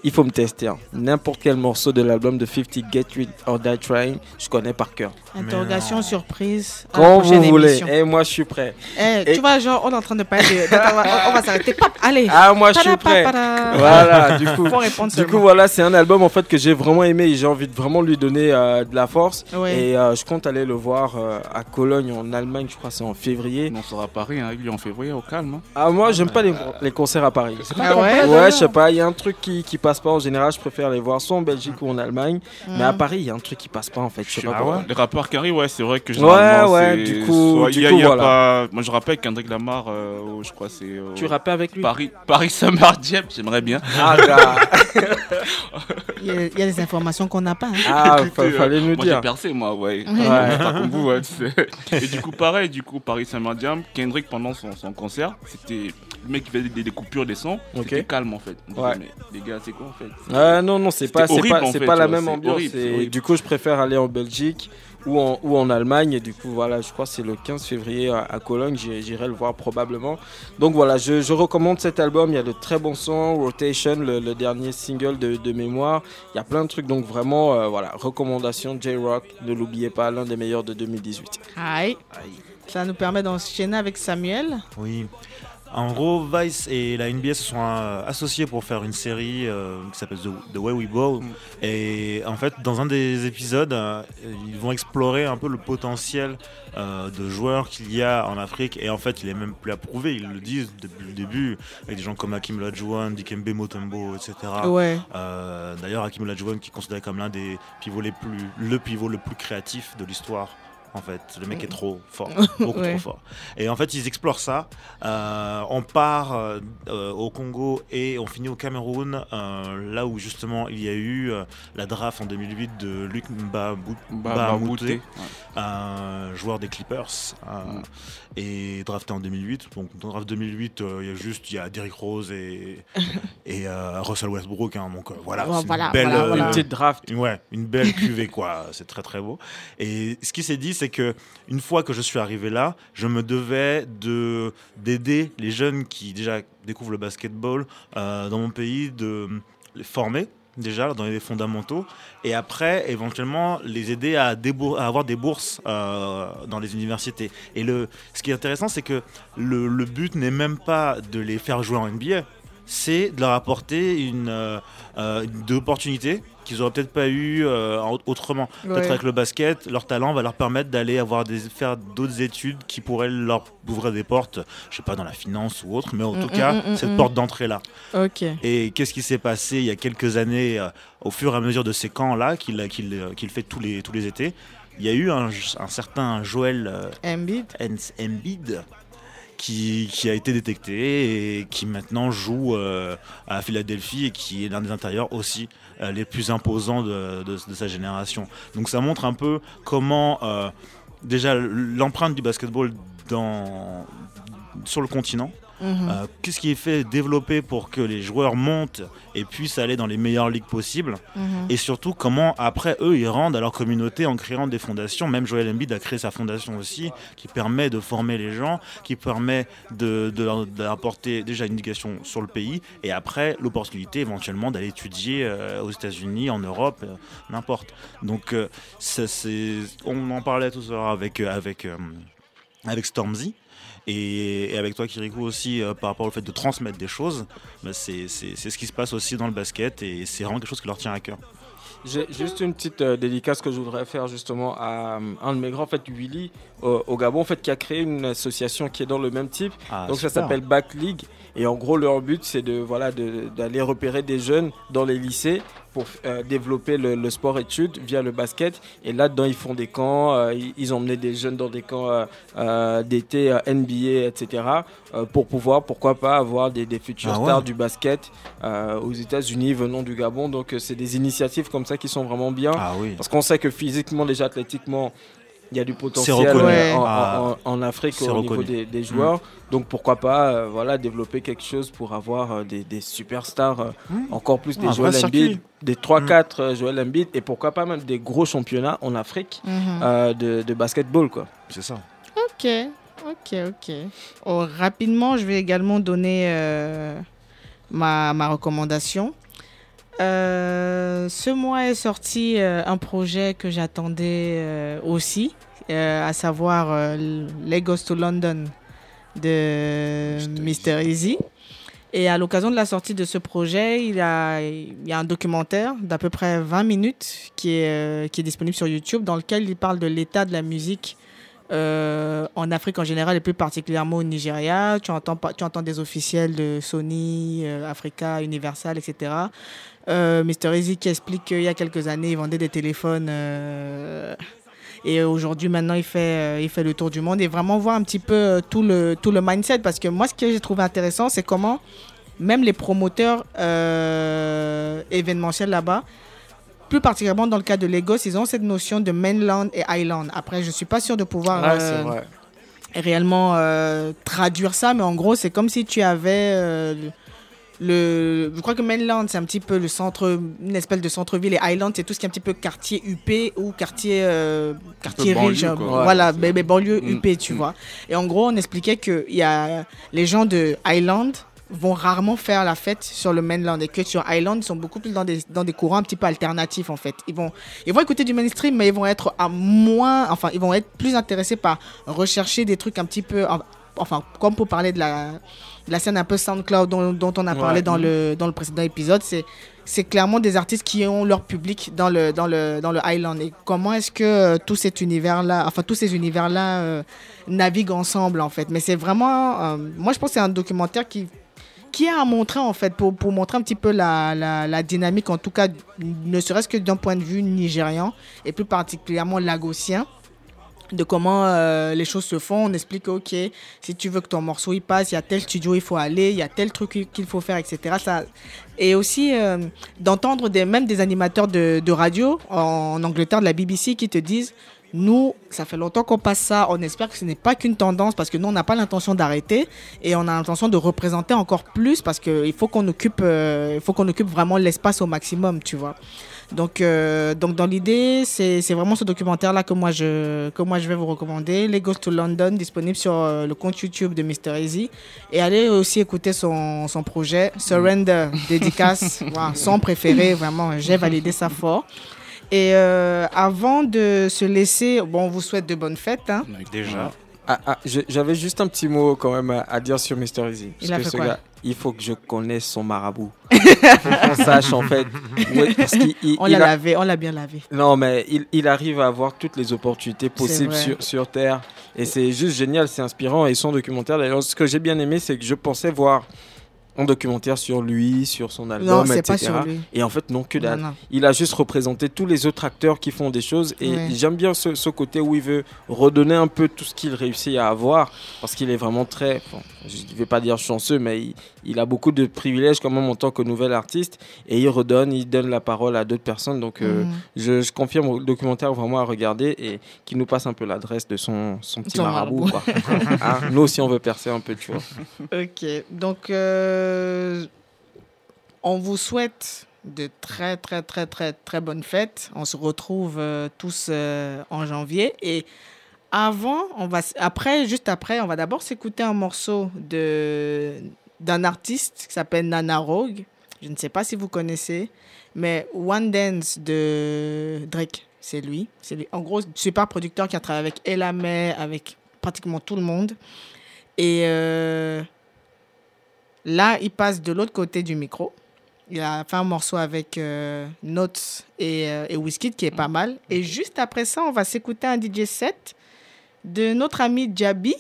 il faut me tester. hein. N'importe quel morceau de l'album de 50 Get Rich or Die Trying, je connais par cœur. Interrogation, surprise. Quand vous voulez. Et moi, je suis prêt. Eh, Et- Tu vois, genre, on est en train de parler de. Attends, on va- va s'arrêter. Pop, allez. Ah, moi, je suis prêt. Voilà, du coup. Du coup, voilà, c'est un album en fait que j'ai vraiment aimé et j'ai envie de vraiment lui donner euh, de la force. Ouais. Et euh, je compte aller le voir euh, à Cologne en Allemagne, je crois c'est en février. on sera à Paris, hein, lui en février, au calme. hein. Ah, moi, j'aime pas les, les concerts à Paris. Ah ouais Ouais, je sais pas, il y a un truc qui, qui passe pas en général, je préfère les voir soit en Belgique ou en Allemagne. Mais à Mm. Paris, il y a un truc qui passe pas en fait, je sais pas Ah pourquoi. ouais Les rappeurs qui arrivent, ouais, c'est vrai que généralement, ouais, c'est- du coup- soit- du y a- coup, y a voilà. pas- Moi, je rappelle qu'Hendrick Lamar, euh, oh, je crois c'est. euh, Tu rappais avec lui Paris, Paris Summer Jam, j'aimerais bien. Ah. Il y, a, il y a des informations qu'on n'a pas. hein. Ah, fa- Écoutez, fallait euh, nous moi, dire. j'ai percé, moi, ouais. Ouais. Pas comme vous, ouais, tu sais. Et du coup, pareil, du coup, Paris Summer Jam, Kendrick, pendant son, son concert, c'était le mec qui faisait des, des coupures des sons, Ok. c'était calme en fait. On Ouais. mais les gars, c'est quoi en fait Euh, non, non, c'est pas, horrible, pas, en fait, pas la vois, même ambiance. horrible, c'est et horrible. du coup, je préfère aller en Belgique ou en, ou en Allemagne. Et du coup, voilà, je crois que c'est le 15 février à, à Cologne. J'irai le voir probablement. Donc voilà, je, je recommande cet album. Il y a de très bons sons. Rotation, le, le dernier single de, de mémoire. Il y a plein de trucs. Donc vraiment, euh, voilà, recommandation J-Rock. Ne l'oubliez pas, l'un des meilleurs de 2018. Aïe. Ça nous permet d'enchaîner avec Samuel. Oui. En gros, Vice et la NBA se sont euh, associés pour faire une série euh, qui s'appelle The, The Way We Ball. Et en fait, dans un des épisodes, euh, ils vont explorer un peu le potentiel euh, de joueurs qu'il y a en Afrique. Et en fait, il est même plus approuvé. Ils le disent depuis le début, avec des gens comme Hakim Olajuwon, Dikembe Mutombo, etc. Ouais. Euh, D'ailleurs, Hakim Olajuwon qui est considéré comme l'un des pivots les plus, le pivot le plus créatif de l'histoire. En fait, le mec est trop fort, beaucoup Ouais. trop fort. Et en fait, ils explorent ça. Euh, on part euh, au Congo et on finit au Cameroun, euh, là où justement il y a eu euh, la draft en 2008 de Luc Mbamute, ouais. un joueur des Clippers, Mm. et drafté en 2008. Donc dans draft 2008, euh, il y a juste il y a Derrick Rose et, et euh, Russell Westbrook. hein. donc euh, voilà, c'est une belle, voilà, euh, voilà. Une petite draft. Ouais, une belle cuvée quoi. C'est très très beau. Et ce qui s'est dit, c'est que une fois que je suis arrivé là, je me devais de d'aider les jeunes qui déjà découvrent le basketball euh, dans mon pays, de les former déjà dans les fondamentaux et après éventuellement les aider à, avoir des bourses euh, dans les universités. Et le ce qui est intéressant c'est que le, but n'est même pas de les faire jouer en NBA c'est de leur apporter une, euh, euh, une opportunités qu'ils auraient peut-être pas eu euh, en- autrement. Peut-être avec le basket, leur talent va leur permettre d'aller avoir des, faire d'autres études qui pourraient leur ouvrir des portes, je sais pas, dans la finance ou autre, mais en tout mm, cas, mm, mm, cette porte d'entrée-là. Ok. Et qu'est-ce qui s'est passé il y a quelques années, euh, au fur et à mesure de ces camps-là, qu'il qu'il, euh, qu'il fait tous les, tous les étés? Il y a eu un, un certain Joël euh, Embiid. Embiid qui, a été détecté et qui maintenant joue euh, à Philadelphie et qui est l'un des intérieurs aussi euh, les plus imposants de sa génération. Donc ça montre un peu comment euh, déjà l'empreinte du basketball dans, sur le continent. Mhm. Euh, Qu'est-ce qui est fait développer pour que les joueurs montent et puissent aller dans les meilleures ligues possibles Mhm. et surtout comment après eux ils rendent à leur communauté en créant des fondations même Joel Embiid a créé sa fondation aussi qui permet de former les gens qui permet de, de leur d'apporter déjà une éducation sur le pays et après l'opportunité éventuellement d'aller étudier euh, aux États-Unis en Europe euh, n'importe donc ça, on en parlait tout à l'heure avec avec avec Stormzy et, et avec toi Kirikou aussi euh, par rapport au fait de transmettre des choses bah, c'est c'est- c'est ce qui se passe aussi dans le basket et c'est vraiment quelque chose qui leur tient à cœur J'ai juste une petite euh, dédicace que je voudrais faire justement à euh, un de mes grands, en fait, Willy, au, au Gabon, en fait, qui a créé une association qui est dans le même type. Ah, Donc ça s'appelle Back League. Et en gros, leur but, c'est de voilà de- d'aller repérer des jeunes dans les lycées pour euh, développer le, le sport-études via le basket. Et là-dedans, ils font des camps. euh, ils, ont emmené des jeunes dans des camps euh, d'été, NBA, etc. pour pouvoir, pourquoi pas, avoir des, des futurs Ah ouais. stars du basket aux États-Unis venant du Gabon. Donc, c'est des initiatives comme ça qui sont vraiment bien. Ah oui. Parce qu'on sait que physiquement, déjà athlétiquement, il y a du potentiel euh, Ouais. en, en- en Afrique c'est au niveau des, des joueurs. Donc pourquoi pas euh, voilà, développer quelque chose pour avoir euh, des, des superstars, euh, encore plus des Ah, Joel Embiid, des 3-4 euh, Joel Embiid et pourquoi pas même des gros championnats en Afrique Mhm. euh, de, de basketball. Quoi. c'est ça Ok, ok, ok. Oh, rapidement, je vais également donner euh, ma, ma recommandation. Euh, ce mois est sorti euh, un projet que j'attendais euh, aussi, à savoir Lagos to London de Mr. Easy. Et à l'occasion de la sortie de ce projet, il y a, il y a un documentaire d'à peu près 20 minutes qui est, qui est disponible sur YouTube dans lequel il parle de l'état de la musique euh, en Afrique en général et plus particulièrement au Nigeria. Tu entends, des officiels de Sony, euh, Africa, Universal, etc. Euh, Mr. Easy qui explique qu'il y a quelques années, il vendait des téléphones. euh, et aujourd'hui, maintenant, il fait, le tour du monde et vraiment voir un petit peu tout le, tout le mindset. Parce que moi, ce que j'ai trouvé intéressant, c'est comment même les promoteurs événementiels là-bas, plus particulièrement dans le cas de Lagos, ils ont cette notion de mainland et island. Après, je ne suis pas sûr de pouvoir Ouais, euh, vrai. réellement euh, traduire ça, mais en gros, c'est comme si tu avais euh, le. Je crois que mainland, c'est un petit peu le centre, une espèce de centre-ville, et island, c'est tout ce qui est un petit peu quartier UP ou quartier, euh, quartier banlieue, riche. quoi. Voilà, mais, mais banlieue Mm. UP, tu vois. Et en gros, on expliquait que il y a les gens de Island vont rarement faire la fête sur le mainland et que sur Island ils sont beaucoup plus dans des, dans des courants un petit peu alternatifs en fait. Ils vont ils vont écouter du mainstream mais ils vont être à moins enfin ils vont être plus intéressés par rechercher des trucs un petit peu enfin comme pour parler de la de la scène un peu SoundCloud dont, dont on a parlé Ouais. dans le dans le précédent épisode c'est c'est clairement des artistes qui ont leur public dans le dans le dans le Highland et comment est-ce que euh, tout cet univers là enfin tous ces univers là naviguent ensemble en fait? Mais c'est vraiment euh, moi je pense que c'est un documentaire qui qui a à montrer en fait pour, pour montrer un petit peu la, la, dynamique en tout cas ne serait-ce que d'un point de vue nigérian et plus particulièrement lagosien de comment euh, les choses se font. On explique, ok, si tu veux que ton morceau il passe, il y a tel studio il faut aller, il y a tel truc qu'il faut faire, etc. Ça... Et aussi euh, d'entendre des, même des animateurs de, de radio en Angleterre, de la BBC, qui te disent, nous, ça fait longtemps qu'on passe ça, on espère que ce n'est pas qu'une tendance, parce que nous, on n'a pas l'intention d'arrêter, et on a l'intention de représenter encore plus, parce qu'il faut qu'on occupe, euh, il faut qu'on occupe vraiment l'espace au maximum, tu vois. Donc, euh, donc dans l'idée, c'est vraiment ce documentaire-là que moi je que moi je vais vous recommander. Lagos to London, disponible sur euh, le compte YouTube de Mr Easy, et allez aussi écouter son, son projet Surrender, dédicace, voilà, son préféré, vraiment, j'ai validé ça fort. Et euh, avant de se laisser, bon, on vous souhaite de bonnes fêtes. Hein. Déjà. Ah, ah, J'avais juste un petit mot quand même à, à dire sur Mr. Easy. Il a que fait ce quoi gars, il faut que je connaisse son marabout. Il faut qu'on sache en fait. Parce il- On il l'a a- lavé, on l'a bien lavé. Non, mais il, il arrive à avoir toutes les opportunités possibles sur, sur Terre. Et c'est juste génial, c'est inspirant. Et son documentaire, d'ailleurs, ce que j'ai bien aimé, c'est que je pensais voir un documentaire sur lui, sur son album, Non, etc. pas sur lui. Et en fait, non, que dalle. Il a juste représenté tous les autres acteurs qui font des choses. Et Ouais. j'aime bien ce, ce côté où il veut redonner un peu tout ce qu'il réussit à avoir. Parce qu'il est vraiment très, bon, je ne vais pas dire chanceux, mais il, il a beaucoup de privilèges quand même en tant que nouvel artiste. Et il redonne, il donne la parole à d'autres personnes. Donc euh, Mhm. je, je confirme au documentaire vraiment à regarder et qu'il nous passe un peu l'adresse de son, son petit marabout. marabout. quoi. Hein, nous aussi, on veut percer un peu, tu vois. Ok, donc euh, on vous souhaite de très très très très très bonnes fêtes. On se retrouve euh, tous euh, en janvier et avant, on va après juste après, on va d'abord s'écouter un morceau de d'un artiste qui s'appelle Nana Rogue. Je ne sais pas si vous connaissez, mais One Dance de Drake, c'est lui. C'est lui. En gros, super producteur qui a travaillé avec Ella May, avec pratiquement tout le monde. Et euh, là, il passe de l'autre côté du micro. Il a fait un morceau avec euh, Notes et, euh, et Wizkid qui est pas mal. Et juste après ça, on va s'écouter un DJ set de notre ami Jabi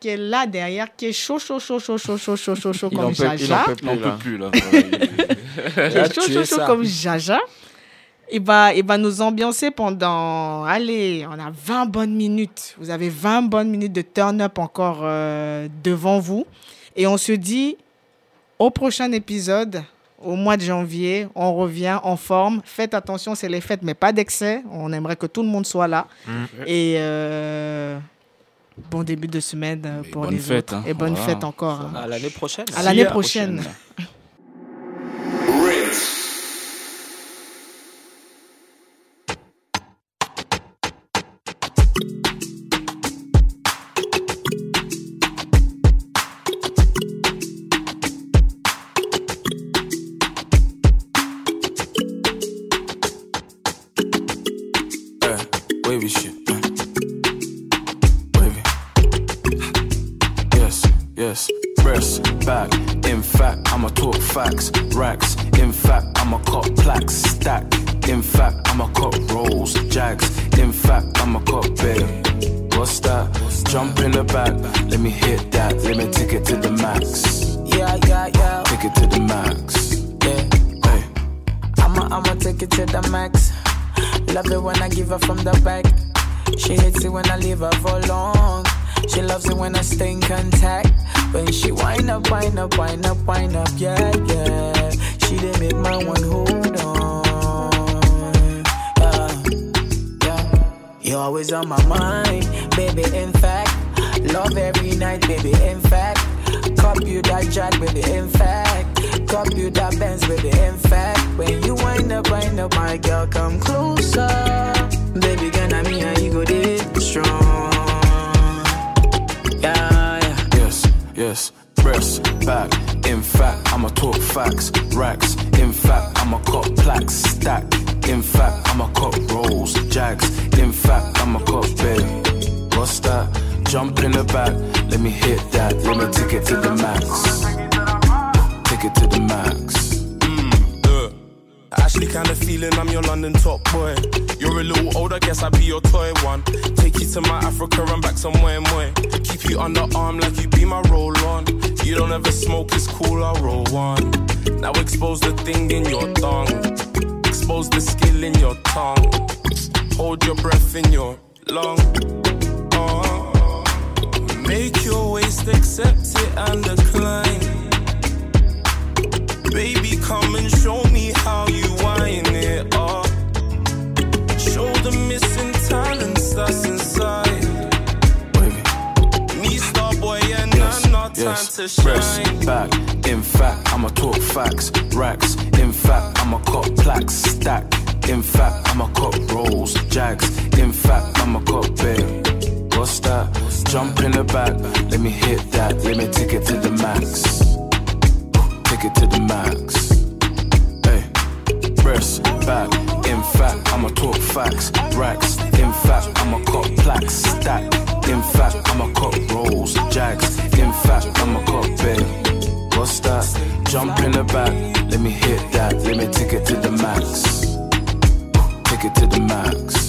qui est là derrière, qui est chaud, chaud, chaud, chaud, chaud, chaud, chaud, chaud, chaud Il comme peut- il en Jaja. peut plus là. Qui est chaud, chaud, chaud comme Jaja. Il va, il va nous ambiancer pendant, allez, on a 20 bonnes minutes. Vous avez 20 bonnes minutes de turn-up encore euh, devant vous. Et on se dit au prochain épisode, au mois de janvier, on revient en forme. Faites attention, c'est les fêtes, mais pas d'excès. On aimerait que tout le monde soit là. Mm. Et euh, bon début de semaine euh, pour les fête, autres. hein. Et bonne Voilà. fête encore. hein. À l'année prochaine. À l'année prochaine. don't ever smoke, it's cool, I'll roll one. Now expose the thing in your tongue. Expose the skill in your tongue. Hold your breath in your lung. Uh, make your waist accept it and decline. Baby, come and show me how you whine it up. Show the missing talents that's inside. Yes, I'm time yes. to Breast, shine. back. In fact, I'ma talk facts. Racks. In fact, I'ma cop plaques. Stack. In fact, I'ma cop rolls. Jags. In fact, I'ma cop babe. What's that? Jump in the back. Let me hit that. Let me take it to the max. Take it to the max. Hey. Breast, back. In fact, I'ma talk facts. Racks. In fact, I'ma cop plaques. Stack. In fact, I'm a cop rolls, jags. In fact, I'm a cop babe. What's that? Jump in the back. Let me hit that. Let me take it to the max. Take it to the max.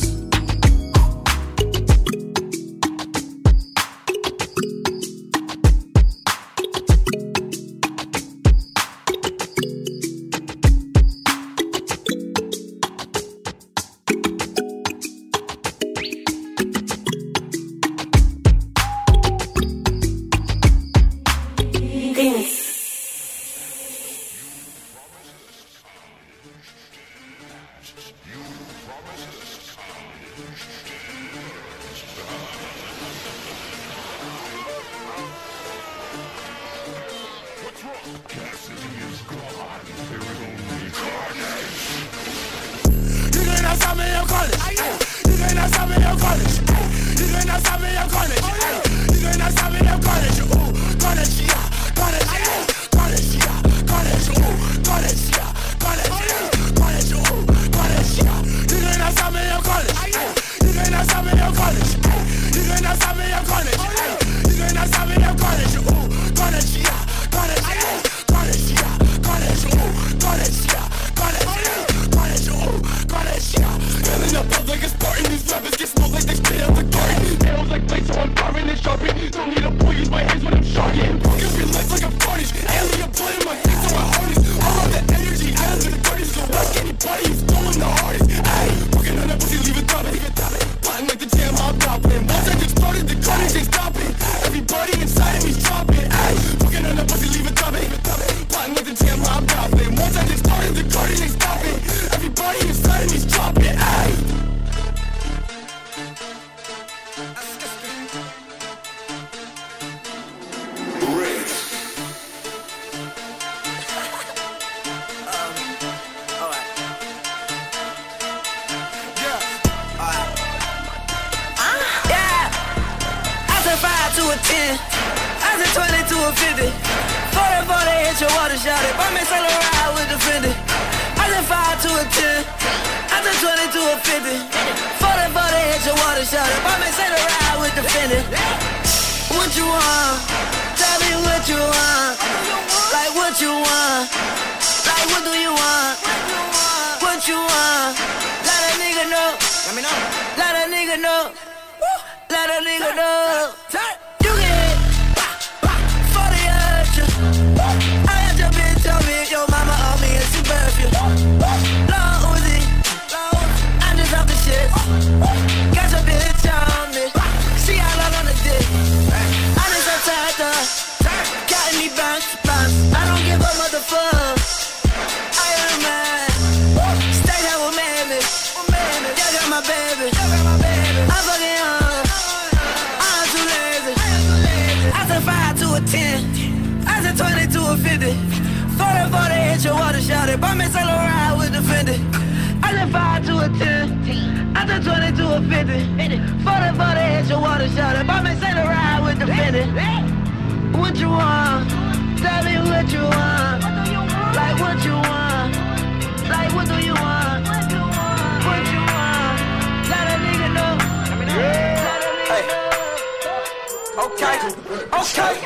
Okay, okay.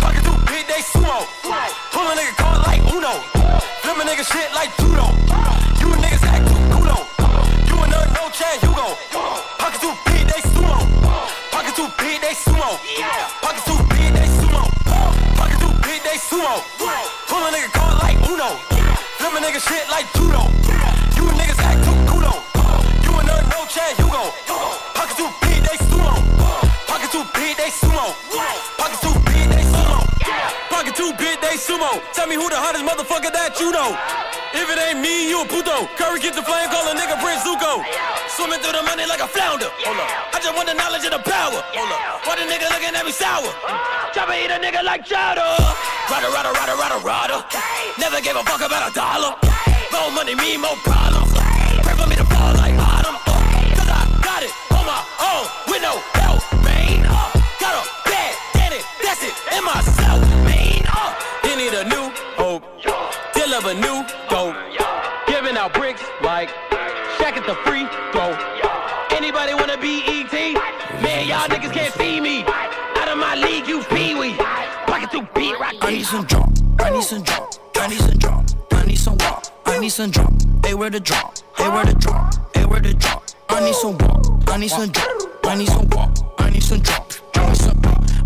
Pocket through big they sumo. Pull a nigga card like Uno. Flip a nigga shit like judo. You niggas act too cool on. You another no chance, you go. Pocket through big they sumo. Pocket through big they sumo. Pocket through big they sumo. Pocket through big they sumo. Pull a nigga card like Uno. Flip a nigga shit like judo. You niggas act too cool on. You another no chance, you go. Pocket too big, they sumo. Pocket too big, they sumo. Tell me who the hottest motherfucker that you know. If it ain't me, you a puto. Curry get the flame, call a nigga Prince Zuko. Swimming through the money like a flounder. Hold up. I just want the knowledge and the power. Hold up. Why the nigga looking at me sour? Chopper eat a nigga like chowder. Rider, rider, rider, rider, rider. Never gave a fuck about a dollar. More money, me, more problems. Pray for me to fall like autumn. Cause I got it on my own with no help. never knew, though. Giving out bricks like Shaq at the free throw. Anybody wanna be ET? Man, y'all niggas can't see me. Out of my league, you pee-wee. Pocket to beat rock. I need some drop. I need some drop. I need some drop. I need some walk. I need some drop. Hey where the drop. Hey where the drop. Hey where the drop. I need some walk. I need some drop. I need some walk. I need some drop. I need some.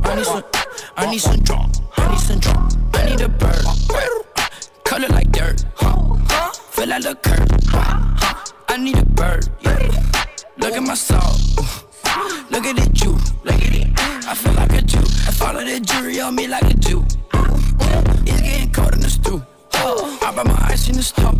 I need some. I need some drop. I need some drop. I need a bird. Color like dirt. Huh? Feel like a curve. Huh? I need a bird. Yeah. Look at my soul. Uh, look at it, you. Look at it. I feel like a Jew. I follow the jury on me like a Jew. It's getting cold in the stew. I brought my ice in the store.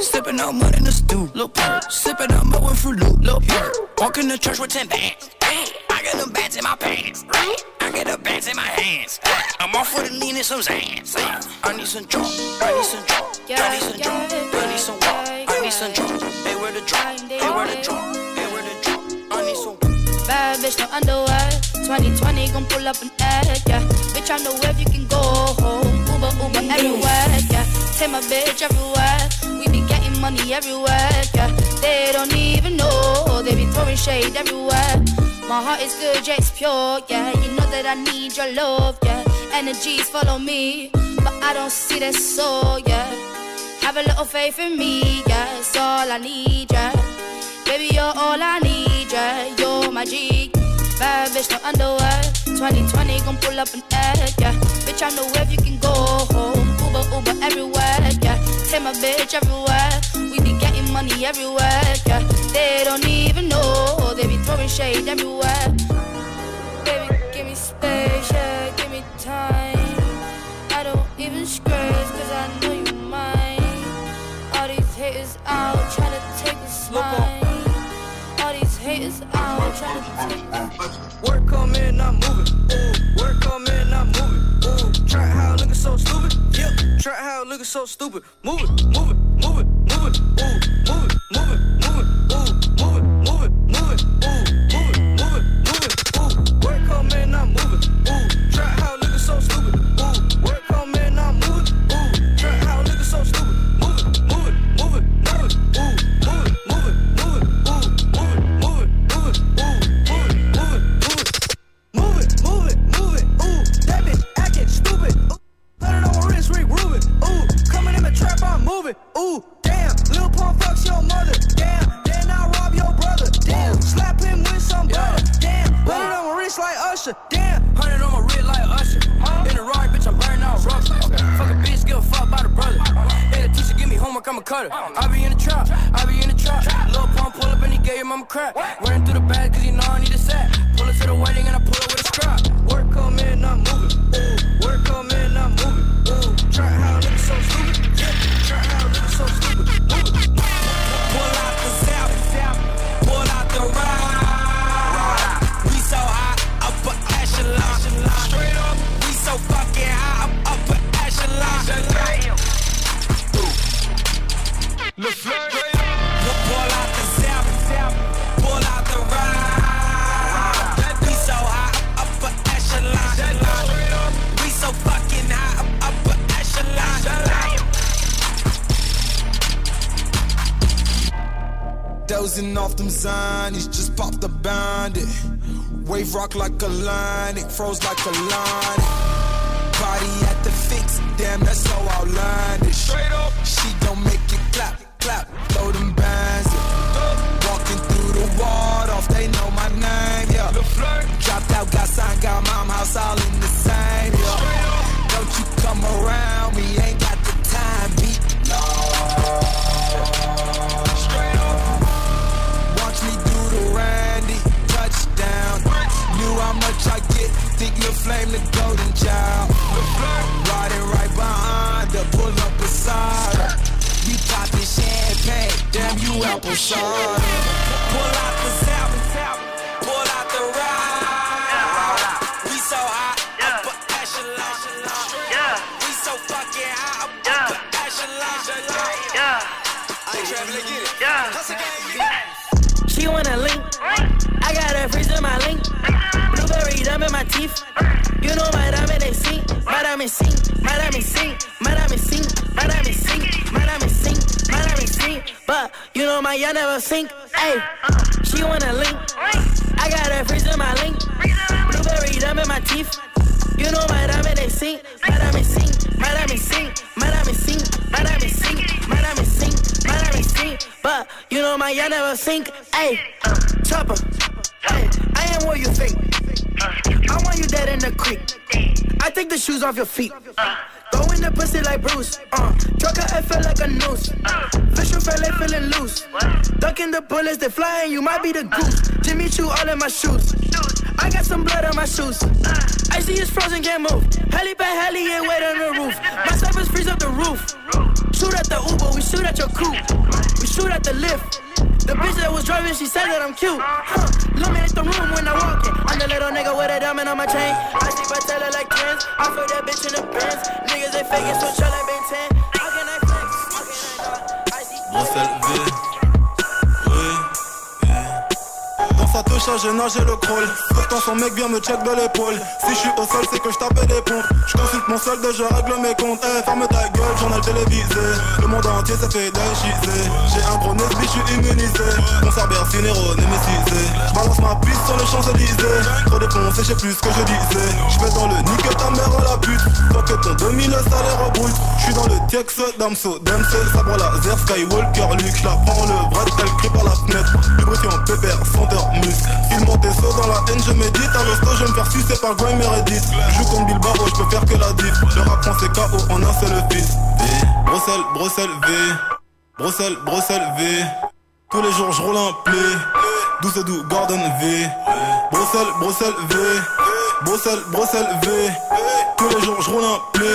Sipping on mud in the stew. Lil'. Sipping on mud with fruit loop. Lil' bird. Walk in the church with 10 bands. I got them bands in my pants. I got the bands in my hands. I'm off with the lean and some Zans. I need some drop. I need some drop. I need some drop. I need some walk. I need some drop. Hey, where the drop? They where the drop? They where the drop? I need some. Bad bitch, no underwear. 2020 gon' pull up an egg, yeah. Bitch, I know where you can go home. Uber, Uber everywhere, yeah. Take my bitch everywhere. We be getting money everywhere, yeah. They don't even know. They be throwing shade everywhere. My heart is good, yeah, it's pure, yeah. You know that I need your love, yeah. Energies follow me, but I don't see that soul, yeah. Have a little faith in me, yeah. It's all I need, yeah. Baby, you're all I need, yeah. You're my G. Bad bitch, no underwear. 2020 gon' pull up an egg, yeah. Bitch, I know where you can go home. Uber, Uber everywhere, yeah. Take my bitch everywhere. We be getting money everywhere, yeah. They don't even know. They be throwing shade everywhere. Baby, give me space, yeah. Give me time. I don't even scratch, cause I know you mine. All these haters out trying to take a smile. All these haters out trying to take a Work come in, I'm moving. Ooh, work come in, I'm moving. Ooh, how looking so stupid. Yep, try how looking so stupid. Move it, move it, move it, move it. Ooh, move it, move it, Them zonies, just popped the bandit. Wave rock like a line, it froze like a line. Body at the fix, damn, that's so outlandish. Straight inside y'all never sink. Hey, she wanna link. I got a freeze in my link. Blueberry dumb in my teeth. You know my diamond they sink. My diamond sink. My diamond sink. My diamond sink. My diamond sink. My diamond sink. My diamond sink. But you know my y'all never sink. Hey, chopper. Hey, I am what you think. I want you dead in the creek. I take the shoes off your feet. Bullets, they flying, you might be the goose. Jimmy Choo all in my shoes. I got some blood on my shoes. I see it's frozen, can't move. Heli by heli, ain't wait on the roof. My snipers freeze up the roof. Shoot at the Uber, we shoot at your coupe. We shoot at the lift. The bitch that was driving, she said that I'm cute. Huh. Illuminate the room when I walk in. I'm the little nigga with a diamond on my chain. I see my teller like twins. I feel that bitch in the Benz. Niggas they faking, so chill like Ben 10. How can I flex? How can I not? I see. Dans sa touche, j'ai nagé le crawl. Pourtant, son mec vient me check de l'épaule. Si je suis au sol, c'est que je tapais des pompes. Je consulte mon solde, je règle mes comptes. Eh, ferme ta gueule, journal télévisé. Le monde entier s'est fait déchiser. J'ai un gros nez, je suis immunisé. Mon cerbère funéro, némécisé. Je balance ma piste sur les Champs-Élysées. Trop défoncé, je sais plus ce que je disais. Je vais dans le nique ta mère à la pute. Faut que ton 2000 salaire rebrouille. Je suis dans le Tiex, Damso, Damso, sabre laser, Skywalker, Luke. Je la prends le bras, elle crie par la fenêtre. Lubrifiant, pépère, senteur, muscle. Il monte et saut dans la haine, je médite. À l'hosto, je me faire sucer par Grime et Reddit. Je comme Bilbao, je peux faire que la diff. Le rap français KO en un seul fils. V, Bruxelles, Bruxelles, V. Bruxelles, Bruxelles, V. Tous les jours, je roule un play. D'où c'est d'où, Gordon V. Bruxelles, Bruxelles, V. Bruxelles, Bruxelles, V. Tous les jours, je roule un play.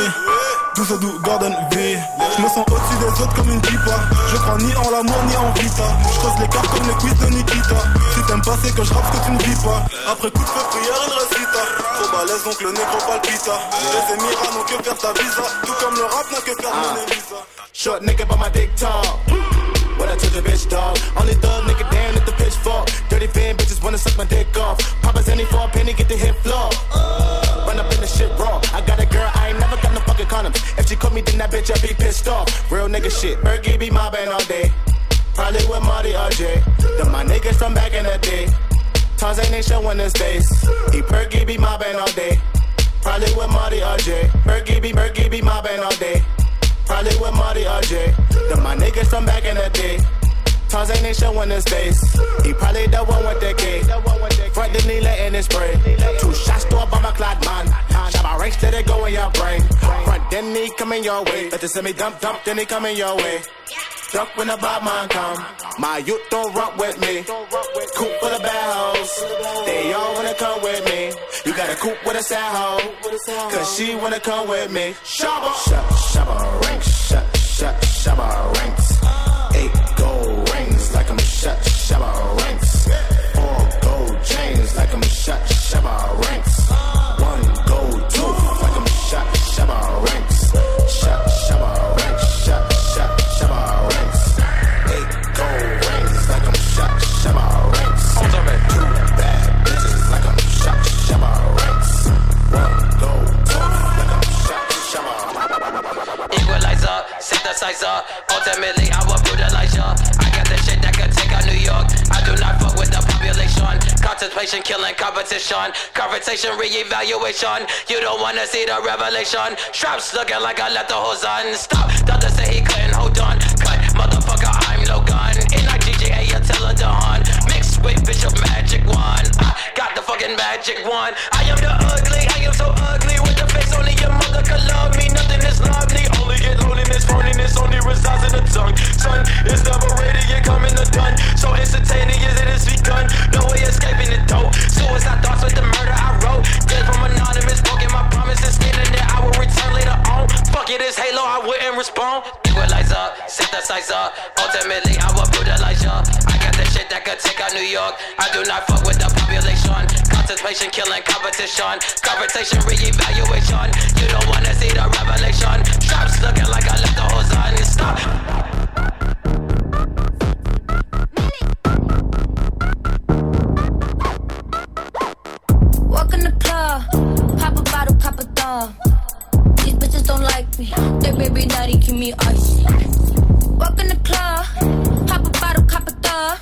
C'est d'où, Gordon V. Je me sens au-dessus des autres comme une pipa. Je crois ni en l'amour ni en vita. Je creuse les cartes comme les quiz de Nikita. Si t'aimes pas, c'est que je rappe ce que tu ne vis pas. Après coup de feu, prière, une recita. Trop balèze, donc le négro palpita. Les émirats n'ont que faire ta visa. Tout comme le rap n'a que faire mon visa. Short nigga, but my dick tall. What I took the bitch, dog. Only thug nigga, damn, if the pitch fall. Dirty fan bitches wanna suck my dick off. Papa's any for a penny, get the hit floor. Run up in the shit raw. I got a girl, I ain't never got no fucking condoms. If she caught me, then that bitch, I'd be pissed off. Real nigga shit. Bergie be mobbing all day. Probably with Marty RJ. Then my niggas from back in the day. Tarzan ain't showing his face. He perky be mobbing all day. Probably with Marty RJ. Bergie be, Bergie be mobbing all day. Probably with Marty RJ. Then my niggas from back in the day. Tarzan ain't showing his face. He probably the one with the K. Front the knee letting it spray. Two shots to a bomber clad man. Shot my ranks till they go in your brain. Front then he coming your way. Let the semi dump dump then he coming your way. Duck when the bad man come. My youth don't rock with me. Coop full of bad hoes. They all wanna come with me. You got a coop with a sad hoe. Cause she wanna come with me. Shabba. Shabba, shabba ranks. Shabba, shabba, shabba ranks. Shabba ranks. Four gold chains like I'm shut. Shabba ranks. One gold tooth like I'm shut. Shabba ranks. Shut, shabba ranks. Shut, shut, shabba ranks. Eight gold rings like I'm shut. Shabba ranks. Two bad bitches like I'm shut. Shabba ranks. One gold tooth like I'm shut. Shabba Equalizer, synthesizer. Ultimately, I will brutalize ya. York. I do not fuck with the population. Contemplation, killing competition. Confrontation, re-evaluation. You don't wanna see the revelation. Straps looking like I let the hose on. Stop. Doctor say he couldn't hold on. Cut, motherfucker, I'm Logan. In like GGA, you tell her Dawn. Mixed with Bishop Magic Wand. I got the fucking magic wand. I am the ugly, I am so ugly. With the face only your mother could love me. Nothing is lovely. Only resides in the tongue. Son, it's never ready, you coming to done. So instantaneous, it is begun. No way escaping it though. Suicide thoughts with the murder I wrote. Dead from anonymous, broken my promises. Standing there, I will return later on. Fuck it, it's Halo, I wouldn't respond. Equalizer, synthesizer. Ultimately, I will brutalize ya. I got the shit that could take out New York. I do not fuck with the population. Contemplation, killing competition. Confrontation, re-evaluation. You don't wanna see the revelation. Straps looking like I left the hose on. Stop. Walk in the club, pop a bottle, cop a thumb. These bitches don't like me. They're very naughty, keep me icy. Walk in the club, pop a dog.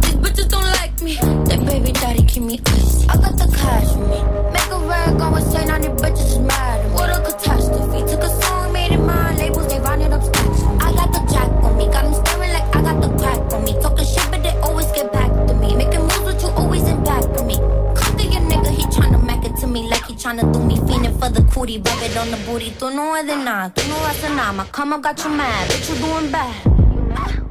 These bitches don't like me. That baby daddy give me ice. I got the cash for me. Make a rag, go insane on your bitches is mad. What a catastrophe. Took a song, made it mine. Labels, they rounded up stacks. I got the jack on me. Got me staring like I got the crack on me. Talking shit, but they always get back to me. Making moves, but you always in back for me. Come to your nigga, he tryna make it to me like he tryna do me. Fiending for the cootie, rub it on the booty. Tú no eres de nada, know no the name. My come up got you mad, bitch, you doing bad.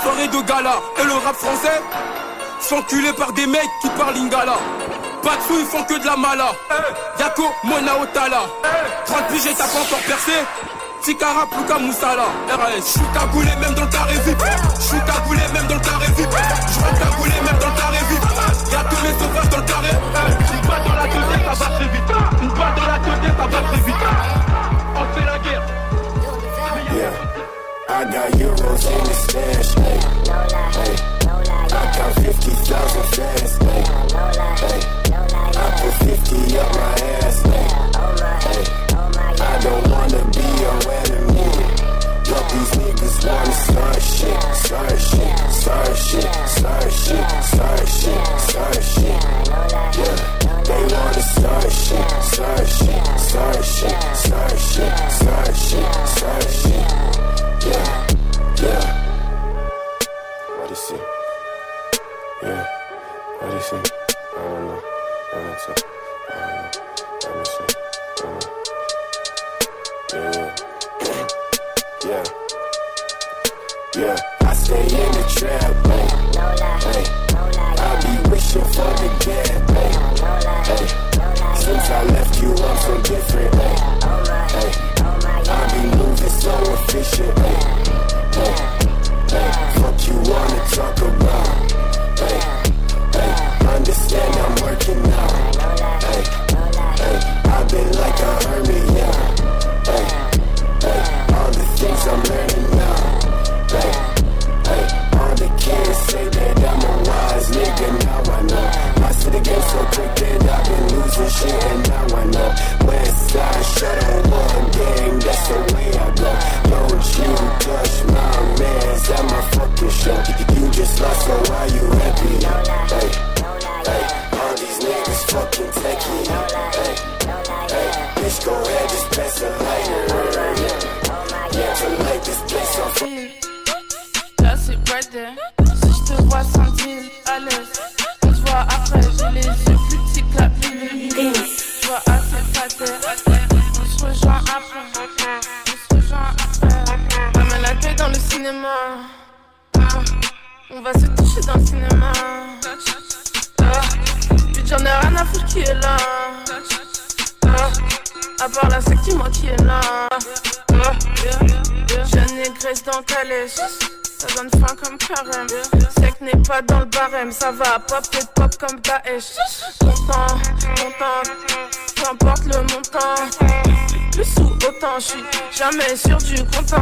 soirée de gala. Et le rap français, s'enculé par des mecs qui parlent Ingala. Pas de ils font que de la mala. Eh. Yako, Mona Otala. Eh. Hey. 30 piges et t'as pas encore percé. Tikara, Pluka, Moussala. RS. J'suis cagoulé même dans le carré VIP. J'suis eh. cagoulé même dans le carré VIP. Suis jamais sûr du content.